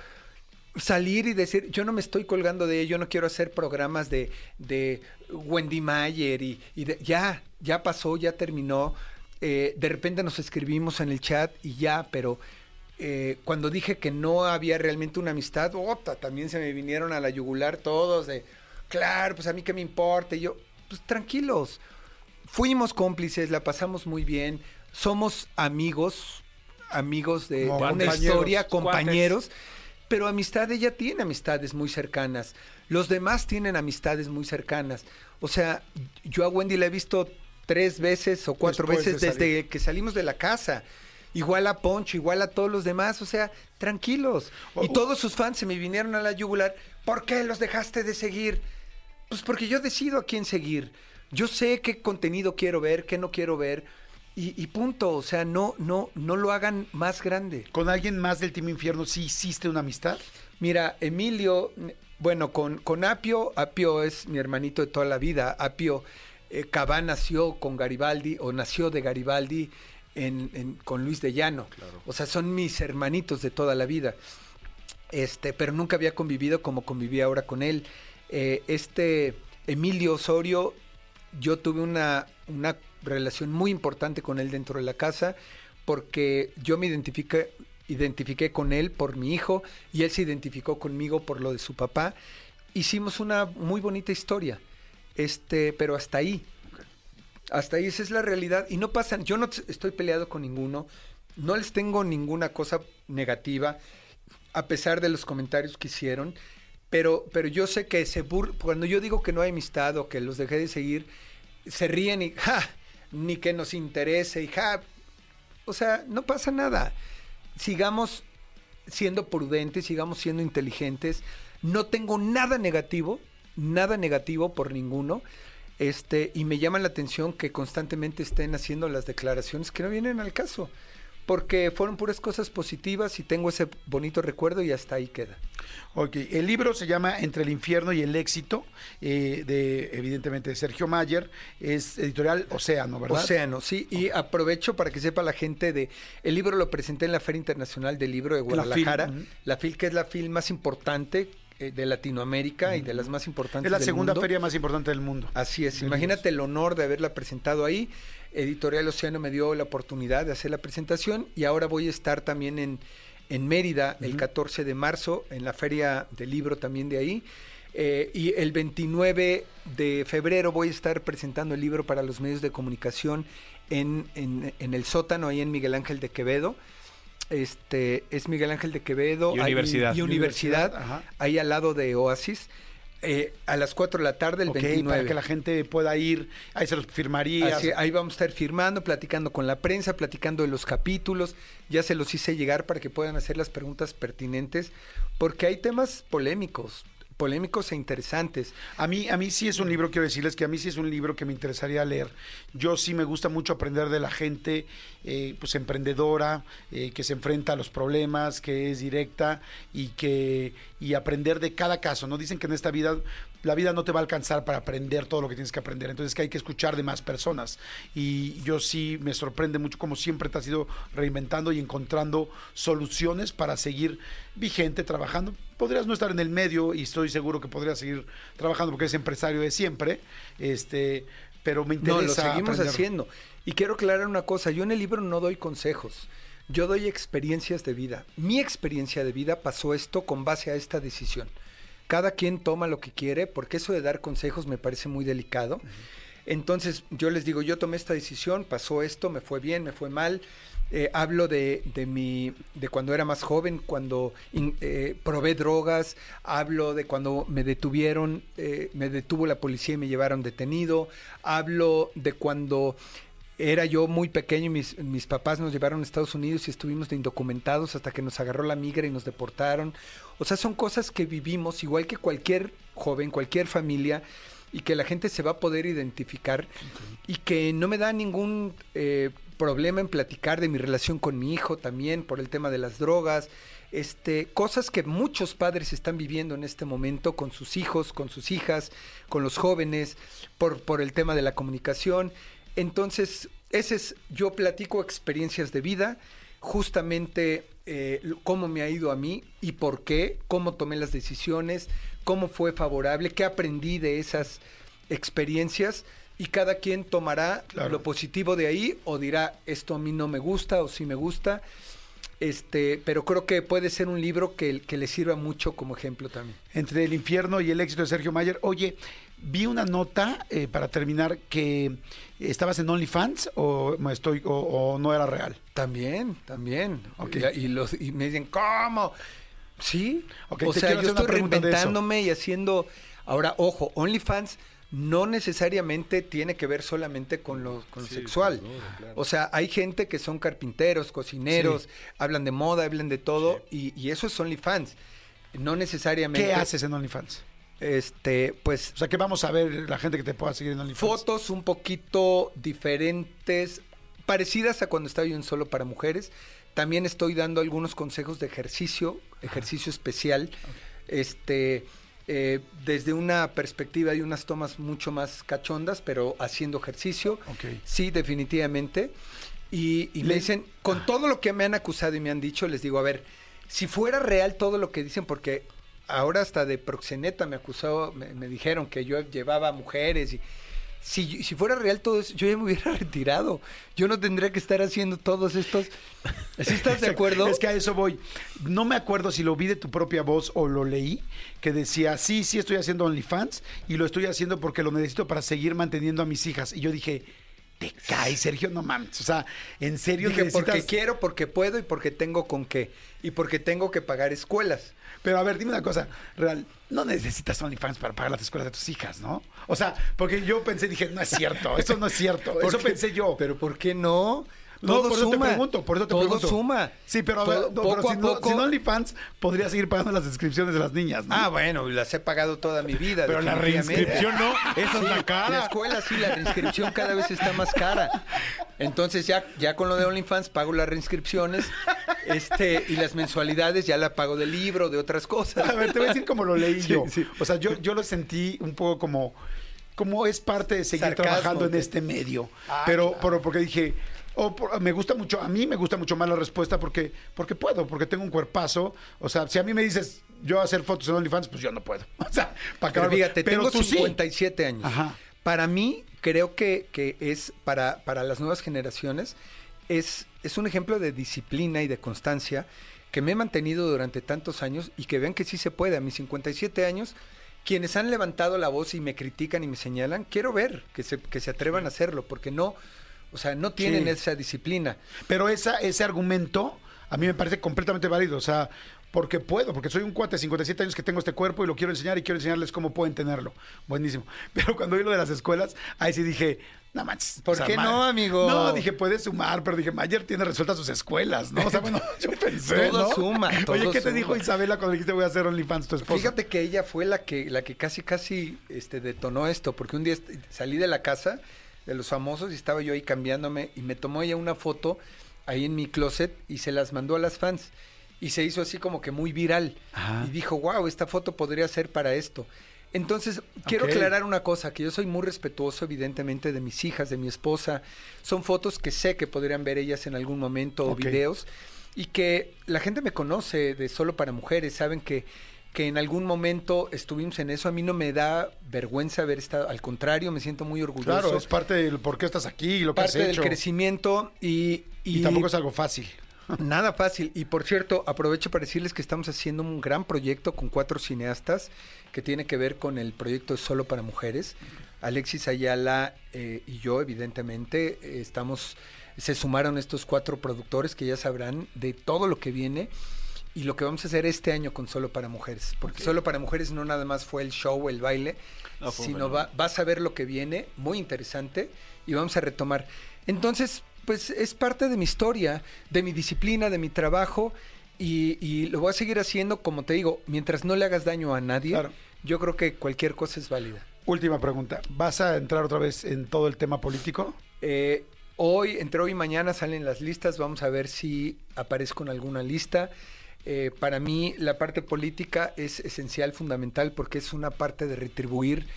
salir y decir, yo no me estoy colgando de ello, no quiero hacer programas de, de Wendy Mayer y, y de- ya, ya pasó, ya terminó. Eh, de repente nos escribimos en el chat y ya, pero eh, cuando dije que no había realmente una amistad, ota, también se me vinieron a la yugular todos de, claro, pues a mí qué me importa. Y yo, pues tranquilos, fuimos cómplices, la pasamos muy bien, somos amigos, amigos de, una compañeros, historia, compañeros, pero amistad ella tiene amistades muy cercanas. Los demás tienen amistades muy cercanas. O sea, yo a Wendy la he visto tres veces o cuatro Después de veces desde que salimos de la casa. Igual a Poncho, igual a todos los demás, o sea, tranquilos. Y todos sus fans se me vinieron a la yugular. ¿Por qué los dejaste de seguir? Pues porque yo decido a quién seguir. Yo sé qué contenido quiero ver, qué no quiero ver. Y, y punto. O sea, no, no, no lo hagan más grande. ¿Con alguien más del Team Infierno sí hiciste una amistad? Mira, Emilio, bueno, con, con Apio, Apio es mi hermanito de toda la vida. Apio eh, Cabá nació con Garibaldi o nació de Garibaldi en, en- con Luis de Llano. O sea, son mis hermanitos de toda la vida. Este, pero nunca había convivido como conviví ahora con él. Eh, este Emilio Osorio, yo tuve una, una relación muy importante con él dentro de la casa porque yo me identifiqué, identifiqué con él por mi hijo y él se identificó conmigo por lo de su papá. Hicimos una muy bonita historia, este, pero hasta ahí. Hasta ahí esa es la realidad y no pasan, yo no estoy peleado con ninguno, no les tengo ninguna cosa negativa a pesar de los comentarios que hicieron, pero pero yo sé que se bur cuando yo digo que no hay amistad o que los dejé de seguir, se ríen y ja, ni que nos interese y ja, o sea, no pasa nada. Sigamos siendo prudentes, sigamos siendo inteligentes. No tengo nada negativo, nada negativo por ninguno. Este, y me llama la atención que constantemente estén haciendo las declaraciones que no vienen al caso. Porque fueron puras cosas positivas y tengo ese bonito recuerdo y hasta ahí queda. Ok, el libro se llama Entre el infierno y el éxito, eh, de evidentemente de Sergio Mayer, es editorial Océano, ¿verdad? Océano, sí. Y aprovecho para que sepa la gente de. El libro lo presenté en la Feria Internacional del Libro de La FIL, Guadalajara. La FIL, que es la FIL más importante de Latinoamérica y de las más importantes Es la del segunda mundo. feria más importante del mundo. Así es, imagínate el honor de haberla presentado ahí. Editorial Océano me dio la oportunidad de hacer la presentación y ahora voy a estar también en, en Mérida el 14 de marzo, en la feria del libro también de ahí. Eh, y el 29 de febrero voy a estar presentando el libro para los medios de comunicación en, en- en el sótano, ahí en Miguel Ángel de Quevedo. Este es Miguel Ángel de Quevedo Y ahí- universidad. y universidad, Ajá. ahí al lado de Oasis. eh, a las 4 de la tarde, el Ok, 29. para que la gente pueda ir, ahí se los firmarías. Así, ahí vamos a estar firmando, platicando con la prensa, platicando de los capítulos. Ya se los hice llegar para que puedan hacer las preguntas pertinentes, porque hay temas polémicos, polémicos e interesantes. A mí, a mí sí es un libro, quiero decirles que a mí sí es un libro que me interesaría leer. Yo sí me gusta mucho aprender de la gente, eh, pues emprendedora, eh, que se enfrenta a los problemas, que es directa y que y aprender de cada caso. No dicen que en esta vida la vida no te va a alcanzar para aprender todo lo que tienes que aprender. Entonces que hay que escuchar de más personas. Y yo sí me sorprende mucho como siempre te has ido reinventando y encontrando soluciones para seguir vigente, trabajando. Podrías no estar en el medio y estoy seguro que podrías seguir trabajando porque eres empresario de siempre. Este, pero me interesa. No, lo seguimos aprender. haciendo. Y quiero aclarar una cosa, yo en el libro no doy consejos, yo doy experiencias de vida. Mi experiencia de vida pasó esto con base a esta decisión. Cada quien toma lo que quiere, porque eso de dar consejos me parece muy delicado. Entonces yo les digo, yo tomé esta decisión, pasó esto, me fue bien, me fue mal. Eh, hablo de, de mi de cuando era más joven, cuando in- eh, probé drogas, hablo de cuando me detuvieron, eh, me detuvo la policía y me llevaron detenido, hablo de cuando era yo muy pequeño y mis, mis papás nos llevaron a Estados Unidos y estuvimos de indocumentados hasta que nos agarró la migra y nos deportaron. O sea, son cosas que vivimos igual que cualquier joven, cualquier familia y que la gente se va a poder identificar y que no me da ningún eh, problema en platicar de mi relación con mi hijo también por el tema de las drogas, este, cosas que muchos padres están viviendo en este momento con sus hijos, con sus hijas, con los jóvenes, por, por el tema de la comunicación. Entonces, ese es, yo platico experiencias de vida, justamente eh, cómo me ha ido a mí y por qué, cómo tomé las decisiones, cómo fue favorable, qué aprendí de esas experiencias y cada quien tomará Claro. lo positivo de ahí o dirá esto a mí no me gusta o sí me gusta. Este, pero creo que puede ser un libro que, que le sirva mucho como ejemplo también. entre el infierno y el éxito de Sergio Mayer. Oye, vi una nota eh, para terminar que estabas en OnlyFans o estoy o, o no era real. También, también. Ok. Y, y los, y me dicen, ¿cómo? Sí. O sea, yo estoy reinventándome y haciendo... Ahora, ojo, OnlyFans no necesariamente tiene que ver solamente con lo, con lo sexual. O sea, hay gente que son carpinteros, cocineros, hablan de moda, hablan de todo, y, y eso es OnlyFans. No necesariamente... ¿Qué haces en OnlyFans? Este, pues O sea, ¿qué vamos a ver la gente que te pueda seguir en OnlyFans? fotos un poquito diferentes, parecidas a cuando estaba yo en Solo para Mujeres. También estoy dando algunos consejos de ejercicio, ejercicio especial. Este, eh, desde una perspectiva hay unas tomas mucho más cachondas, pero haciendo ejercicio. Sí, definitivamente. Y, y me dicen, con todo lo que me han acusado y me han dicho, les digo, a ver, si fuera real todo lo que dicen, porque ahora hasta de proxeneta me acusó, me, me dijeron que yo llevaba mujeres y si, si fuera real todo eso, yo ya me hubiera retirado. Yo no tendría que estar haciendo todos estos. ¿Sí estás de acuerdo? Es que a eso voy. No me acuerdo si lo vi de tu propia voz o lo leí, que decía, sí, sí estoy haciendo OnlyFans y lo estoy haciendo porque lo necesito para seguir manteniendo a mis hijas. Y yo dije, te caes, Sergio, no mames. O sea, en serio Dije, porque quiero, porque puedo y porque tengo con qué. Y porque tengo que pagar escuelas. Pero a ver, dime una cosa, real, no necesitas OnlyFans para pagar las escuelas de tus hijas, ¿no? O sea, porque yo pensé, dije, no es cierto, eso no es cierto, eso pensé yo. Pero ¿por qué no? No, Todo por eso te suma. pregunto, por eso te Todo pregunto. suma. Sí, pero, a ver, Todo- no, pero poco si, a no, poco- si no OnlyFans, podría seguir pagando las inscripciones de las niñas, ¿no? Ah, bueno, las he pagado toda mi vida. Pero la reinscripción no, esa es la cara. La escuela sí, la reinscripción cada vez está más cara. Entonces ya, ya con lo de OnlyFans pago las reinscripciones este, y las mensualidades ya la pago del libro, de otras cosas. A ver, te voy a decir cómo lo leí Sí, yo. sí. O sea, yo, yo lo sentí un poco como, como es parte de seguir Sarcasmo, trabajando en este medio. Ah, pero, claro. pero porque dije, por- me gusta mucho, a mí me gusta mucho más la respuesta porque, porque puedo, porque tengo un cuerpazo. O sea, si a mí me dices yo hacer fotos en OnlyFans, pues yo no puedo. O sea, para Pero acabar. fíjate, Pero tengo tú sí. 57 años. Ajá. Para mí, creo que, que es para, para las nuevas generaciones, es, es un ejemplo de disciplina y de constancia que me he mantenido durante tantos años y que vean que sí se puede. A mis 57 años, quienes han levantado la voz y me critican y me señalan, quiero ver que se, que se atrevan a hacerlo, porque no, o sea, no tienen Sí. esa disciplina. Pero esa, ese argumento a mí me parece completamente válido. O sea, porque puedo, porque soy un cuate de 57 años que tengo este cuerpo y lo quiero enseñar y quiero enseñarles cómo pueden tenerlo. Buenísimo. Pero cuando vi lo de las escuelas, ahí sí dije, no manches. ¿Por qué no, amigo? No, dije, puede sumar, pero dije, Mayer tiene resueltas sus escuelas, ¿no? O sea, bueno, yo pensé, Todo ¿no? suma, Oye, ¿qué te dijo Isabela cuando dijiste voy a hacer OnlyFans tu esposa? Fíjate que ella fue la que, la que casi, casi este, detonó esto, porque un día salí de la casa de los famosos y estaba yo ahí cambiándome y me tomó ella una foto ahí en mi closet y se las mandó a las fans. Y se hizo así como que muy viral. Ajá. Y dijo, wow, esta foto podría ser para esto. Entonces, quiero aclarar una cosa, que yo soy muy respetuoso, evidentemente, de mis hijas, de mi esposa. Son fotos que sé que podrían ver ellas en algún momento o videos. Y que la gente me conoce de solo para mujeres, saben que, que en algún momento estuvimos en eso. A mí no me da vergüenza haber estado, al contrario, me siento muy orgulloso. Claro, es parte del por qué estás aquí y lo que parte has del hecho. crecimiento y, y tampoco es algo fácil. Nada fácil. Y por cierto, aprovecho para decirles que estamos haciendo un gran proyecto con cuatro cineastas que tiene que ver con el proyecto Solo para Mujeres. Alexis Ayala eh, y yo, evidentemente, eh, estamos, se sumaron estos cuatro productores que ya sabrán de todo lo que viene y lo que vamos a hacer este año con Solo para Mujeres. Porque Solo para Mujeres no nada más fue el show, el baile, No, sino va, vas a ver lo que viene, muy interesante, y vamos a retomar. Entonces, pues es parte de mi historia, de mi disciplina, de mi trabajo, y, y lo voy a seguir haciendo, como te digo, mientras no le hagas daño a nadie, Claro. yo creo que cualquier cosa es válida. Última pregunta. ¿Vas a entrar otra vez en todo el tema político? Eh, hoy, entre hoy y mañana salen las listas, vamos a ver si aparezco en alguna lista. Eh, para mí la parte política es esencial, fundamental, porque es una parte de retribuir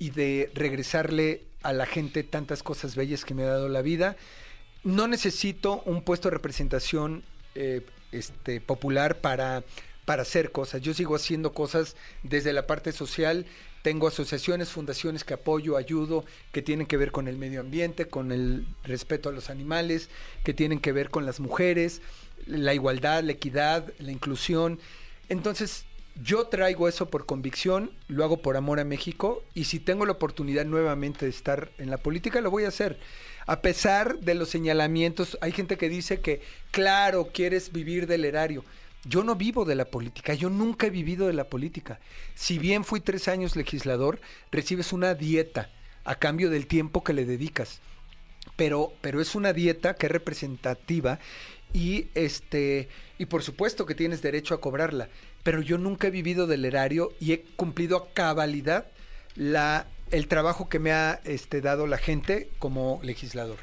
y de regresarle a la gente tantas cosas bellas que me ha dado la vida. No necesito un puesto de representación eh, este, popular para, para hacer cosas. Yo sigo haciendo cosas desde la parte social. Tengo asociaciones, fundaciones que apoyo, ayudo, que tienen que ver con el medio ambiente, con el respeto a los animales, que tienen que ver con las mujeres, la igualdad, la equidad, la inclusión. Entonces, yo traigo eso por convicción, lo hago por amor a México y si tengo la oportunidad nuevamente de estar en la política, lo voy a hacer. A pesar de los señalamientos, hay gente que dice que, claro, quieres vivir del erario. Yo no vivo de la política, yo nunca he vivido de la política. Si bien fui tres años legislador, recibes una dieta a cambio del tiempo que le dedicas. Pero, pero es una dieta que es representativa y este y por supuesto que tienes derecho a cobrarla. Pero yo nunca he vivido del erario y he cumplido a cabalidad la, el trabajo que me ha este, dado la gente como legislador.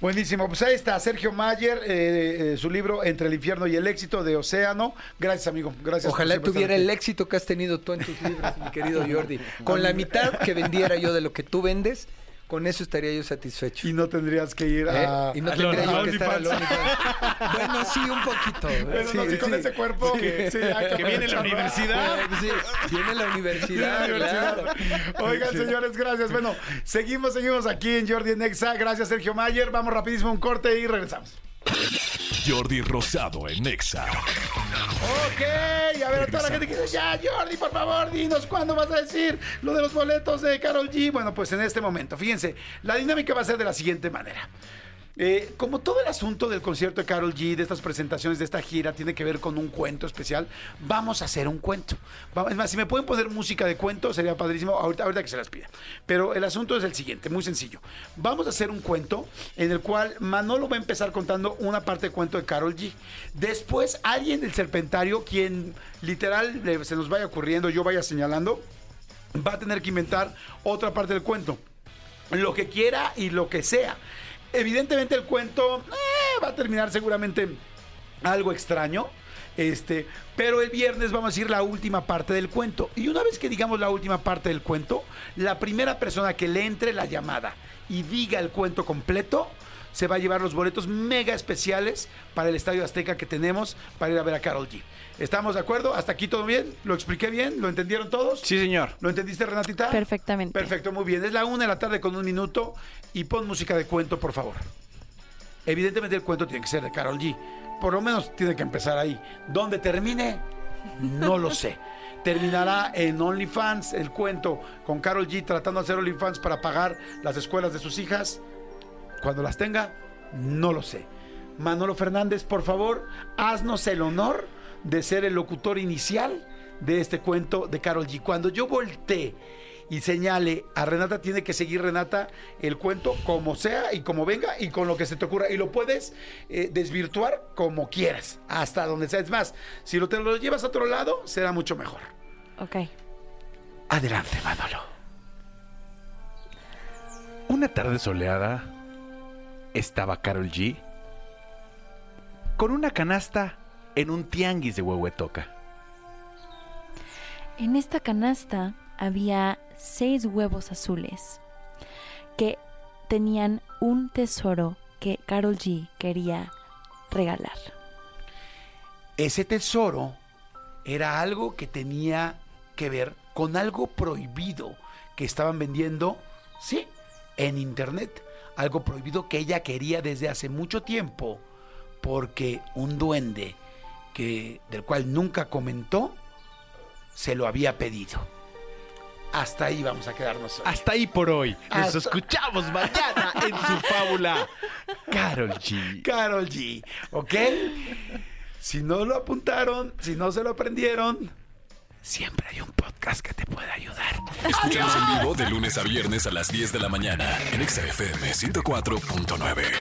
Buenísimo, pues ahí está Sergio Mayer, eh, eh, su libro Entre el infierno y el éxito de Océano. Gracias, amigo. Gracias. Ojalá tuviera el éxito que has tenido tú en tus libros, mi querido Jordi. Con la mitad que vendiera yo de lo que tú vendes, con eso estaría yo satisfecho. Y no tendrías que ir ¿Eh? a. Y no a tendría yo que estar. OnlyFans. Bueno, sí, un poquito. Pero Sí, no, sí, con sí. ese cuerpo. Sí. sí, hay Que viene la universidad. Sí, viene la universidad, Viene la claro. universidad. Oigan, señores, gracias. Bueno, seguimos, seguimos aquí en Jordi en Exa. Gracias, Sergio Mayer. Vamos rapidísimo a un corte y regresamos. Jordi Rosado en Exa. Ok, a ver, a toda la gente que dice, ya, Jordi, por favor, dinos cuándo vas a decir lo de los boletos de Carol G. Bueno, pues en este momento, fíjense, la dinámica va a ser de la siguiente manera. Eh, como todo el asunto del concierto de Carol G, de estas presentaciones, de esta gira, tiene que ver con un cuento especial, vamos a hacer un cuento. Es más, si me pueden poner música de cuento, sería padrísimo, ahorita, ahorita que se las pida. Pero el asunto es el siguiente, muy sencillo. Vamos a hacer un cuento en el cual Manolo va a empezar contando una parte de cuento de Carol G. Después, alguien del Serpentario, quien literal le- se nos vaya ocurriendo, yo vaya señalando, va a tener que inventar otra parte del cuento. Lo que quiera y lo que sea. Evidentemente el cuento eh, va a terminar seguramente algo extraño. Este, pero el viernes vamos a decir la última parte del cuento. Y una vez que digamos la última parte del cuento, la primera persona que le entre la llamada y diga el cuento completo, se va a llevar los boletos mega especiales para el Estadio Azteca que tenemos para ir a ver a Carol G. ¿Estamos de acuerdo? ¿Hasta aquí todo bien? ¿Lo expliqué bien? ¿Lo entendieron todos? Sí, señor. ¿Lo entendiste, Renatita? Perfectamente. Perfecto, muy bien. Es la una de la tarde con un minuto y pon música de cuento, por favor. Evidentemente el cuento tiene que ser de Carol G. Por lo menos tiene que empezar ahí. ¿Dónde termine? No lo sé. Terminará en OnlyFans el cuento con Carol G tratando de hacer OnlyFans para pagar las escuelas de sus hijas. Cuando las tenga, no lo sé. Manolo Fernández, por favor, haznos el honor de ser el locutor inicial de este cuento de Carol G. Cuando yo volteé y señale a Renata, tiene que seguir Renata el cuento como sea y como venga y con lo que se te ocurra. Y lo puedes eh, desvirtuar como quieras, hasta donde sea. Es más, si lo te lo llevas a otro lado, será mucho mejor. Ok. Adelante, Manolo. Una tarde soleada estaba Carol G con una canasta en un tianguis de Huehuetoca. En esta canasta había seis huevos azules que tenían un tesoro que Carol G quería regalar. Ese tesoro era algo que tenía que ver con algo prohibido que estaban vendiendo, sí, en internet. Algo prohibido que ella quería desde hace mucho tiempo porque un duende que del cual nunca comentó se lo había pedido. Hasta ahí vamos a quedarnos hoy. Hasta ahí por hoy. Nos Hasta- escuchamos mañana en su fábula. Carol G. Carol G, ¿ok? Si no lo apuntaron, si no se lo aprendieron, siempre hay un podcast que te puede ayudar. Escúchanos en vivo de lunes a viernes a las 10 de la mañana en Exa FM 104.9.